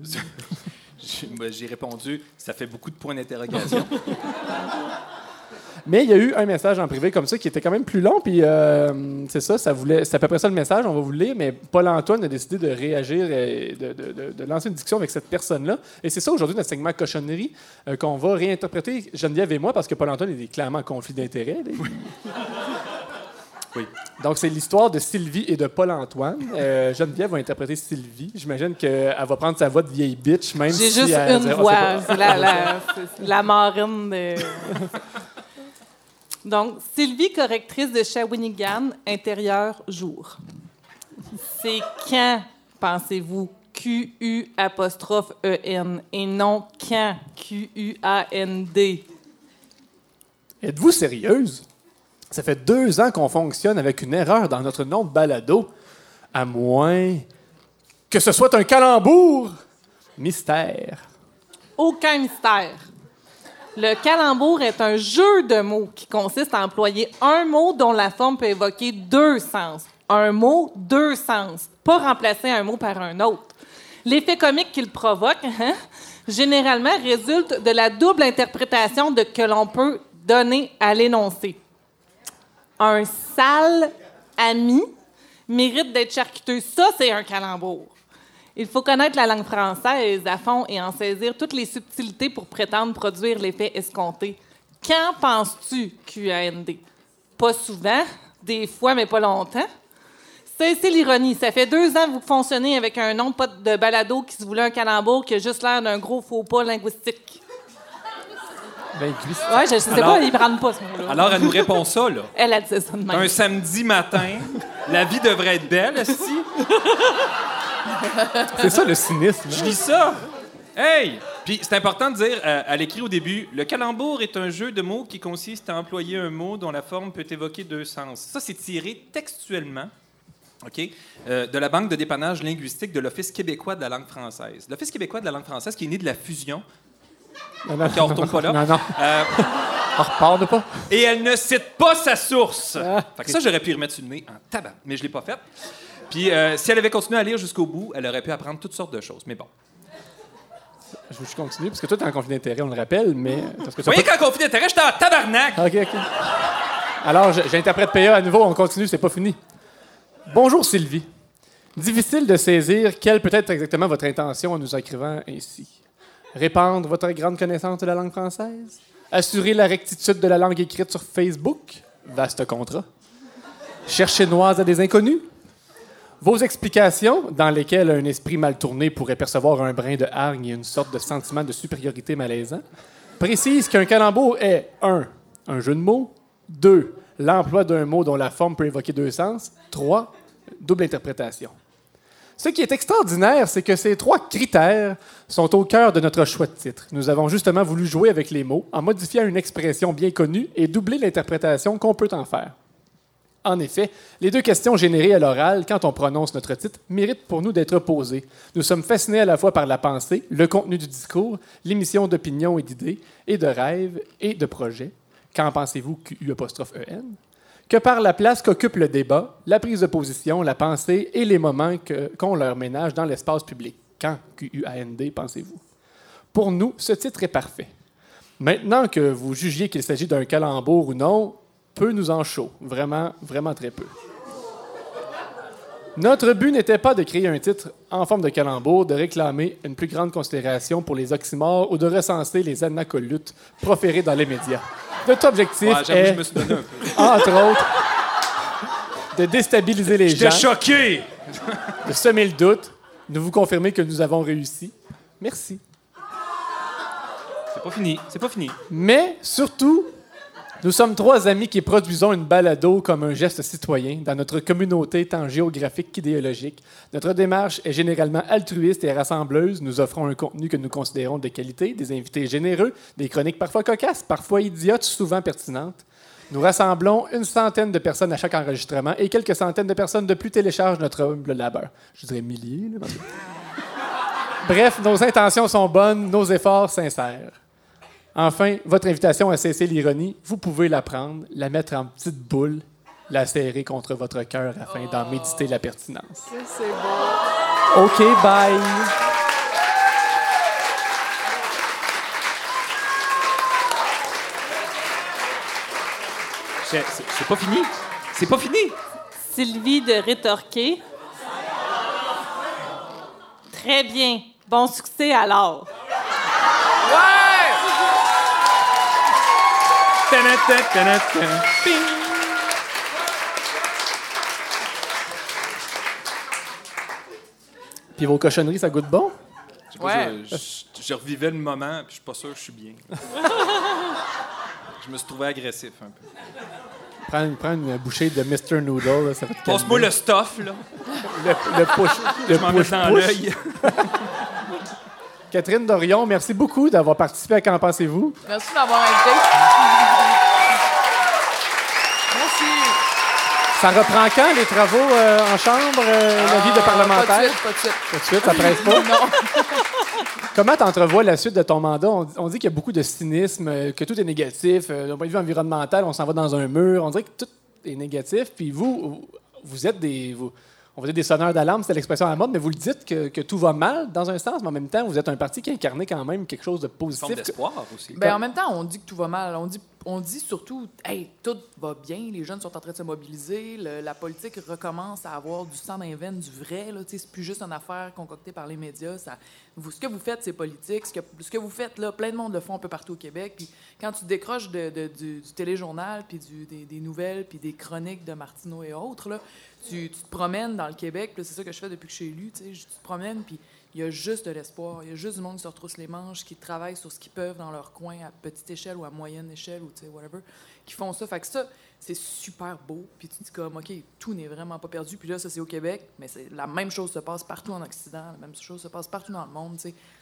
J'ai moi, j'ai répondu Ça fait beaucoup de points d'interrogation. Mais il y a eu un message en privé comme ça qui était quand même plus long. Puis euh, c'est ça, ça voulait, c'est à peu près ça le message. On va vous le lire. Mais Paul-Antoine a décidé de réagir et de, de- de- de lancer une discussion avec cette personne-là. Et c'est ça aujourd'hui notre segment cochonnerie euh, qu'on va réinterpréter Geneviève et moi parce que Paul-Antoine est clairement en conflit d'intérêts. là. Oui. Donc, c'est l'histoire de Sylvie et de Paul-Antoine. Euh, Geneviève va interpréter Sylvie. J'imagine qu'elle va prendre sa voix de vieille bitch, même J'ai si juste elle- une on sait voix. pas. C'est la, la, la marine de. Donc, Sylvie, correctrice de Shawinigan, intérieur jour. C'est quand, pensez-vous, Q-U apostrophe E-N et non quand? Q-U-A-N-D? Êtes-vous sérieuse? Ça fait deux ans qu'on fonctionne avec une erreur dans notre nom de balado. À moins que ce soit un calembour. Mystère. Aucun mystère. Le calembour est un jeu de mots qui consiste à employer un mot dont la forme peut évoquer deux sens. Un mot, deux sens. Pas remplacer un mot par un autre. L'effet comique qu'il provoque, hein, généralement, résulte de la double interprétation de que l'on peut donner à l'énoncé. Un sale ami mérite d'être charcuteux. Ça, c'est un calembour. Il faut connaître la langue française à fond et en saisir toutes les subtilités pour prétendre produire l'effet escompté. Quand penses-tu QAND? Pas souvent, des fois, mais pas longtemps. Cessez l'ironie. Ça fait deux ans que vous fonctionnez avec un nom de balado qui se voulait un calembour qui a juste l'air d'un gros faux pas linguistique. Ben. Ouais, je sais Alors- pas, ils prennent pas ce mot-là. Alors, elle nous répond ça, là. Elle a dit ça de même. Un samedi matin, la vie devrait être belle, esti. C'est ça le cynisme. Je lis ça. Hey! Puis c'est important de dire, euh, elle écrit au début, le calembour est un jeu de mots qui consiste à employer un mot dont la forme peut évoquer deux sens. Ça, c'est tiré textuellement. OK? euh, de la Banque de dépannage linguistique de l'Office québécois de la langue française. L'Office québécois de la langue française qui est né de la fusion. Non, non, OK, on retourne pas là. Non, non. Euh, On repart de pas. et elle ne cite pas sa source. Ah. Fait que ça, j'aurais pu y remettre le nez en tabac, mais je l'ai pas fait. Puis euh, si elle avait continué à lire jusqu'au bout, elle aurait pu apprendre toutes sortes de choses. Mais bon. Je veux continuer, parce que toi, t'es en conflit d'intérêt, on le rappelle, mais. Parce que Vous voyez, quand conflit d'intérêt, j'étais en tabarnak! OK, OK. Alors, j'interprète PA à nouveau, on continue, c'est pas fini. Bonjour Sylvie. Difficile de saisir quelle peut être exactement votre intention en nous écrivant ainsi. Répandre votre grande connaissance de la langue française? Assurer la rectitude de la langue écrite sur Facebook? Vaste contrat. Chercher noise à des inconnus? Vos explications, dans lesquelles un esprit mal tourné pourrait percevoir un brin de hargne et une sorte de sentiment de supériorité malaisant, précisent qu'un calembour est 1. Un jeu de mots. 2. L'emploi d'un mot dont la forme peut évoquer deux sens. 3. Double interprétation. Ce qui est extraordinaire, c'est que ces trois critères sont au cœur de notre choix de titre. Nous avons justement voulu jouer avec les mots en modifiant une expression bien connue et doubler l'interprétation qu'on peut en faire. En effet, les deux questions générées à l'oral quand on prononce notre titre méritent pour nous d'être posées. Nous sommes fascinés à la fois par la pensée, le contenu du discours, l'émission d'opinions et d'idées, et de rêves et de projets. Qu'en pensez-vous? Que par la place qu'occupe le débat, la prise de position, la pensée et les moments qu'on leur ménage dans l'espace public. Quand, QUAND, pensez-vous? Pour nous, ce titre est parfait. Maintenant que vous jugiez qu'il s'agit d'un calembour ou non, peu nous en chaud. Vraiment, vraiment très peu. Notre but n'était pas de créer un titre en forme de calembour, de réclamer une plus grande considération pour les oxymores ou de recenser les anacolutes proférés dans les médias. Notre objectif Ouais, est, je me suis donné un peu. entre autres, de déstabiliser les gens, choqué! de semer le doute, de vous confirmer que nous avons réussi. Merci. C'est pas fini, c'est pas fini. Mais surtout, nous sommes trois amis qui produisons une balado comme un geste citoyen dans notre communauté tant géographique qu'idéologique. Notre démarche est généralement altruiste et rassembleuse. Nous offrons un contenu que nous considérons de qualité, des invités généreux, des chroniques parfois cocasses, parfois idiotes, souvent pertinentes. Nous rassemblons une centaine de personnes à chaque enregistrement et quelques centaines de personnes de plus téléchargent notre humble labeur. Je dirais milliers. Bref, nos intentions sont bonnes, nos efforts sincères. Enfin, votre invitation à cesser l'ironie, vous pouvez la prendre, la mettre en petite boule, la serrer contre votre cœur afin d'en méditer la pertinence. C'est bon. OK, bye. C'est pas fini. C'est pas fini. Sylvie de rétorquer. Très bien. Bon succès alors. Puis vos cochonneries, ça goûte bon? Je, revivais le moment, puis je suis pas sûr que je suis bien. je me suis trouvé agressif un peu. Prends, une, bouchée de Mr. Noodle, ça va te Passe-moi le stuff, là. Le, le push. Le m'en mets dans l'œil. Catherine Dorion, merci beaucoup d'avoir participé à Qu'en pensez-vous? Merci d'avoir invité. Merci. Ça reprend quand, les travaux euh, en chambre, euh, la vie de Ah, parlementaire? Pas de suite, pas de suite. Tout de suite, ça presse pas? Non. Comment t'entrevois la suite de ton mandat? On, on dit qu'il y a beaucoup de cynisme, euh, que tout est négatif. D'un point de vue environnemental, on s'en va dans un mur. On dirait que tout est négatif. Puis vous, vous- vous êtes des... vous- on va dire des sonneurs d'alarme, c'était l'expression à la mode, mais vous le dites que, que tout va mal dans un sens, mais en même temps, vous êtes un parti qui incarnait quand même quelque chose de Une forme positif. d'espoir aussi. Ben, en même temps, on dit que tout va mal. On dit, on dit surtout, hey, tout va bien, les jeunes sont en train de se mobiliser, le- la politique recommence à avoir du sang dans les veines, du vrai. C'est plus juste une affaire concoctée par les médias. Ça, vous, ce que vous faites, c'est politique. Ce que, ce que vous faites, là, plein de monde le font un peu partout au Québec. Puis quand tu décroches de- de- du, du téléjournal, puis du- des, des nouvelles, puis des chroniques de Martineau et autres, là, tu, te promènes dans le Québec. C'est ça que je fais depuis que je suis élu. Tu te promènes, puis il y a juste de l'espoir. Il y a juste du monde qui se retrousse les manches, qui travaillent sur ce qu'ils peuvent dans leur coin à petite échelle ou à moyenne échelle ou tu sais, whatever, qui font ça. Fait que ça, c'est super beau. Puis tu te dis comme, OK, tout n'est vraiment pas perdu. Puis là, ça, c'est au Québec, mais c'est la même chose se passe partout en Occident. La même chose se passe partout dans le monde.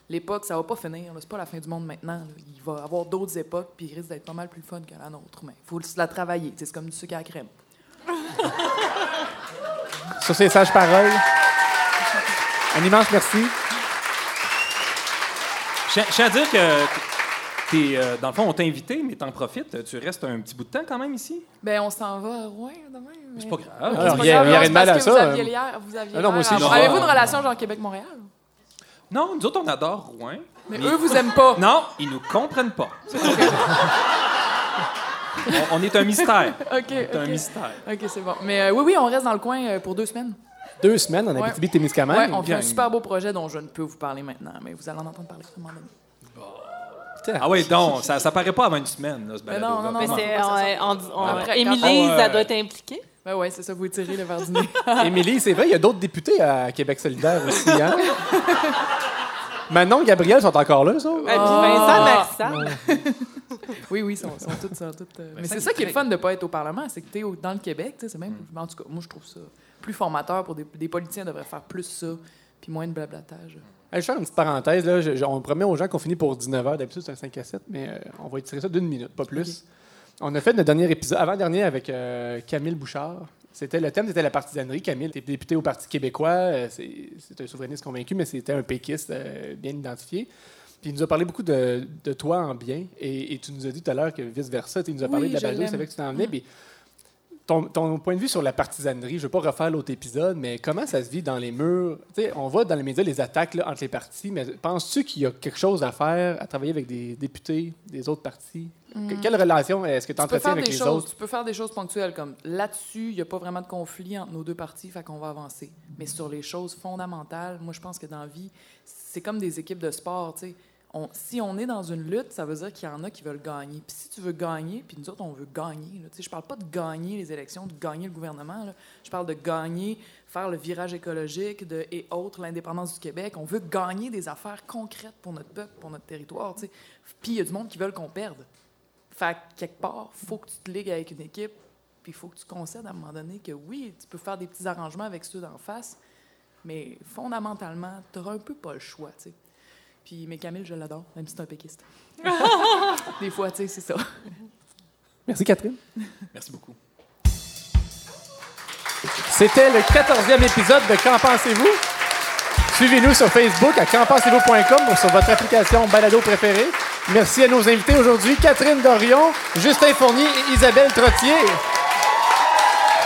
L'époque, ça va pas finir. C'est pas la fin du monde maintenant. Il va y avoir d'autres époques, puis il risque d'être pas mal plus fun que la nôtre. Mais il faut la travailler. C'est comme du sucre à la crème. Sur ces sages paroles, un immense merci. Je tiens à dire que, t'es, euh, dans le fond, on t'a invité, mais t'en profites. Tu restes un petit bout de temps quand même ici? Ben, on s'en va loin demain. mais- C'est pas grave. Alors, il y a- rien de mal à ça, Vous aviez l'air. Vous aviez Ah non, moi l'air aussi, à- je- Avez-vous une relation genre Québec-Montréal? Non, nous autres, on adore Rouen. Mais eux, vous aiment pas. Non, ils nous comprennent pas. On, on est un mystère. OK. C'est un mystère. OK, c'est bon. Mais euh, oui, oui, on reste dans le coin euh, pour deux semaines. Deux semaines en Ouais. Abitibi-Témiscamingue. Ouais, on fait un super beau projet dont je ne peux vous parler maintenant, mais vous allez en entendre parler à un moment donné. Ah oui, donc, ça, ça paraît pas avant une semaine, là, ce Mais balado. non, non, non, Mais c'est, on- on- on- Après, Émilie, on- ça doit être impliqué. Ben ouais, c'est ça, vous étirez le verre du nez. Émilie, c'est vrai, il y a d'autres députés à Québec solidaire aussi. Hein? Manon Gabriel sont encore là, ça? Et puis Vincent Marissal. oui, oui, ils sont, sont toutes... Sont toutes euh, Mais c'est ça qui est le fun de ne pas être au Parlement, c'est que tu es dans le Québec, tu sais, c'est même... En tout cas, moi, je trouve ça plus formateur pour des, des politiciens devraient faire plus ça, puis moins de blablatage. Hey, je vais faire une petite parenthèse. Là. Je- je- on promet aux gens qu'on finit pour 19h. D'habitude, c'est un 5 à 7, mais euh, on va étirer ça d'une minute, pas plus. On a fait notre dernier épisode, avant-dernier, avec euh, Camille Bouchard. C'était, le thème, c'était la partisanerie. Camille était député au Parti québécois. Euh, c'est, c'est un souverainiste convaincu, mais c'était un péquiste euh, bien identifié. Puis il nous a parlé beaucoup de, de toi en bien. Et, et tu nous as dit tout à l'heure que vice-versa. Tu nous as parlé Oui, de la balado, c'est vrai que tu t'en venais. Puis ton, ton point de vue sur la partisanerie, je ne veux pas refaire l'autre épisode, mais comment ça se vit dans les murs? Tu sais, on voit dans les médias les attaques là, entre les partis, mais penses-tu qu'il y a quelque chose à faire à travailler avec des députés des autres partis? Que- Quelle relation est-ce que tu entretiens avec les choses, autres? tu peux faire des choses ponctuelles comme là-dessus, il n'y a pas vraiment de conflit entre nos deux partis, fait qu'on va avancer. Mais sur les choses fondamentales, moi je pense que dans la vie, c'est comme des équipes de sport, tu sais. Si on est dans une lutte, ça veut dire qu'il y en a qui veulent gagner. Puis si tu veux gagner, puis nous autres, on veut gagner. Là, je parle pas de gagner les élections, de gagner le gouvernement. Je parle de gagner, faire le virage écologique et autres, l'indépendance du Québec. On veut gagner des affaires concrètes pour notre peuple, pour notre territoire. Puis il y a du monde qui veulent qu'on perde. Fait que quelque part, faut que tu te ligues avec une équipe, puis il faut que tu concèdes à un moment donné que oui, tu peux faire des petits arrangements avec ceux d'en face, mais fondamentalement, tu n'auras un peu pas le choix. Puis, mais Camille, je l'adore, même si c'est un péquiste. des fois, tu sais, c'est ça. Merci, Catherine. Merci beaucoup. C'était le 14e épisode de Qu'en pensez-vous? Suivez-nous sur Facebook à qu'enpensez-vous.com ou sur votre application balado préférée. Merci à nos invités aujourd'hui, Catherine Dorion, Justin Fournier et Isabelle Trottier.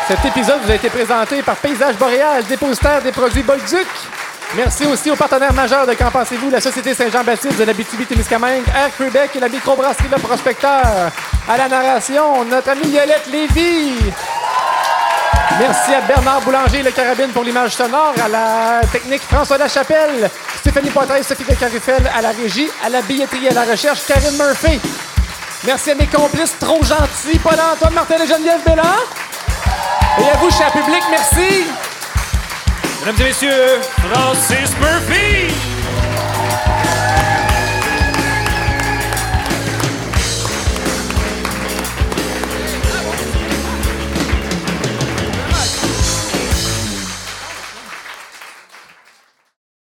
Cet épisode vous a été présenté par Paysage Boréal, dépositaire des produits Bolduc. Merci aussi aux partenaires majeurs de Qu'en pensez-vous, la Société Saint-Jean-Baptiste de l'Abitibi-Témiscamingue, Air Québec et la microbrasserie Le Prospecteur. À la narration, notre amie Violette Lévy. Merci à Bernard Boulanger, le carabine pour l'image sonore, à la technique François Lachapelle, Stéphanie Poitras, Sophie de Carifel à la régie, à la billetterie et à la recherche, Karine Murphy. Merci à mes complices trop gentils, Paul-Antoine Martin et Geneviève Bélan. Et à vous, cher public, merci. Mesdames et messieurs, Francis Murphy!